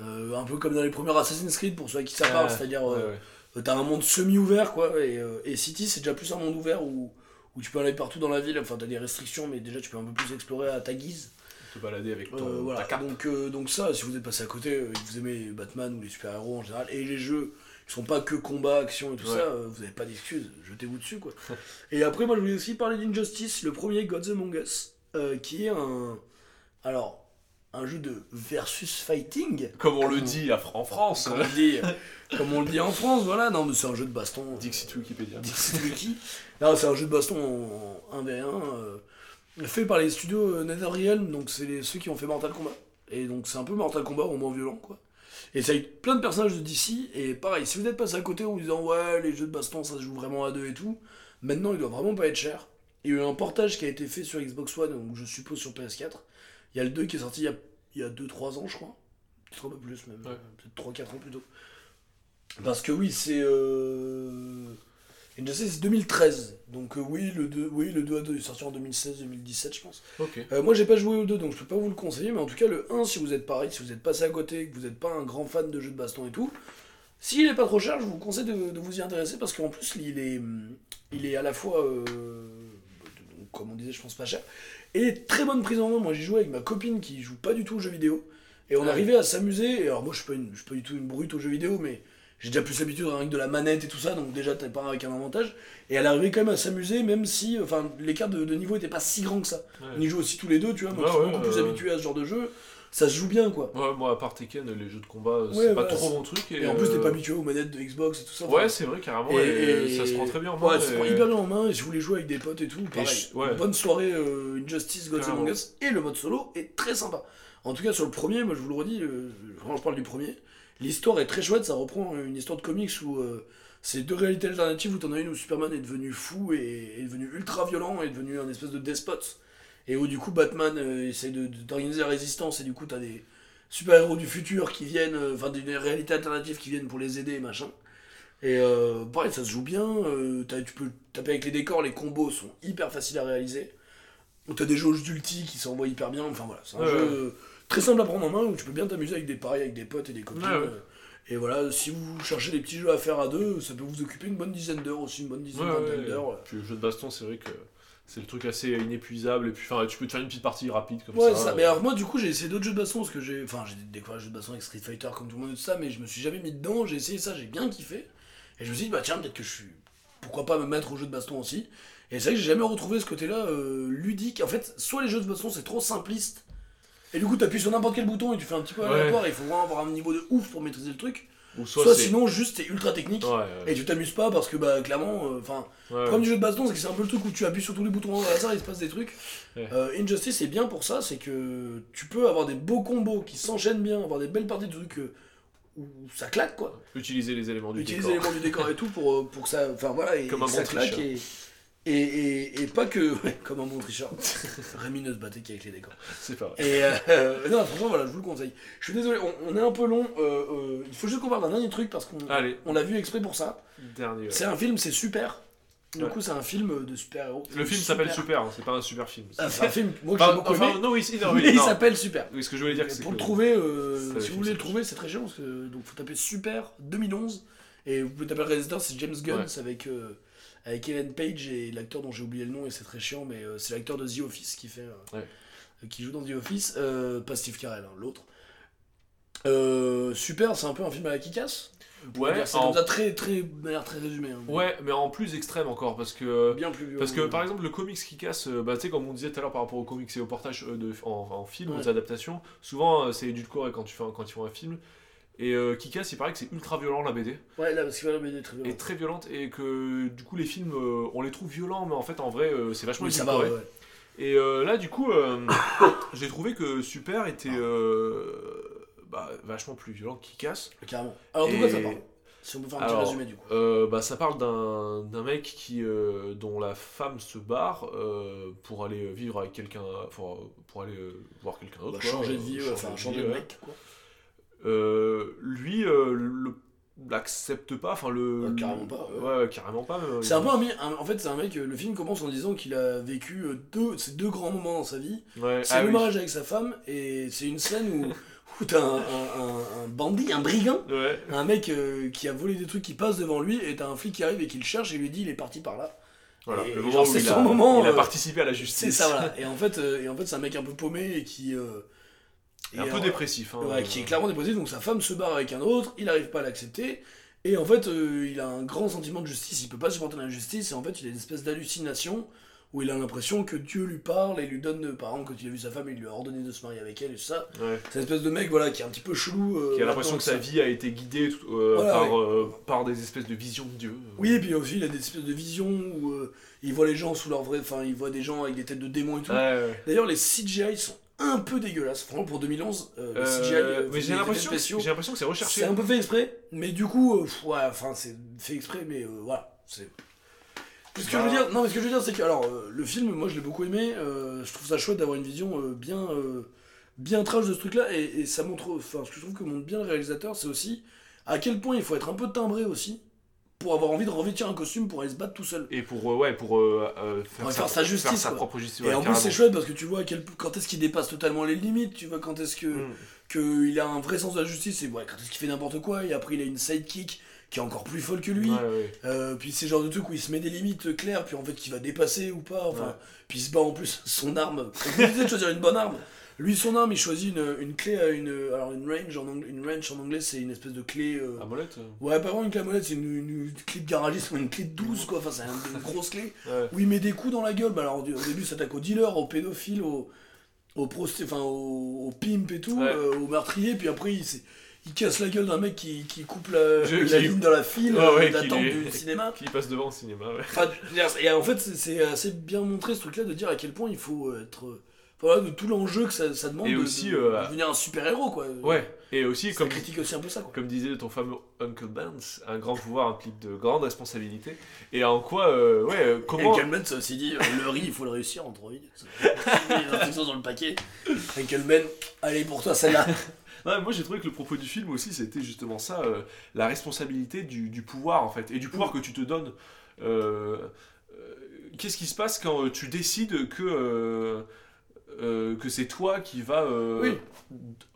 Euh, un peu comme dans les premiers Assassin's Creed pour ceux qui parle, Ouais, c'est-à-dire euh, ouais. t'as un monde semi-ouvert quoi, et, euh, et City c'est déjà plus un monde ouvert où, où tu peux aller partout dans la ville, enfin t'as des restrictions, mais déjà tu peux un peu plus explorer à ta guise. Te balader avec ton, Euh, voilà. ta cape. Donc, euh, donc ça, si vous êtes passé à côté, euh, et que vous aimez Batman ou les super-héros en général, et les jeux qui sont pas que combat, action et tout Ouais. ça, euh, vous n'avez pas d'excuses, jetez-vous dessus quoi. *laughs* et après, moi je voulais aussi parler d'Injustice, le premier Gods Among Us, euh, qui est un. Alors, un jeu de versus fighting. Comme on le dit à- en France. Comme on le dit, comme on le dit en France, voilà, non mais c'est un jeu de baston. Dixit Wikipédia. Dixit Wiki. Non, c'est un jeu de baston en 1v1, euh, fait par les studios euh, NetherRealm, donc c'est ceux qui ont fait Mortal Kombat. Et donc c'est un peu Mortal Kombat au moins violent, quoi. Et ça a eu plein de personnages de DC, et pareil, si vous êtes passé à côté en vous disant ouais, les jeux de baston ça se joue vraiment à deux et tout, maintenant il doit vraiment pas être cher. Il y a eu un portage qui a été fait sur Xbox One, donc je suppose sur PS4. Il y a le 2 qui est sorti il y a, il y a 2-3 ans, je crois. Peut-être un peu plus même, Ouais. peut-être 3-4 ans plus tôt. Parce que oui, c'est. Euh... Injustice, c'est 2013. Donc euh, oui, le 2, oui, le 2 a est sorti en 2016-2017, je pense. Ok. Euh, moi, j'ai pas joué au 2, donc je peux pas vous le conseiller. Mais en tout cas, le 1, si vous êtes pareil, si vous êtes passé à côté, que vous n'êtes pas un grand fan de jeux de baston et tout, s'il est pas trop cher, je vous conseille de, de vous y intéresser parce qu'en plus, il est, il est à la fois, euh, donc, comme on disait, je pense pas cher, et très bonne prise en main. Moi, j'y jouais avec ma copine qui joue pas du tout aux jeux vidéo. Et on Ah arrivait à s'amuser. Et alors, moi, je suis pas, une- je suis pas du tout une brute aux jeux vidéo, mais j'ai déjà plus l'habitude avec de la manette et tout ça, donc déjà, t'es pas avec un avantage. Et elle arrivait quand même à s'amuser, même si enfin, l'écart de, de niveau était pas si grand que ça. Ouais. On y joue aussi tous les deux, tu vois. Moi, Ouais, je suis ouais, beaucoup plus euh, habitué à ce genre de jeu. Ça se joue bien, quoi. Ouais, moi, à part Tekken, les jeux de combat, c'est Ouais, pas voilà, trop c'est- mon truc. Et, Et en plus, t'es euh, pas habitué aux manettes de Xbox et tout ça. Ouais, c'est vrai, carrément. Et- Et, et- ça se prend très bien en Ouais, main. ça se prend hyper bien en main. Et vous voulez jouer avec des potes et tout, pareil. je- ouais. Bonne soirée euh, Injustice, Gods. Among Us. Et le mode solo est très sympa. En tout cas, sur le premier, moi je vous le redis, euh, vraiment je parle du premier. L'histoire est très chouette, ça reprend une histoire de comics où euh, c'est deux réalités alternatives où t'en as une où Superman est devenu fou et est devenu ultra violent et est devenu un espèce de despote. Et où du coup Batman euh, essaie de- de- d'organiser la résistance et du coup t'as des super-héros du futur qui viennent, euh, enfin des réalités alternatives qui viennent pour les aider et machin. Et euh, pareil, ça se joue bien. euh, t'as- tu peux taper avec les décors, les combos sont hyper faciles à réaliser. T'as des jauges d'ulti qui s'envoient hyper bien. Enfin voilà, c'est un Ouais, jeu ouais. très simple à prendre en main où tu peux bien t'amuser avec des pareils, avec des potes et des copines. Ouais, ouais. Et voilà, si vous cherchez des petits jeux à faire à deux, ça peut vous occuper une bonne dizaine d'heures aussi, une bonne dizaine Ouais, vingtaine ouais. d'heures. ouais. Puis le jeu de baston, c'est vrai que c'est le truc assez inépuisable. Et puis, enfin, tu peux te faire une petite partie rapide comme Ouais, ça. ça. Mais alors moi, du coup, j'ai essayé d'autres jeux de baston parce que j'ai, enfin, j'ai découvert les jeux de baston avec Street Fighter comme tout le monde et tout ça, mais je me suis jamais mis dedans. J'ai essayé ça, j'ai bien kiffé. Et je me suis dit, bah tiens, peut-être que je suis, pourquoi pas me mettre aux jeux de baston aussi. Et c'est vrai que j'ai jamais retrouvé ce côté-là euh, ludique. En fait, soit les jeux de baston c'est trop simpliste. Et du coup, t'appuies sur n'importe quel bouton et tu fais un petit peu Ouais. aléatoire. et Il faut vraiment avoir un niveau de ouf pour maîtriser le truc. Ou Soit, soit, c'est. sinon, juste t'es ultra technique. Ouais, ouais, Et tu t'amuses pas parce que bah clairement, euh, enfin, problème du jeu de baston, c'est que c'est un peu le truc où tu appuies sur tous les boutons au hasard, il se passe des trucs. Euh, Injustice est bien pour ça, c'est que tu peux avoir des beaux combos qui s'enchaînent bien, avoir des belles parties de trucs euh, où ça claque quoi. Utiliser les éléments du Utiliser décor. l'élément du décor et tout pour, pour que ça, enfin voilà, et, Comme un bon ça claque et, et, et, et pas que *laughs* ouais, comme un bon tricheur. *laughs* Rémi ne se battait qu'avec les décors. C'est pas vrai. Et euh, *laughs* non, franchement, voilà, je vous le conseille. Je suis désolé, on, on est un peu long. euh, euh, il faut juste qu'on parle d'un dernier truc parce qu'on on l'a vu exprès pour ça. dernier. ouais. C'est un film, c'est super. Du Ouais. coup, c'est un film de super-héros. Le film s'appelle Super, hein, c'est pas un super film. Ah, c'est un film, moi que j'ai beaucoup enfin, aimé. non, oui, non, mais oui, il non. s'appelle Super. Oui, ce que je voulais dire, c'est Pour que. le trouver, euh, si vous voulez le trouver, c'est très chiant parce que donc faut taper Super 2011 et vous pouvez taper le réalisateur, c'est James Gunn, avec avec Ellen Page et l'acteur dont j'ai oublié le nom et c'est très chiant, mais euh, c'est l'acteur de The Office qui fait, euh, Ouais. euh, qui joue dans The Office, pas Steve Carell, hein, l'autre. Super, c'est un peu un film à la pourrait Ouais, ça en- comme ça, très très de manière très résumée. hein, Ouais, mais en plus extrême encore, parce que. Bien plus Parce que par exemple le comics qui casse, bah, tu sais comme on disait tout à l'heure par rapport aux comics et aux portages de, en, en film, Ouais. aux adaptations, souvent c'est édulcoré quand, tu fais quand ils font un film. Et euh, casse, il paraît que c'est ultra violent la BD, Ouais, là, parce que la BD est très et violente. très violente, et que du coup les films, euh, on les trouve violents, mais en fait en vrai euh, c'est vachement Oui, ça va, ouais. Et euh, là du coup, *coughs* j'ai trouvé que Super était bah, vachement plus violent que casse. Carrément. Alors, de Et- quoi ça parle? Si on peut faire un petit Alors, résumé du coup. Euh, bah, ça parle d'un mec qui, euh, dont la femme se barre euh, pour aller vivre avec quelqu'un, pour, pour aller voir quelqu'un d'autre. quoi, changer de vie, enfin changer de mec, quoi. Euh, lui, euh, le- l'accepte pas, enfin le. Ah, carrément pas, Ouais, ouais, carrément pas. C'est un peu un, mec- En fait, c'est un mec. Le film commence en disant qu'il a vécu euh, deux, ces deux grands moments dans sa vie. Ouais, C'est ah le oui. mariage avec sa femme, et c'est une scène où, *laughs* où t'as un, un, un- un bandit, un brigand, Ouais, un mec euh, qui a volé des trucs qui passe devant lui, et t'as un flic qui arrive et qui le cherche et lui dit il est parti par là. voilà. Et le moment genre, où c'est il, son a, moment, il a participé à la justice. C'est ça, voilà. *laughs* Et en fait, et en fait c'est un mec un peu paumé et qui. Et un peu dépressif. Hein, Ouais, qui est clairement déposé, donc sa femme se barre avec un autre, il n'arrive pas à l'accepter, et en fait euh, il a un grand sentiment de justice, il peut pas supporter l'injustice, et en fait il a une espèce d'hallucination où il a l'impression que Dieu lui parle et lui donne, par exemple, quand il a vu sa femme, il lui a ordonné de se marier avec elle et tout ça. Ouais. C'est une espèce de mec voilà, qui est un petit peu chelou. euh, Qui a l'impression que sa vie a été guidée tout- euh, Voilà, par, ouais. euh, par des espèces de visions de Dieu. Oui, et puis aussi il a des espèces de visions où il voit les gens sous leur vrai. Enfin, il voit des gens avec des têtes de démons et tout. Ouais. D'ailleurs, les CGI sont un peu dégueulasses. Franchement, pour 2011, euh, Euh, CGI. euh, mais des j'ai l'impression j'ai l'impression que c'est recherché. C'est un peu fait exprès, mais du coup, euh, pff, ouais, enfin, c'est fait exprès, mais euh, voilà. C'est. Ce que je veux dire, non, mais ce que je veux dire, c'est que alors euh, le film, moi, je l'ai beaucoup aimé. euh, je trouve ça chouette d'avoir une vision euh, bien, euh, bien trash de ce truc-là, et, et ça montre, enfin, ce que je trouve que montre bien le réalisateur, c'est aussi à quel point il faut être un peu timbré aussi pour avoir envie de revêtir un costume pour aller se battre tout seul. Et pour, euh, ouais, pour euh, euh, faire, sa justice, faire sa quoi. propre justice. Et ouais, en plus, c'est chouette parce que tu vois quel, quand est-ce qu'il dépasse totalement les limites, tu vois, quand est-ce que. Mm. qu'il a un vrai sens de la justice et ouais, quand est-ce qu'il fait n'importe quoi et après il a une sidekick qui est encore plus folle que lui Ouais, puis c'est le genre de truc où il se met des limites claires puis en fait qu'il va dépasser ou pas enfin puis il se bat en plus son arme disait de choisir une bonne arme lui son arme il choisit une, une clé à une alors une range en anglais, une range en anglais c'est une espèce de clé euh, À molette euh, ouais pas vraiment une clé à molette c'est une, une- une clé de garagiste ou une clé de 12 quoi enfin c'est un- une grosse clé Ouais. où il met des coups dans la gueule. Bah, alors, au dé- au début, ça attaque aux dealers, aux pédophiles, aux, aux, prosté- enfin, aux, aux pimps et tout, Ouais. euh, aux meurtriers. Puis après, il, il casse la gueule d'un mec qui, qui coupe la, *laughs* Je- la qui- ligne dans la file ouais, euh, d'attente du cinéma. *laughs* Qui passe devant au cinéma, ouais. Enfin, et en fait, c'est- c'est assez bien montré ce truc-là de dire à quel point il faut être. Voilà, de tout l'enjeu que ça, ça demande Et de, aussi, de- euh, de devenir un super-héros, quoi. Ouais, et aussi, Ça comme, critique aussi un peu ça, quoi. comme disait ton fameux Uncle Benz, un grand pouvoir implique de grandes responsabilités. Et en quoi, euh, ouais, euh, comment. Enkelman, ça aussi dit, euh, le riz, il faut le réussir en vite. Les instructions sur le paquet. Enkelman, allez pour toi celle-là. *laughs* Ouais, moi j'ai trouvé que le propos du film aussi c'était justement ça, euh, la responsabilité du, du pouvoir en fait, et du pouvoir que tu te donnes. Euh, euh, Qu'est-ce qui se passe quand tu décides que, euh, que c'est toi qui va euh, Oui.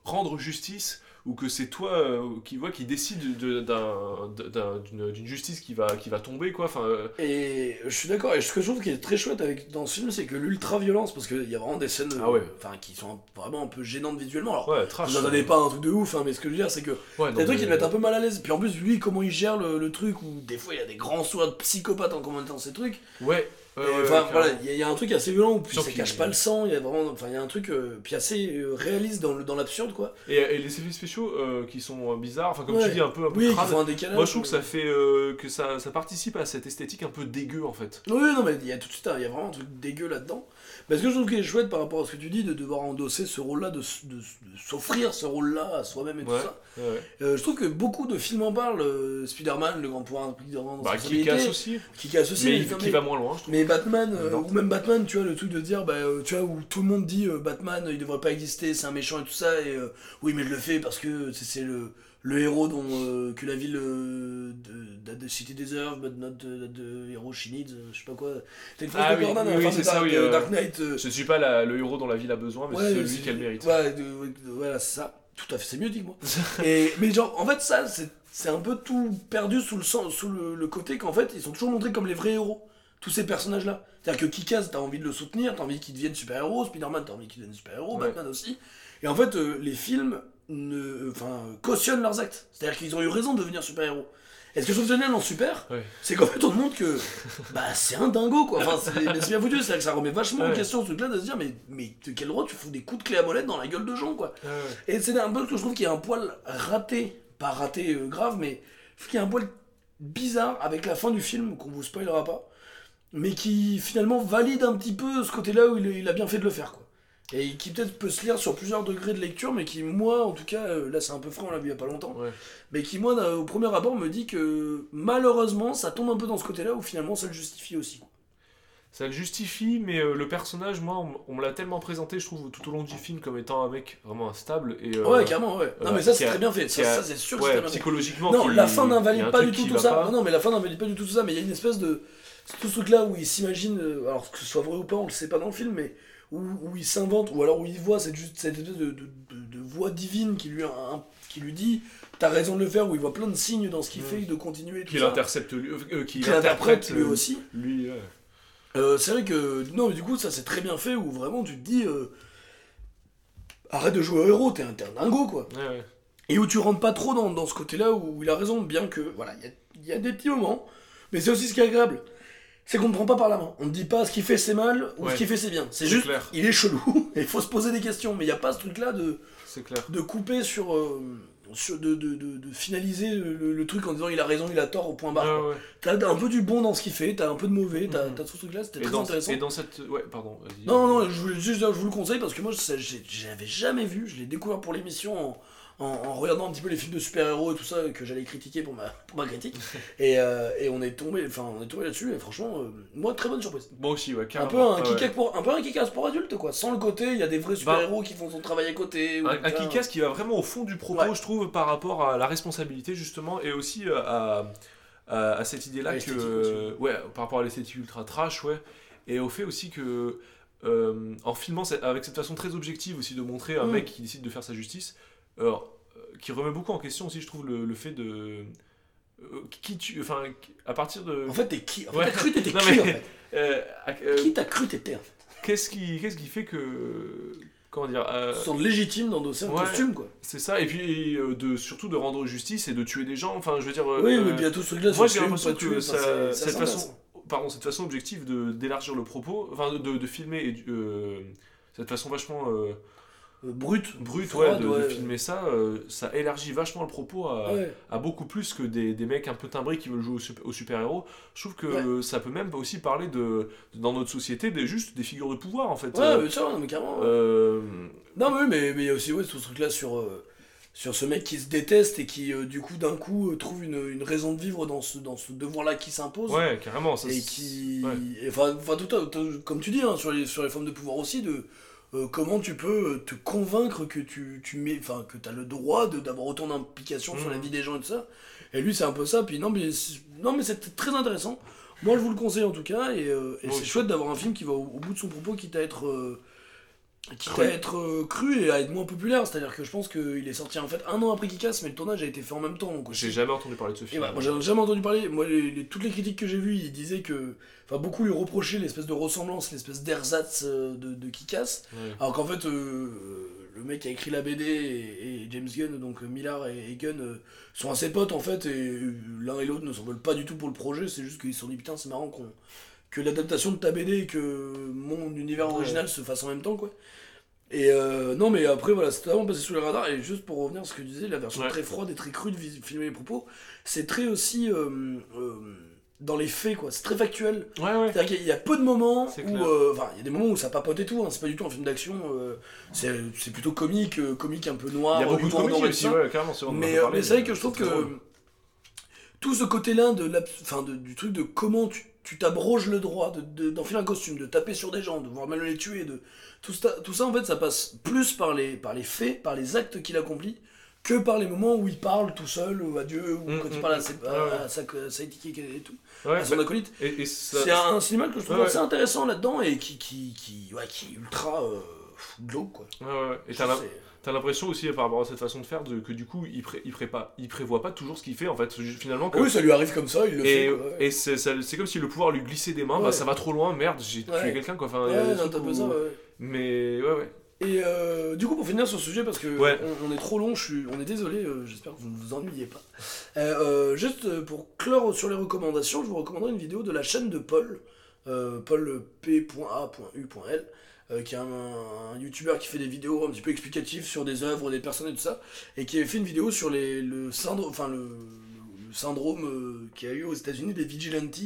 rendre justice ou que c'est toi euh, qui, voit qui décide de- d'un- d'un- d'une justice qui va, qui va tomber quoi. Enfin, euh, Et je suis d'accord, et ce que je trouve qui est très chouette avec, dans ce film, c'est que l'ultra-violence, parce qu'il y a vraiment des scènes Ah ouais. enfin, qui sont vraiment un peu gênantes visuellement. Alors, ouais, trash. vous n'entendez pas un truc de ouf, hein, mais ce que je veux dire, c'est que Ouais, des trucs qui le mettent un peu mal à l'aise. Puis en plus, lui, comment il gère le, le truc, où des fois il y a des grands soins de psychopathes en commentant ces trucs. Ouais. Ouais, Enfin, voilà, il y, a- il y a un truc assez violent où puis ça cache pas le sang, il y a vraiment, enfin, il y a un truc, euh, puis assez euh, réaliste dans le- dans l'absurde, quoi. Et, et les effets spéciaux euh, qui sont euh, bizarres, enfin comme Ouais. tu dis un peu, un peu Oui, un décalage. Moi je trouve que euh, ça fait euh, que ça, ça participe à cette esthétique un peu dégueu en fait. Oui, non, mais il y a tout de suite, un- il y a vraiment un truc dégueu là-dedans. Mais ce que je trouve qui est chouette par rapport à ce que tu dis, de devoir endosser ce rôle-là, de, de de s'offrir ce rôle-là à soi-même et Ouais. tout ça. Ouais. Euh, je trouve que beaucoup de films en parlent. euh, Spider-Man, le grand pouvoir dans Bah, qui casse aussi, Qui casse aussi. mais qui va moins loin je trouve. mais Batman, euh, ou même Batman, tu vois, le truc de dire, bah, tu vois, où tout le monde dit Batman, il devrait pas exister, c'est un méchant et tout ça, et oui, mais je le fais parce que c'est le, le héros dont, euh, que la ville euh, de, de, de City deserve, but not the, the hero she needs, euh, je sais pas quoi. C'est une phrase Ah de oui, oui, c'est de ça, Dark, oui, de euh, Dark Knight. euh, Je suis pas la- le héros dont la ville a besoin, mais ouais, celui c'est- qu'elle mérite. Ouais, de- de- voilà, c'est ça. Tout à fait, c'est mieux dit que moi. *laughs* Et, mais genre, en fait, ça, c'est c'est un peu tout perdu sous le, sens, sous le, le côté qu'en fait, ils sont toujours montrés comme les vrais héros. Tous ces personnages-là. C'est-à-dire que Kikaz, t'as envie de le soutenir, t'as envie qu'il devienne super-héros, Spider-Man, t'as envie qu'il devienne super-héros, Ouais. Batman aussi. Et en fait, euh, les films ne, enfin, cautionnent leurs actes. C'est-à-dire qu'ils ont eu raison de devenir super-héros. Et ce que je trouve génial dans Super, c'est qu'en fait, on te montre que bah, c'est un dingo, quoi. Enfin, c'est bien foutu, c'est-à-dire que ça remet vachement en question ce truc-là de se dire, mais, mais de quel droit tu fous des coups de clé à molette dans la gueule de gens, quoi. Ouais, ouais. Et c'est un peu que je trouve qu'il y a un poil raté, pas raté euh, grave, mais qu'il y a un poil bizarre avec la fin du film, qu'on vous spoilera pas, mais qui finalement valide un petit peu ce côté-là où il, il a bien fait de le faire, quoi. Et qui peut-être peut se lire sur plusieurs degrés de lecture, mais qui, moi, en tout cas, euh, là c'est un peu frais, on l'a vu il y a pas longtemps, Ouais. mais qui, moi, euh, au premier abord, me dit que malheureusement, ça tombe un peu dans ce côté-là où finalement ça le justifie aussi. Ça le justifie, mais euh, le personnage, moi, on, me l'a tellement présenté, je trouve, tout au long du film comme étant un mec vraiment instable. Et, euh, ouais, carrément, ouais. Non, mais ça c'est très bien fait, ça, c'est sûr que ouais, c'est très bien fait. psychologiquement. Non, qui- la fin n'invalide pas du tout tout ça. pas. Non, non, mais la fin n'invalide pas du tout tout ça. Mais il y a une espèce de. Tout ce truc-là où il s'imagine. Alors que ce soit vrai ou pas, on le sait pas dans le film, mais où, où il s'invente, ou alors où il voit cette, juste, cette espèce de, de, de- de voix divine qui lui, un- qui lui dit T'as raison de le faire, où il voit plein de signes dans ce qu'il Mm. fait, de continuer. Qu'il intercepte lui, euh, euh, qu'il Qu'il interprète lui euh, aussi. Lui, ouais. Euh, c'est vrai que. Non, mais du coup, ça c'est très bien fait, où vraiment tu te dis. euh, Arrête de jouer au héros, t'es un, un dingo quoi. Ouais, ouais. Et où tu rentres pas trop dans, dans ce côté-là où il a raison, bien que, voilà, il y a, il y a des petits moments, mais c'est aussi ce qui est agréable. C'est qu'on ne prend pas par la main. On ne dit pas ce qu'il fait c'est mal ou Ouais. ce qu'il fait c'est bien. C'est juste, clair. il est chelou, et *laughs* il faut se poser des questions. Mais il n'y a pas ce truc-là de, clair. de couper sur. euh, sur de, de, de, de finaliser le, le truc en disant il a raison, il a tort au point barre. Ouais. T'as un peu du bon dans ce qu'il fait, t'as un peu de mauvais, t'as tout ce truc-là, c'était très dans, intéressant. et dans cette. Ouais, pardon. vas-y. Non, non, je, voulais juste, je vous le conseille parce que moi, j'avais jamais vu. Je l'ai découvert pour l'émission en, en, en regardant un petit peu les films de super-héros et tout ça que j'allais critiquer pour ma, pour ma critique. *laughs* et, euh, et on est tombé, enfin, on est tombé là-dessus et franchement, euh, moi, très bonne surprise. Moi aussi, ouais, Un carrément. peu un, kick-ass ouais. pour, un peu un kick-ass pour adultes, quoi. Sans le côté, il y a des vrais super-héros qui font son travail à côté. ou Un, un kick-ass qui va vraiment au fond du propos, Ouais. je trouve, par rapport à la responsabilité, justement, et aussi euh, à, à, à cette idée-là que. ouais, par rapport à l'esthétique ultra trash, ouais. Et au fait aussi que. euh, en filmant avec cette façon très objective aussi de montrer un Mm. mec qui décide de faire sa justice, euh, euh, qui remet beaucoup en question aussi, je trouve, le, le fait de. euh, qui tu. Enfin, à partir de. En fait, t'es qui En fait, Ouais. t'as cru t'étais qui, mais- en fait *laughs* euh, euh, Qui t'as cru t'étais, en fait qu'est-ce qui, qu'est-ce qui fait que. Comment dire euh, Tu te sens légitime d'endosser un ouais. costume, quoi. C'est ça, et puis de, surtout de rendre justice et de tuer des gens. Enfin, je veux dire. Oui, mais bien tout ce truc-là, moi, j'ai l'impression que ça- cette façon- pardon, cette façon objective de d'élargir le propos, enfin de, de filmer et cette façon vachement euh, brut. brute froide, ouais, de, filmer ça, euh, ça élargit vachement le propos à, Ouais. à beaucoup plus que des, des mecs un peu timbrés qui veulent jouer au, sup- au super-héros. Je trouve que ça peut même aussi parler de, dans notre société, des, juste des figures de pouvoir en fait. Ouais, Euh, mais ça, non, mais carrément. euh, Non, mais oui, mais mais il y a aussi tout ce truc-là sur, sur ce mec qui se déteste et qui, du coup, d'un coup, trouve une, une raison de vivre dans ce, dans ce devoir-là qui s'impose. ouais, carrément. Ça, et qui. Enfin, enfin, tout tout- comme tu dis, hein, sur, les, sur les formes de pouvoir aussi, de. Euh, comment tu peux euh, te convaincre que tu, tu mets, enfin, que t'as le droit de- d'avoir autant d'implication sur la Mhm. vie des gens et tout ça? Et lui, c'est un peu ça. Puis non, mais, c'est- non, mais c'est très intéressant. Moi, je vous le conseille en tout cas. Et, euh, et c'est chouette d'avoir un film qui va au, au bout de son propos, quitte à être. Quitte Cru. à être euh, cru et à être moins populaire, c'est-à-dire que je pense qu'il est sorti en fait un an après Kick-Ass, mais le tournage a été fait en même temps. Donc J'ai jamais entendu parler de ce film. voilà, moi j'en ai jamais entendu parler. Moi, les- les- toutes les critiques que j'ai vues, ils disaient que. Enfin, beaucoup lui reprochaient l'espèce de ressemblance, l'espèce d'ersatz euh, de, de. Ouais. Alors qu'en fait, euh, le mec qui a écrit la BD et, et James Gunn, donc Millard et, et Gunn, euh, sont assez potes en fait, et l'un et l'autre ne s'en veulent pas du tout pour le projet, c'est juste qu'ils se sont dit putain, c'est marrant qu'on que l'adaptation de ta BD et que mon univers Ouais. original se fasse en même temps, quoi. Et euh, non, mais après, voilà, c'était vraiment passé sous les radars. Et juste pour revenir à ce que tu disais, la version Ouais. très froide et très crue de filmer les propos, c'est très aussi euh, euh, dans les faits, quoi. C'est très factuel. Ouais, ouais. C'est-à-dire qu'il y a peu de moments où. Enfin, il y a des moments où ça papote et tout, hein, c'est pas du tout un film d'action. c'est plutôt comique, comique un peu noir. Il y a beaucoup de aussi, ouais, carrément. Mais, c'est vrai que je trouve que tout ce côté-là de de- du truc de comment tu tu t'abroges le droit de- de- d'enfiler un costume, de taper sur des gens, de voir même les tuer, de tout ça, tout ça en fait ça passe plus par les, par les faits, par les actes qu'il accomplit, que par les moments où il parle tout seul ou à Dieu, ou Mm, quand il mm, parle à, mm. ses- Ouais, à- ouais. à sa, et tout, Ouais, à son bah, acolyte. C'est un cinéma que je trouve Ouais, assez intéressant là-dedans et qui, qui, qui, ouais, qui est ultra euh, glauque quoi. Ouais, ouais. Et t'as t'as l'impression aussi par rapport à cette façon de faire de- que du coup il, pré- il, prépa- il prévoit pas toujours ce qu'il fait en fait finalement que- Oui, ça lui arrive comme ça, il le et, fait. quoi, et c'est comme si le pouvoir lui glissait des mains Ouais. bah ça va trop loin merde j'ai Ouais. tué quelqu'un quoi enfin Ouais, non, t'as où- ça, ouais. mais ouais ouais Et euh, du coup, pour finir sur ce sujet, parce que Ouais. on, on est trop long, je suis, on est désolé, euh, j'espère que vous ne vous ennuyez pas. Euh, juste pour clore sur les recommandations, je vous recommanderai une vidéo de la chaîne de Paul, paulp.a.u.l, euh, qui est un, un youtubeur qui fait des vidéos un petit peu explicatives sur des œuvres, des personnes et tout ça, et qui a fait une vidéo sur les, le syndrome, enfin le, le syndrome euh, qu'il y a eu aux États-Unis des vigilantes.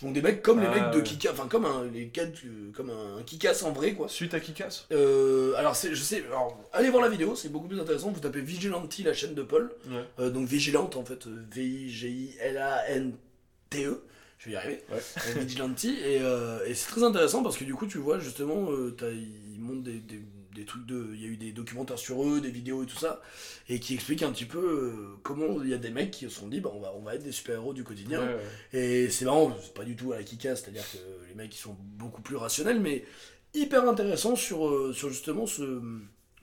Donc des mecs comme les Ah, mecs de ouais. Kika, enfin comme un, les comme un Kikas en vrai quoi. suite à casse Euh, alors, c'est, je sais, alors, allez voir la vidéo, c'est beaucoup plus intéressant. Vous tapez Vigilante, la chaîne de Paul. ouais Euh, donc Vigilante, en fait, euh, V-I-G-I-L-A-N-T-E. E. Je vais y arriver. Ouais. Euh, Vigilante. Et, euh, et c'est très intéressant parce que du coup, tu vois, justement, euh, ils montrent des, des, des trucs de. Il y a eu des documentaires sur eux, des vidéos et tout ça. Et qui expliquent un petit peu euh, comment il y a des mecs qui se sont dit, bah, on, va, on va être des super-héros du quotidien. Ouais, ouais. Et c'est marrant, c'est pas du tout à la Kika, c'est-à-dire que les mecs ils sont beaucoup plus rationnels, mais hyper intéressant sur, sur justement ce,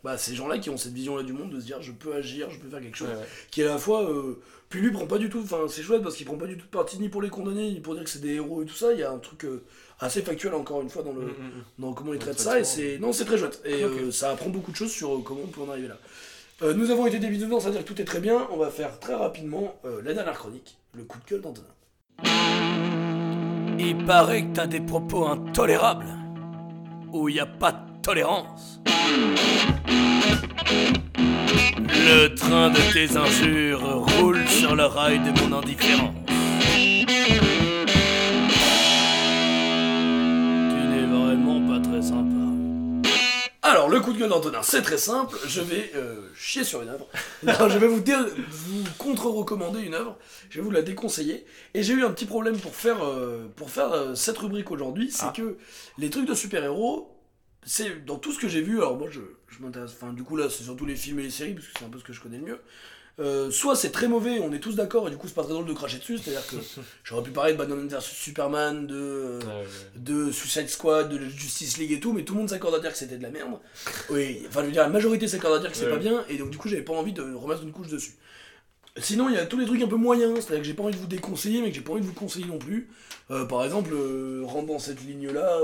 bah, ces gens-là qui ont cette vision-là du monde de se dire je peux agir, je peux faire quelque chose, Ouais, ouais. qui est à la fois. euh, puis lui prend pas du tout, enfin c'est chouette parce qu'il prend pas du tout de parti ni pour les condamner, ni pour dire que c'est des héros et tout ça, il y a un truc euh, assez factuel encore une fois dans le. Mm, mm, mm. dans comment il traite ça et c'est non c'est très chouette et euh, ça apprend beaucoup de choses sur euh, comment on peut en arriver là Euh, nous avons été débutés dedans c'est à dire que tout est très bien on va faire très rapidement euh, la dernière chronique le coup de gueule d'Antonin Il paraît que t'as des propos intolérables. Où y a pas de tolérance. Le train de tes injures roule sur le rail de mon indifférence. Tu n'es vraiment pas très sympa. Alors, le coup de gueule d'Antonin, c'est très simple. Je vais euh, chier sur une œuvre. *laughs* Non, je vais vous, vous contre-recommander une œuvre. Je vais vous la déconseiller. Et j'ai eu un petit problème pour faire, euh, pour faire euh, cette rubrique aujourd'hui. C'est Ah. que les trucs de super-héros, c'est dans tout ce que j'ai vu. Alors, moi, je, je m'intéresse. Enfin, du coup, là, c'est surtout les films et les séries, parce que c'est un peu ce que je connais le mieux. Euh, soit c'est très mauvais, on est tous d'accord, et du coup, c'est pas très drôle de cracher dessus. C'est-à-dire que *laughs* j'aurais pu parler de Batman vs Superman, de. euh, ouais. de Suicide Squad, de la Justice League et tout, mais tout le monde s'accorde à dire que c'était de la merde. Oui, enfin je veux dire, la majorité s'accorde à dire que c'est Ouais. pas bien, et donc du coup j'avais pas envie de remettre une couche dessus. Sinon, il y a tous les trucs un peu moyens, c'est-à-dire que j'ai pas envie de vous déconseiller, mais que j'ai pas envie de vous conseiller non plus. Euh, par exemple, dans cette ligne-là,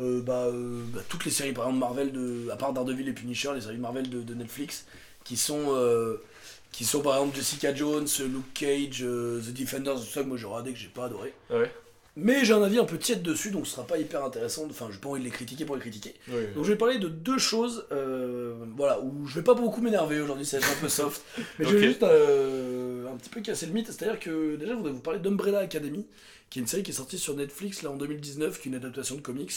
euh, bah, euh, bah, toutes les séries, par exemple Marvel, de, à part Daredevil et Punisher, les séries Marvel de, de Netflix, qui sont, euh, qui sont par exemple Jessica Jones, Luke Cage, The Defenders, tout ça que moi j'ai regardé, que j'ai pas adoré. Ouais. Mais j'ai un avis un peu tiède dessus, donc ce sera pas hyper intéressant. Enfin, j'ai pas envie de les critiquer pour les critiquer. Donc je vais parler de deux choses, euh, voilà, où je vais pas beaucoup m'énerver aujourd'hui, être un peu soft. *laughs* Mais je vais juste euh, un petit peu casser le mythe. C'est-à-dire que déjà, je voudrais vous parler d'Umbrella Academy, qui est une série qui est sortie sur Netflix là en 2019, qui est une adaptation de comics.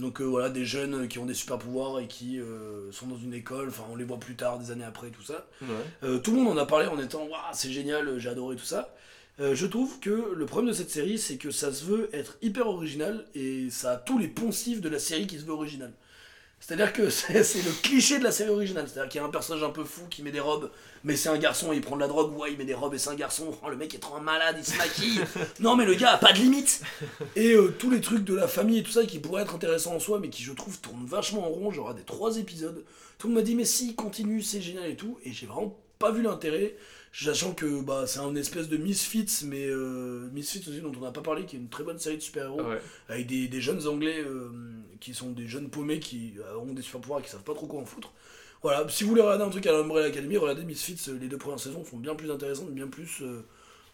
Donc euh, voilà, des jeunes qui ont des super pouvoirs et qui euh, sont dans une école, enfin on les voit plus tard, des années après, tout ça. Ouais. Euh, tout le monde en a parlé en étant Waouh, c'est génial, j'ai adoré tout ça. Je trouve que le problème de cette série, c'est que ça se veut être hyper original et ça a tous les poncifs de la série qui se veut original. C'est-à-dire que *laughs* c'est c'est le cliché de la série originale. C'est-à-dire qu'il y a un personnage un peu fou qui met des robes, mais c'est un garçon et il prend de la drogue. Ouais, il met des robes et c'est un garçon. Oh, le mec est trop un malade, il se maquille. *laughs* non, mais le gars a pas de limite. Et euh, tous les trucs de la famille et tout ça qui pourraient être intéressants en soi, mais qui je trouve tournent vachement en rond. Genre des trois épisodes. Tout le monde m'a dit, mais si, continue, c'est génial et tout. Et j'ai vraiment pas vu l'intérêt. Sachant que bah, c'est un espèce de Misfits, mais euh, Misfits aussi dont on n'a pas parlé, qui est une très bonne série de super-héros Ouais. avec des, des jeunes anglais euh, qui sont des jeunes paumés qui euh, ont des super pouvoirs et qui savent pas trop quoi en foutre. Voilà, si vous voulez regarder un truc à l'Umbrella Academy, regardez Misfits, euh, les deux premières saisons sont bien plus intéressantes, bien plus.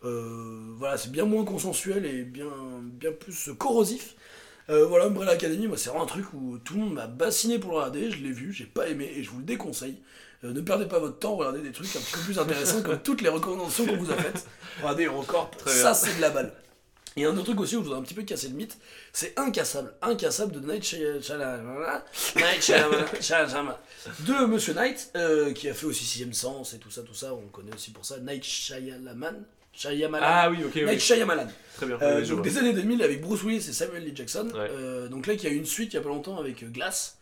euh, voilà, c'est bien moins consensuel et bien, bien plus corrosif. Voilà, Umbrella Academy, moi c'est vraiment un truc où tout le monde m'a bassiné pour le regarder, je l'ai vu, j'ai pas aimé et je vous le déconseille. Euh, ne perdez pas votre temps, regardez des trucs un petit peu plus intéressants comme toutes les recommandations qu'on vous a faites. *laughs* Regardez encore, ça c'est de la balle. Et un autre truc aussi où je voudrais un petit peu casser le mythe, c'est Incassable. Incassable de Night Shyamalan. *laughs* De Monsieur Knight, euh, qui a fait aussi Sixième Sens et tout ça, tout ça, on connaît aussi pour ça. Night Shyamalan. Shyamalan. Ah oui, ok, oui. Night Shyamalan. Très bien. Euh, oui, donc des années 2000 avec Bruce Willis et Samuel L. Jackson. Ouais. Euh, donc là, il y a eu une suite il y a pas longtemps avec Glass.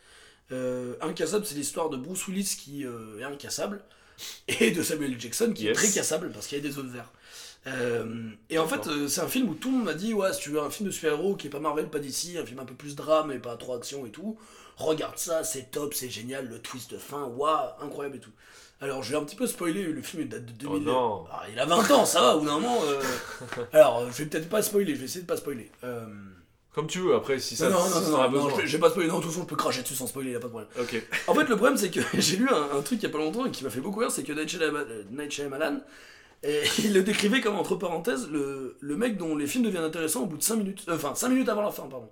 Euh, Incassable, c'est l'histoire de Bruce Willis qui euh, est incassable *laughs* et de Samuel L. Jackson qui est très cassable parce qu'il y a des autres verres. Euh, et en fait, euh, c'est un film où tout le monde m'a dit ouais, si tu veux un film de super-héros qui est pas Marvel, pas d'ici, un film un peu plus drame et pas trop action et tout, regarde ça, c'est top, c'est génial, le twist de fin, waouh, incroyable et tout. Alors, je vais un petit peu spoiler, le film il date de 2000. Oh non. Ah, il a 20 ans, ça va, bout d'un moment. *laughs* Alors, je vais peut-être pas spoiler, je vais essayer de pas spoiler. Euh, Comme tu veux, après, si ça, non, non, si non, non, non, je, vais, je vais pas spoiler, non, de toute façon, je peux cracher dessus sans spoiler, y a pas de problème. Ok. En fait, le problème, c'est que *laughs* j'ai lu un, un truc il y a pas longtemps et qui m'a fait beaucoup rire, c'est que Night Shyamalan, euh, et *laughs* il le décrivait comme, entre parenthèses, le, le mec dont les films deviennent intéressants au bout de 5 minutes. euh, Enfin, 5 minutes avant la fin, pardon.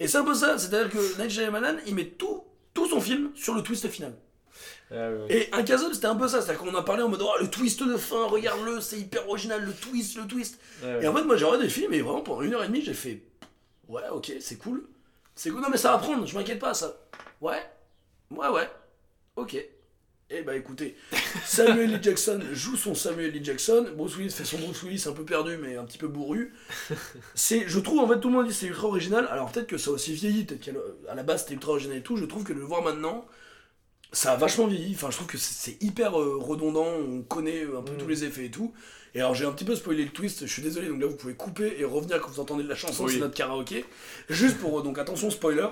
Et c'est un peu ça, c'est-à-dire que Night Shyamalan, il met tout, tout son film sur le twist final. Ah. Et un Castle, c'était un peu ça, c'est-à-dire qu'on a parlé en mode, oh, le twist de fin, regarde-le, c'est hyper original, le twist, le twist. Ouais. Et en fait, moi, j'ai regardé le film et vraiment pendant une heure et demie, j'ai fait Ouais, ok, c'est cool. C'est cool. Non, mais ça va prendre, je m'inquiète pas, ça. Ouais, ouais, ouais. Ok. Eh bah écoutez, *laughs* Samuel L. Jackson joue son Samuel L. Jackson, Bruce Willis fait son Bruce Willis un peu perdu mais un petit peu bourru. C'est, je trouve en fait tout le monde dit c'est ultra original, alors peut-être que ça a aussi vieilli, peut-être qu'à la- base c'était ultra original et tout, je trouve que de le voir maintenant, ça a vachement vieilli, enfin je trouve que c'est hyper euh, redondant, on connaît euh, un peu Mm. tous les effets et tout. Et alors j'ai un petit peu spoilé le twist, je suis désolé, donc là vous pouvez couper et revenir quand vous entendez de la chanson, Oui. c'est notre karaoké. Juste pour, donc attention spoiler,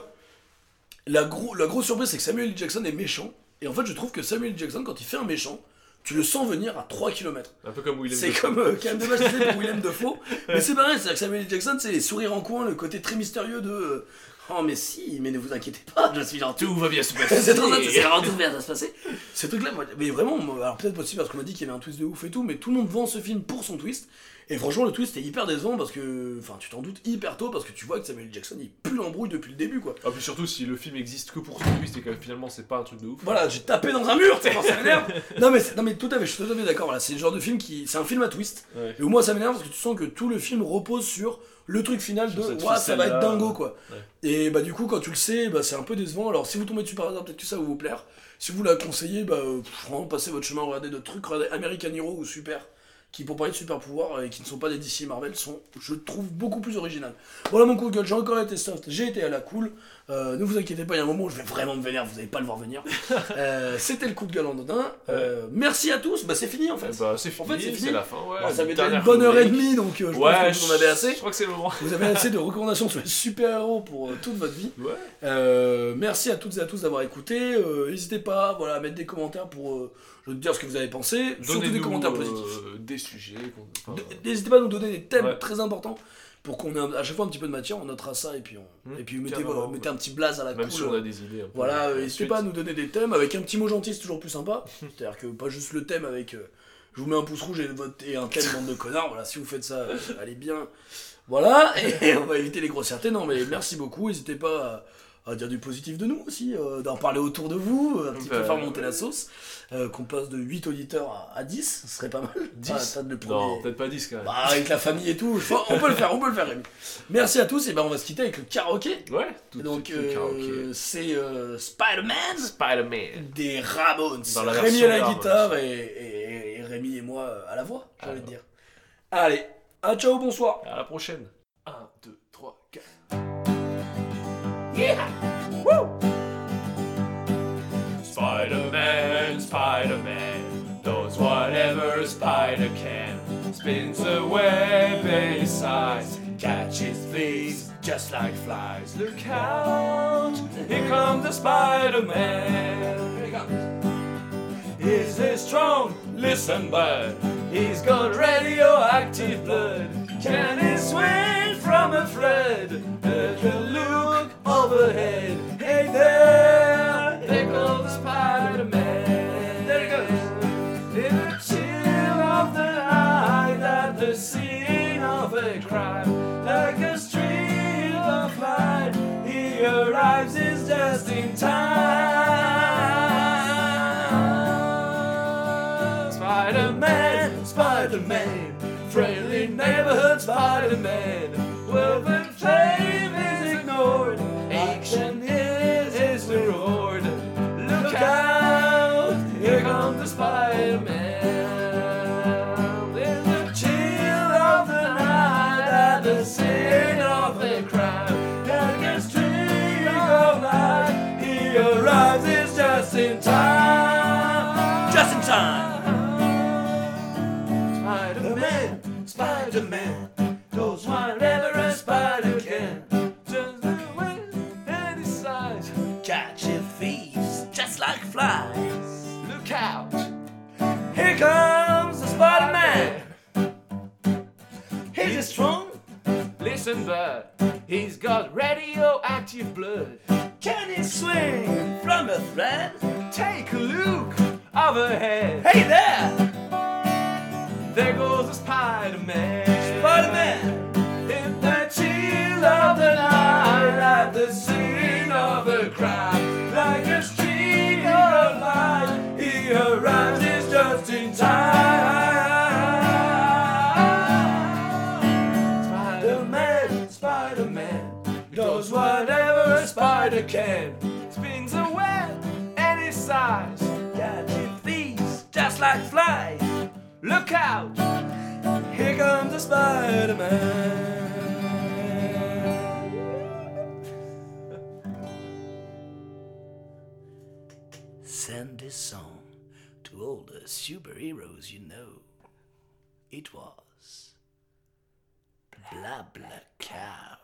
la, gros, la grosse surprise c'est que Samuel. Jackson est méchant, et en fait je trouve que Samuel. Jackson quand il fait un méchant, tu le sens venir à 3 km. Un peu comme Willem C'est comme euh, quand même dommage c'est *laughs* pour Willem Dafoe, mais c'est pareil, c'est-à-dire que Samuel. Jackson c'est les sourires en coin, le côté très mystérieux de euh, Oh mais si, mais ne vous inquiétez pas, je suis gentil. Tout va bien se *laughs* passer. C'est trop ça, c'est vraiment tout bien, ça se passer. Ce truc-là, moi, mais vraiment, moi, alors peut-être possible parce qu'on m'a dit qu'il y avait un twist de ouf et tout, mais tout le monde vend ce film pour son twist. Et franchement, le twist est hyper décevant parce que, enfin, tu t'en doutes hyper tôt parce que tu vois que Samuel. Jackson il pue l'embrouille depuis le début, quoi. Ah, puis surtout, si le film existe que pour son twist et que finalement c'est pas un truc de ouf. Voilà, j'ai tapé dans un mur, tu ça m'énerve. Non mais, c'est- non mais tout à fait, je suis tout à fait d'accord. Voilà, c'est le genre de film qui, c'est un film à twist. Ouais. Et au moins ça m'énerve parce que tu sens que tout le film repose sur le truc final de Ouah, ça va être dingo quoi. Ouais. Et bah du coup quand tu le sais, bah, c'est un peu décevant. Alors si vous tombez dessus par hasard, peut-être que ça va vous plaire. Si vous la conseillez, bah euh, vraiment passez votre chemin, regardez d'autres trucs, regardez American Hero ou Super, qui pour parler de super pouvoirs et qui ne sont pas des DC et Marvel sont, je trouve, beaucoup plus originales. Voilà mon coup de gueule, j'ai encore été soft, j'ai été à la cool. Euh, ne vous inquiétez pas, il y a un moment où je vais vraiment me vénère, vous n'allez pas le voir venir. *laughs* Euh, C'était le coup de gueule en Dodin. Euh, merci à tous, bah c'est fini en fait. Bah, c'est En fini, fait, c'est la fin, ouais. Alors, ça Une bonne heure et demie, donc je Ouais, pense que vous en avez assez. Je crois que c'est le moment. Vous avez assez de *laughs* recommandations sur les super-héros pour toute votre vie. Ouais. Merci à toutes et à tous d'avoir écouté. N'hésitez pas voilà, à mettre des commentaires pour nous dire ce que vous avez pensé. Surtout des commentaires positifs. des sujets. N'hésitez pas à nous donner des thèmes très importants pour qu'on ait à chaque fois un petit peu de matière. On notera ça et puis, on, Mmh, et puis mettez, mettez un petit blaze à la Même cool. si on a des idées. Voilà, euh, n'hésitez pas à nous donner des thèmes avec un petit mot gentil, c'est toujours plus sympa. *laughs* C'est-à-dire que pas juste le thème avec euh, je vous mets un pouce rouge et, votre- et un thème bande de connards. Voilà, si vous faites ça, euh, allez bien. Voilà, et *laughs* on va éviter les grossièretés. Non, mais merci beaucoup. N'hésitez pas à, à dire du positif de nous aussi, euh, d'en parler autour de vous, un petit peu Bah, faire monter la sauce. euh, qu'on passe de 8 auditeurs à, à 10, ce serait pas mal. 10 Ah, le premier- Non, peut-être pas 10 quand même. Bah, avec la famille et tout, je on peut le faire, on peut le faire, Rémi. Merci à tous, et ben on va se quitter avec le karaoké. Ouais, tout de Donc, euh, c'est euh, Spider-Man Spider-Man. des Ramones. Dans la Rémi à la guitare et, et- et Rémi et moi euh, à la voix, j'ai envie de dire. Allez, à ciao, bonsoir. À la prochaine. 1, 2, 3, 4. Yeah! Woo! and Spider-Man does whatever a spider can. Spins a web any size, catches thieves just like flies. Look out, here comes the Spider-Man. Here he comes. Is he strong? Listen, bud. He's got radioactive blood. Can he swing from a thread? Overhead. Hey there, there goes Spider-Man. There he goes. In the chill of the night, at the scene of a crime, like a streak of light, he arrives. Is just in time. Spider-Man, Spider-Man, friendly neighborhood Spider-Man. Well, the flame time. Just in time. Spider-Man, Spider-Man, goes wherever a spider can. Just the way that he slides. Catching thieves just like flies. Look out! Here comes the Spider-Man. Is he strong? Listen, bud, he's got radioactive blood. Can he swing from a thread? Take a look overhead. Hey there, There goes the Spider-Man. Spider-Man. In the chill of the night, at the scene of a crime, like a streak of light, he arrives. Just in time. Spider-Man, Spider-Man, does whatever a spider can. Spins a web any size. Like flies. Look out! Here comes the Spider-Man. Send this song to all the superheroes you know. It was Blah Blah Couch.